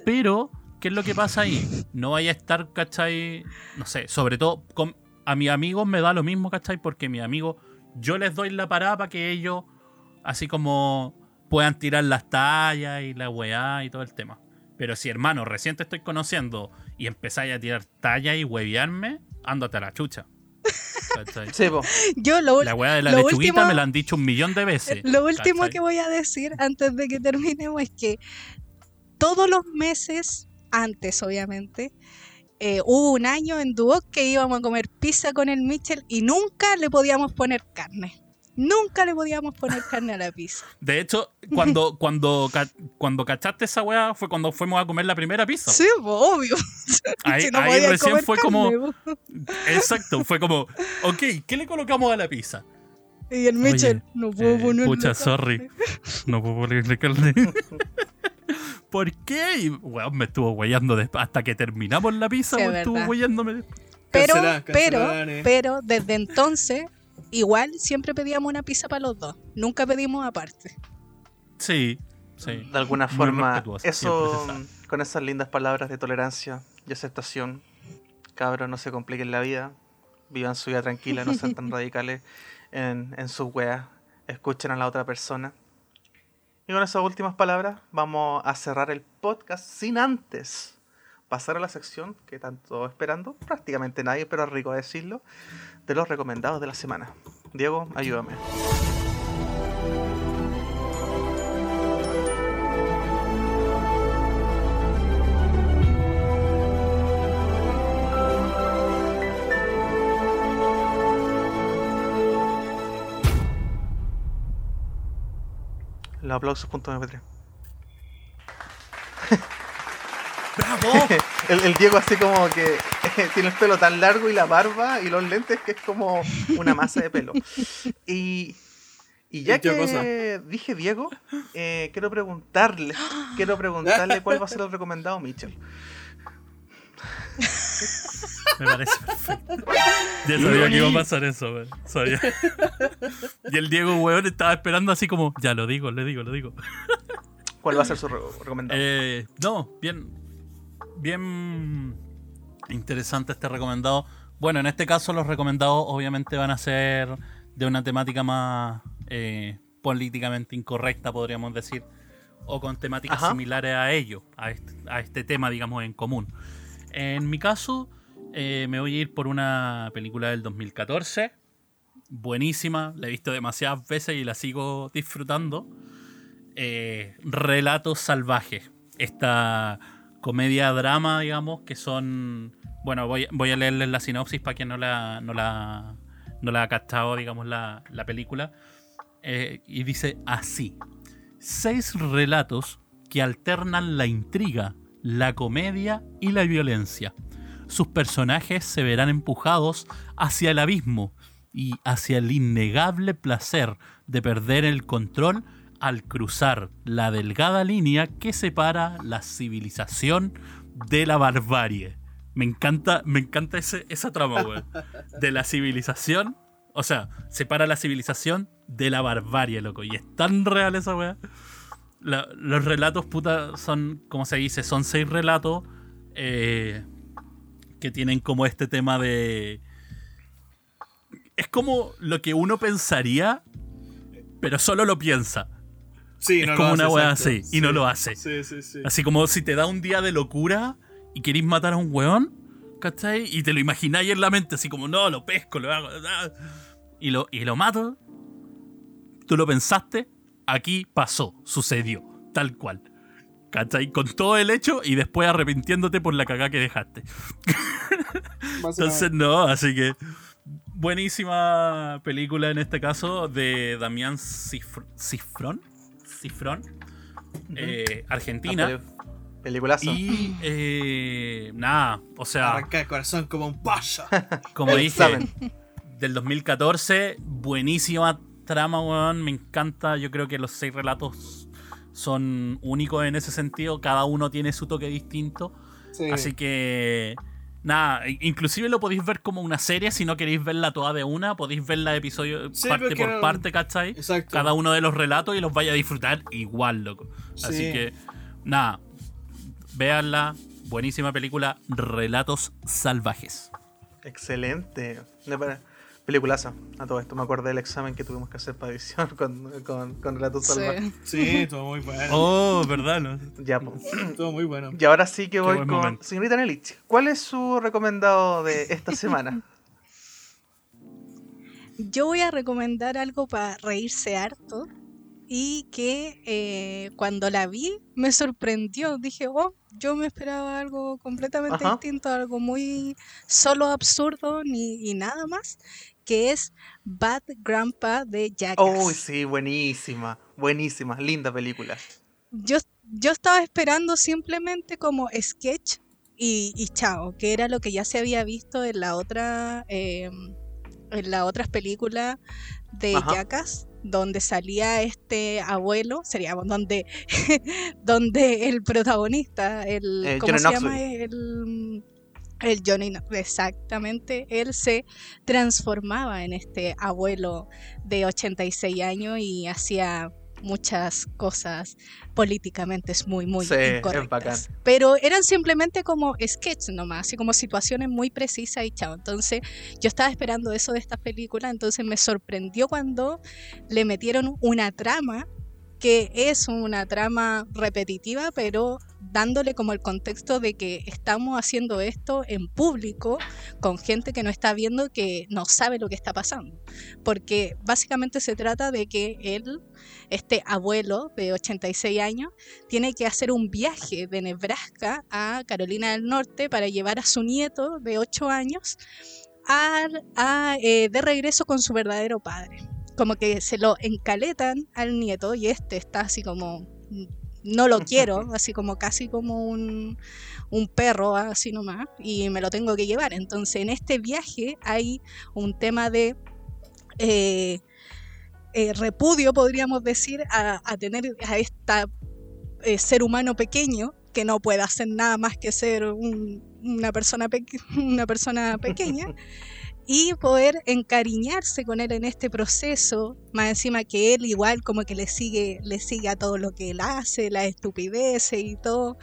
Pero, ¿qué es lo que pasa ahí? No vaya a estar, ¿cachai? No sé, sobre todo con, a mis amigos me da lo mismo, ¿cachai? Porque mis amigos, yo les doy la parada para que ellos, así como puedan tirar las tallas y la weá y todo el tema. Pero si, hermano, recién te estoy conociendo y empezáis a tirar tallas y huevearme, ándate a la chucha. Sí, yo lo, La weá de la lo lechuguita último- me la han dicho un millón de veces. Lo último ¿cachai? que voy a decir antes de que terminemos es que todos los meses, antes obviamente, eh, hubo un año en Duoc que íbamos a comer pizza con el Mitchell y nunca le podíamos poner carne. Nunca le podíamos poner carne a la pizza. [LAUGHS] De hecho, cuando, cuando, cuando cachaste esa weá fue cuando fuimos a comer la primera pizza. Sí, pues, obvio. [LAUGHS] Ahí, Si no ahí podías recién fue carne, como. po. Exacto, fue como. Ok, ¿qué le colocamos a la pizza? Y el Mitchell, Oye, no puedo Eh, ponerle pucha, carne". sorry. No puedo ponerle carne. [LAUGHS] ¿Por qué? Y, weón, me estuvo huellando después. Hasta que terminamos la pizza, Sí, weón, estuvo después. Pero, pero, Dani. pero desde entonces, igual siempre pedíamos una pizza para los dos. Nunca pedimos aparte. Sí, sí. De alguna Muy forma, eso con esas lindas palabras de tolerancia y aceptación, cabros, no se compliquen la vida, vivan su vida tranquila, no sean tan [LAUGHS] radicales en, en sus weas, escuchen a la otra persona. Y con esas últimas palabras vamos a cerrar el podcast sin antes pasar a la sección que tanto esperando, prácticamente nadie, pero rico decirlo, de los recomendados de la semana. Diego, ayúdame. Los aplausos.mp3. [LAUGHS] ¡Bravo! [LAUGHS] El, el Diego así como que [LAUGHS] tiene el pelo tan largo y la barba y los lentes que es como una masa de pelo. Y, y ya ¿Y qué que cosa? dije Diego, eh, quiero preguntarle, quiero preguntarle cuál va a ser el recomendado Mitchell. Me parece perfecto. Ya sabía que iba a pasar eso. Sabía. Y el Diego, weón, estaba esperando así como, ya lo digo, le digo, lo digo. ¿Cuál va a ser su re- recomendado? Eh, no, bien. Bien interesante este recomendado. Bueno, en este caso los recomendados obviamente van a ser de una temática más eh, políticamente incorrecta, podríamos decir, o con temáticas Ajá. similares a ello, a este, a este tema, digamos, en común. En mi caso, eh, me voy a ir por una película del 2014, buenísima, la he visto demasiadas veces y la sigo disfrutando. Eh, Relatos salvajes. Esta comedia-drama, digamos, que son... Bueno, voy, voy a leerles la sinopsis para quien no la, no la, no la ha captado, digamos, la, la película. Eh, y dice así. Seis relatos que alternan la intriga, la comedia y la violencia. Sus personajes se verán empujados hacia el abismo y hacia el innegable placer de perder el control al cruzar la delgada línea que separa la civilización de la barbarie. Me encanta, me encanta ese- esa trama, weón. De la civilización. O sea, separa la civilización de la barbarie, loco. Y es tan real esa weá. Los relatos, puta, son, como se dice, son seis relatos eh, que tienen como este tema de... Es como lo que uno pensaría, pero solo lo piensa. Sí, Es no lo como hace, una exacto. así, y no lo hace. Sí, sí, sí. Así como si te da un día de locura y querís matar a un weón, ¿cachai? Y te lo imagináis en la mente, así como, no, lo pesco, lo hago. ah, Y lo, y lo mato. Tú lo pensaste, aquí pasó, sucedió. Tal cual. ¿Cachai? Con todo el hecho y después arrepintiéndote por la cagada que dejaste. [LAUGHS] Entonces, no, así que. Buenísima película en este caso de Damián Cifr Cifrón. Cifrón. eh, Argentina. Peliculazo. Y eh, nada, o sea, Arranca el corazón como un pollo. [LAUGHS] como dije, examen. del 2014, buenísima trama, weón. Me encanta. Yo creo que los seis relatos son únicos en ese sentido. Cada uno tiene su toque distinto. Sí. Así que. Nada, inclusive lo podéis ver como una serie, si no queréis verla toda de una, podéis verla episodio Sí, parte por parte, ¿cachai? Exacto. Cada uno de los relatos y los vaya a disfrutar igual, loco. Así Sí. que, nada, véanla, buenísima película, Relatos Salvajes. Excelente. Peliculaza. A todo esto me acordé del examen que tuvimos que hacer para edición [LAUGHS] con, con, con Relatos Sí. Salvajes. Sí, estuvo muy bueno. Oh, ¿verdad? no? Ya. Estuvo muy bueno. Y ahora sí que voy con. momento. Señorita Nelich, ¿cuál es su recomendado de esta [LAUGHS] semana? Yo voy a recomendar algo para reírse harto y que eh, cuando la vi me sorprendió. Dije, oh, yo me esperaba algo completamente Ajá. distinto, algo muy solo absurdo ni y nada más, que es Bad Grandpa de Jackass. Uy, sí, buenísima. Buenísima. Linda película. yo, yo estaba esperando simplemente como sketch y, y chao, que era lo que ya se había visto en la otra, eh, en las otras películas de Ajá. Jackass, donde salía este abuelo, sería donde, [LAUGHS] donde el protagonista, el Eh, ¿cómo se llama? El, el Johnny, exactamente, él se transformaba en este abuelo de 86 años y hacía muchas cosas políticamente es muy, muy Sí, incorrectas. Pero eran simplemente como sketches nomás, así como situaciones muy precisas y chao. Entonces, yo estaba esperando eso de esta película, entonces me sorprendió cuando le metieron una trama que es una trama repetitiva, pero dándole como el contexto de que estamos haciendo esto en público con gente que no está viendo, que no sabe lo que está pasando. Porque básicamente se trata de que él, este abuelo de 86 años, tiene que hacer un viaje de Nebraska a Carolina del Norte para llevar a su nieto de 8 años al- a, eh, de regreso con su verdadero padre. Como que se lo encaletan al nieto y este está así como, "Mm, no lo [LAUGHS] quiero, así como casi como un, un perro, así nomás, y me lo tengo que llevar. Entonces en este viaje hay un tema de... eh, eh, repudio, podríamos decir, a, a tener a esta eh, ser humano pequeño que no puede hacer nada más que ser un- una, persona [LAUGHS] una persona pequeña [LAUGHS] y poder encariñarse con él en este proceso, más encima que él igual como que le sigue, le sigue a todo lo que él hace, las estupideces y todo.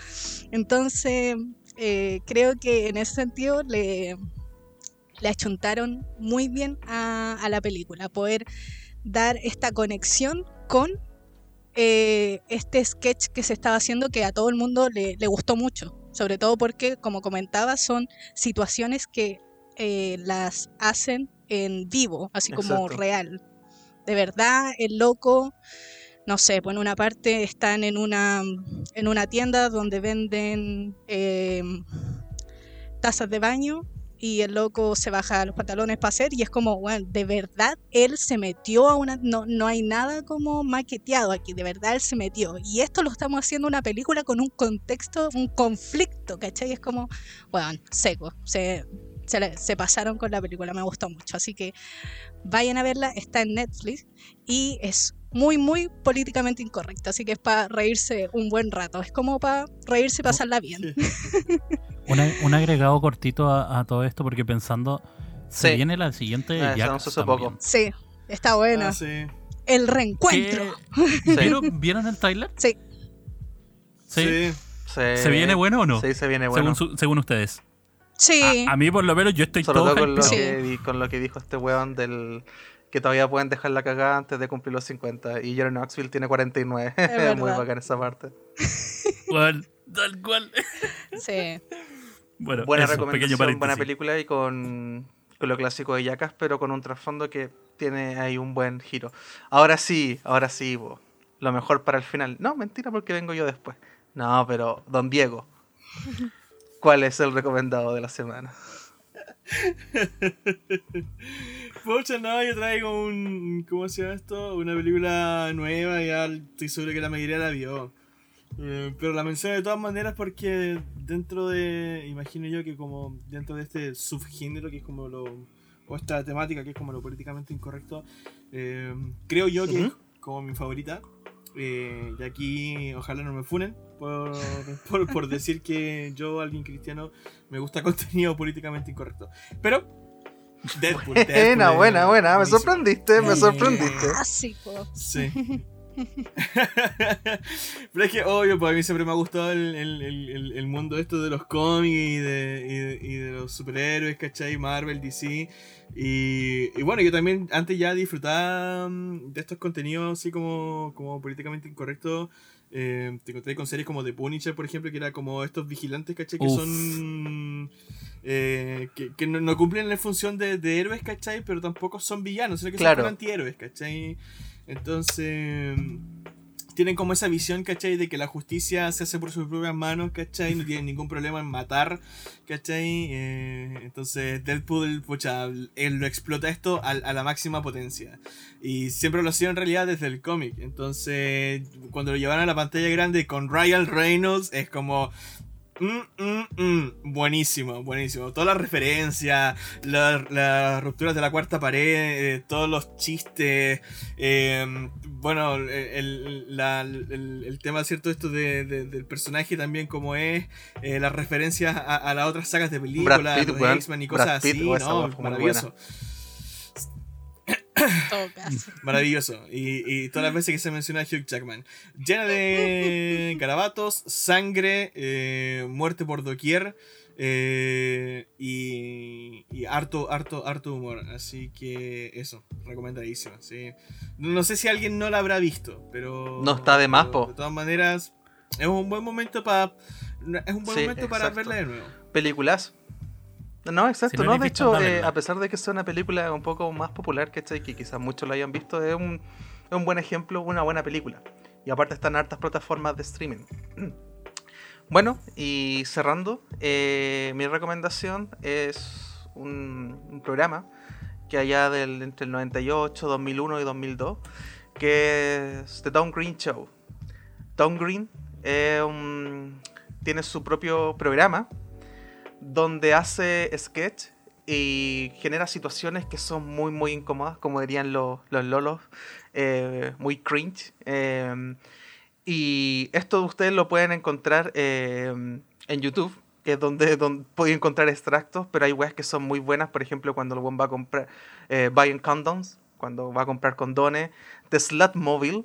Entonces, eh, creo que en ese sentido le, le achuntaron muy bien a, la película, poder dar esta conexión con eh, este sketch que se estaba haciendo que a todo el mundo le, le gustó mucho, sobre todo porque, como comentaba, son situaciones que eh, las hacen en vivo, así como Exacto. real. De verdad, el loco, no sé, en una parte están en una, en una tienda donde venden eh, tazas de baño y el loco se baja los pantalones para hacer y es como, bueno, de verdad él se metió a una, no, no hay nada como maqueteado aquí, de verdad él se metió. Y esto lo estamos haciendo una película con un contexto, un conflicto, ¿cachai? Es como, bueno, seco, se, se, le- se pasaron con la película, me gustó mucho. Así que vayan a verla, está en Netflix y es muy, muy políticamente incorrecta, así que es para reírse un buen rato, es como para reírse y pasarla bien. Sí. [LAUGHS] Un agregado cortito a, a todo esto, porque pensando, se Sí. viene la siguiente Ah, estamos hace poco. Sí, está bueno. Ah, sí. El reencuentro. ¿Qué- [LAUGHS] ¿Vieron, vieron el trailer? Sí. ¿Sí? Sí. Se, ¿Se viene bueno o no? Sí, se viene bueno. según, su- según ustedes. Sí. A, a mí, por lo menos, yo estoy Sobre todo todo con lo. Sí. que, con lo que dijo este weón del que todavía pueden dejar la cagada antes de cumplir los 50. Y Jerry Knoxville tiene 49. [LAUGHS] Es muy bacán esa parte. [LAUGHS] Tal cual. Sí. Bueno, Buena eso, recomendación, pequeño buena película y con, con lo clásico de Yacas, pero con un trasfondo que tiene ahí un buen giro. Ahora sí, ahora sí, bo. lo mejor para el final. No, mentira, porque vengo yo después. No, pero, don Diego, ¿cuál es el recomendado de la semana? [LAUGHS] Pucha, no, yo traigo un. ¿Cómo se llama esto? Una película nueva, ya estoy seguro que la mayoría la vio. Eh, pero la menciono de todas maneras porque dentro de. Imagino yo que, como dentro de este subgénero que es como lo. o esta temática que es como lo políticamente incorrecto, eh, creo yo que es como mi favorita. Eh, y aquí, ojalá no me funen por, por, por decir que yo, alguien cristiano, me gusta [LAUGHS] contenido políticamente incorrecto. Pero Deadpool, [LAUGHS] buena, buena, buena. Me sorprendiste, me sorprendiste. Ah, sí. [LAUGHS] Pero es que, obvio, pues a mí siempre me ha gustado el, el, el, el mundo esto de los cómics y de, y de, y de los superhéroes, ¿cachai? Marvel, DC. Y, y, bueno, yo también antes ya disfrutaba mm, de estos contenidos así como, como políticamente incorrectos. Eh, te encontré con series como The Punisher, por ejemplo, que era como estos vigilantes, ¿cachai? Que Uf. son. eh, que, que no, no cumplen la función de, de héroes, ¿cachai? Pero tampoco son villanos, sino que Claro. son antihéroes, ¿cachai? Entonces. Tienen como esa visión, ¿cachai? De que la justicia se hace por sus propias manos, ¿cachai? No tienen ningún problema en matar, ¿cachai? Eh, entonces Deadpool, pucha, él lo explota esto a, a la máxima potencia. Y siempre lo ha sido en realidad desde el cómic. Entonces, cuando lo llevaron a la pantalla grande con Ryan Reynolds, es como. Mm, mm, mm, buenísimo, buenísimo. Todas las referencias, la- las rupturas de la cuarta pared, eh, todos los chistes. eh, bueno, el, el- la- el- el tema, ¿cierto? Esto de- de- del personaje también, como es. eh, las referencias a, a las otras sagas de películas, Brad Pitt, los weón. X-Men y Brad cosas Pitt, así, ¿no? Maravilloso. [LAUGHS] Maravilloso. Y, y todas las veces que se menciona a Hugh Jackman. Llena de [LAUGHS] garabatos, sangre, eh, muerte por doquier. eh, y, y harto, harto, harto humor. Así que eso, recomendadísimo. Sí. No sé si alguien no la habrá visto, pero. No está de más, po. De todas maneras, es un buen momento para. Es un buen Sí, momento para verla de nuevo. Películas. No, exacto, Si no de hecho, eh, a pesar de que sea una película un poco más popular, ¿cachai? Que quizás muchos la hayan visto, es un, es un buen ejemplo, una buena película. Y aparte están hartas plataformas de streaming. [CLEARS THROAT] Bueno, y cerrando, eh, mi recomendación es un, un programa que allá del, entre el 98, 2001 y 2002, que es The Tom Green Show. Tom Green eh, un- tiene su propio programa donde hace sketch y genera situaciones que son muy muy incómodas, como dirían los, los lolos, eh, muy cringe. eh, y esto ustedes lo pueden encontrar eh, en YouTube, que es donde, donde pueden encontrar extractos, pero hay weas que son muy buenas, por ejemplo, cuando el va a comprar, eh, cuando va a comprar condones, The Slut Mobile,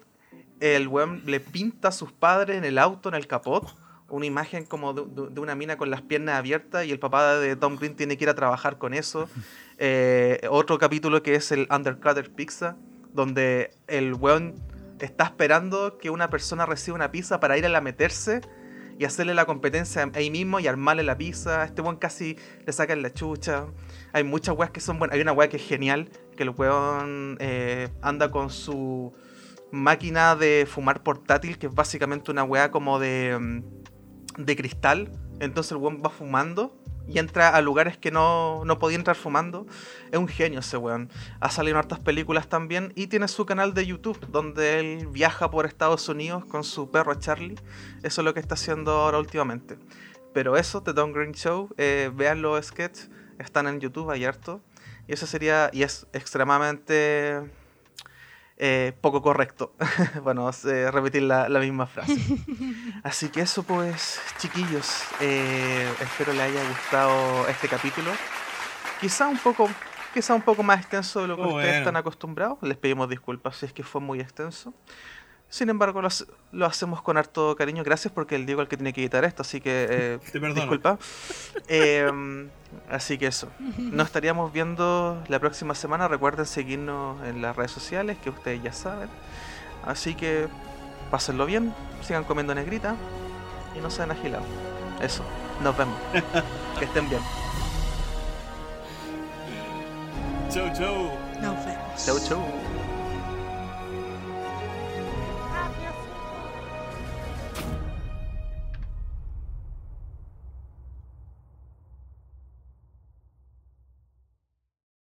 el weón le pinta a sus padres en el auto, en el capot, una imagen como de, de- de una mina con las piernas abiertas y el papá de Tom Green tiene que ir a trabajar con eso. [LAUGHS] Eh, otro capítulo que es el Undercutter Pizza, donde el weón está esperando que una persona reciba una pizza para ir a la meterse y hacerle la competencia ahí mismo y armarle la pizza. Este weón casi le sacan la chucha. Hay muchas weas que son buenas. Hay una wea que es genial, que el weón eh, anda con su máquina de fumar portátil, que es básicamente una wea como de, mm, de cristal. Entonces el weón va fumando y entra a lugares que no, no podía entrar fumando. Es un genio ese weón. Ha salido en hartas películas también y tiene su canal de YouTube donde él viaja por Estados Unidos con su perro Charlie. Eso es lo que está haciendo ahora últimamente. Pero eso, The Don Green Show, eh, vean los sketches, están en YouTube, hay harto. Y eso sería, y es extremadamente eh, poco correcto. [LAUGHS] bueno, eh, repetir la, la misma frase. [LAUGHS] Así que eso pues, chiquillos, eh, espero les haya gustado este capítulo. Quizá un poco, quizá un poco más extenso de lo que Oh, ustedes bueno. están acostumbrados. Les pedimos disculpas si es que fue muy extenso. Sin embargo, lo, hace- lo hacemos con harto cariño. Gracias porque el Diego es el que tiene que editar esto, así que eh, [LAUGHS] Te disculpa. Eh, así que eso. Nos estaríamos viendo la próxima semana. Recuerden seguirnos en las redes sociales, que ustedes ya saben. Así que pásenlo bien, sigan comiendo negrita y no sean agilados. Eso, nos vemos. [LAUGHS] que estén bien. Chau, chau. Nos vemos. Chau, chau.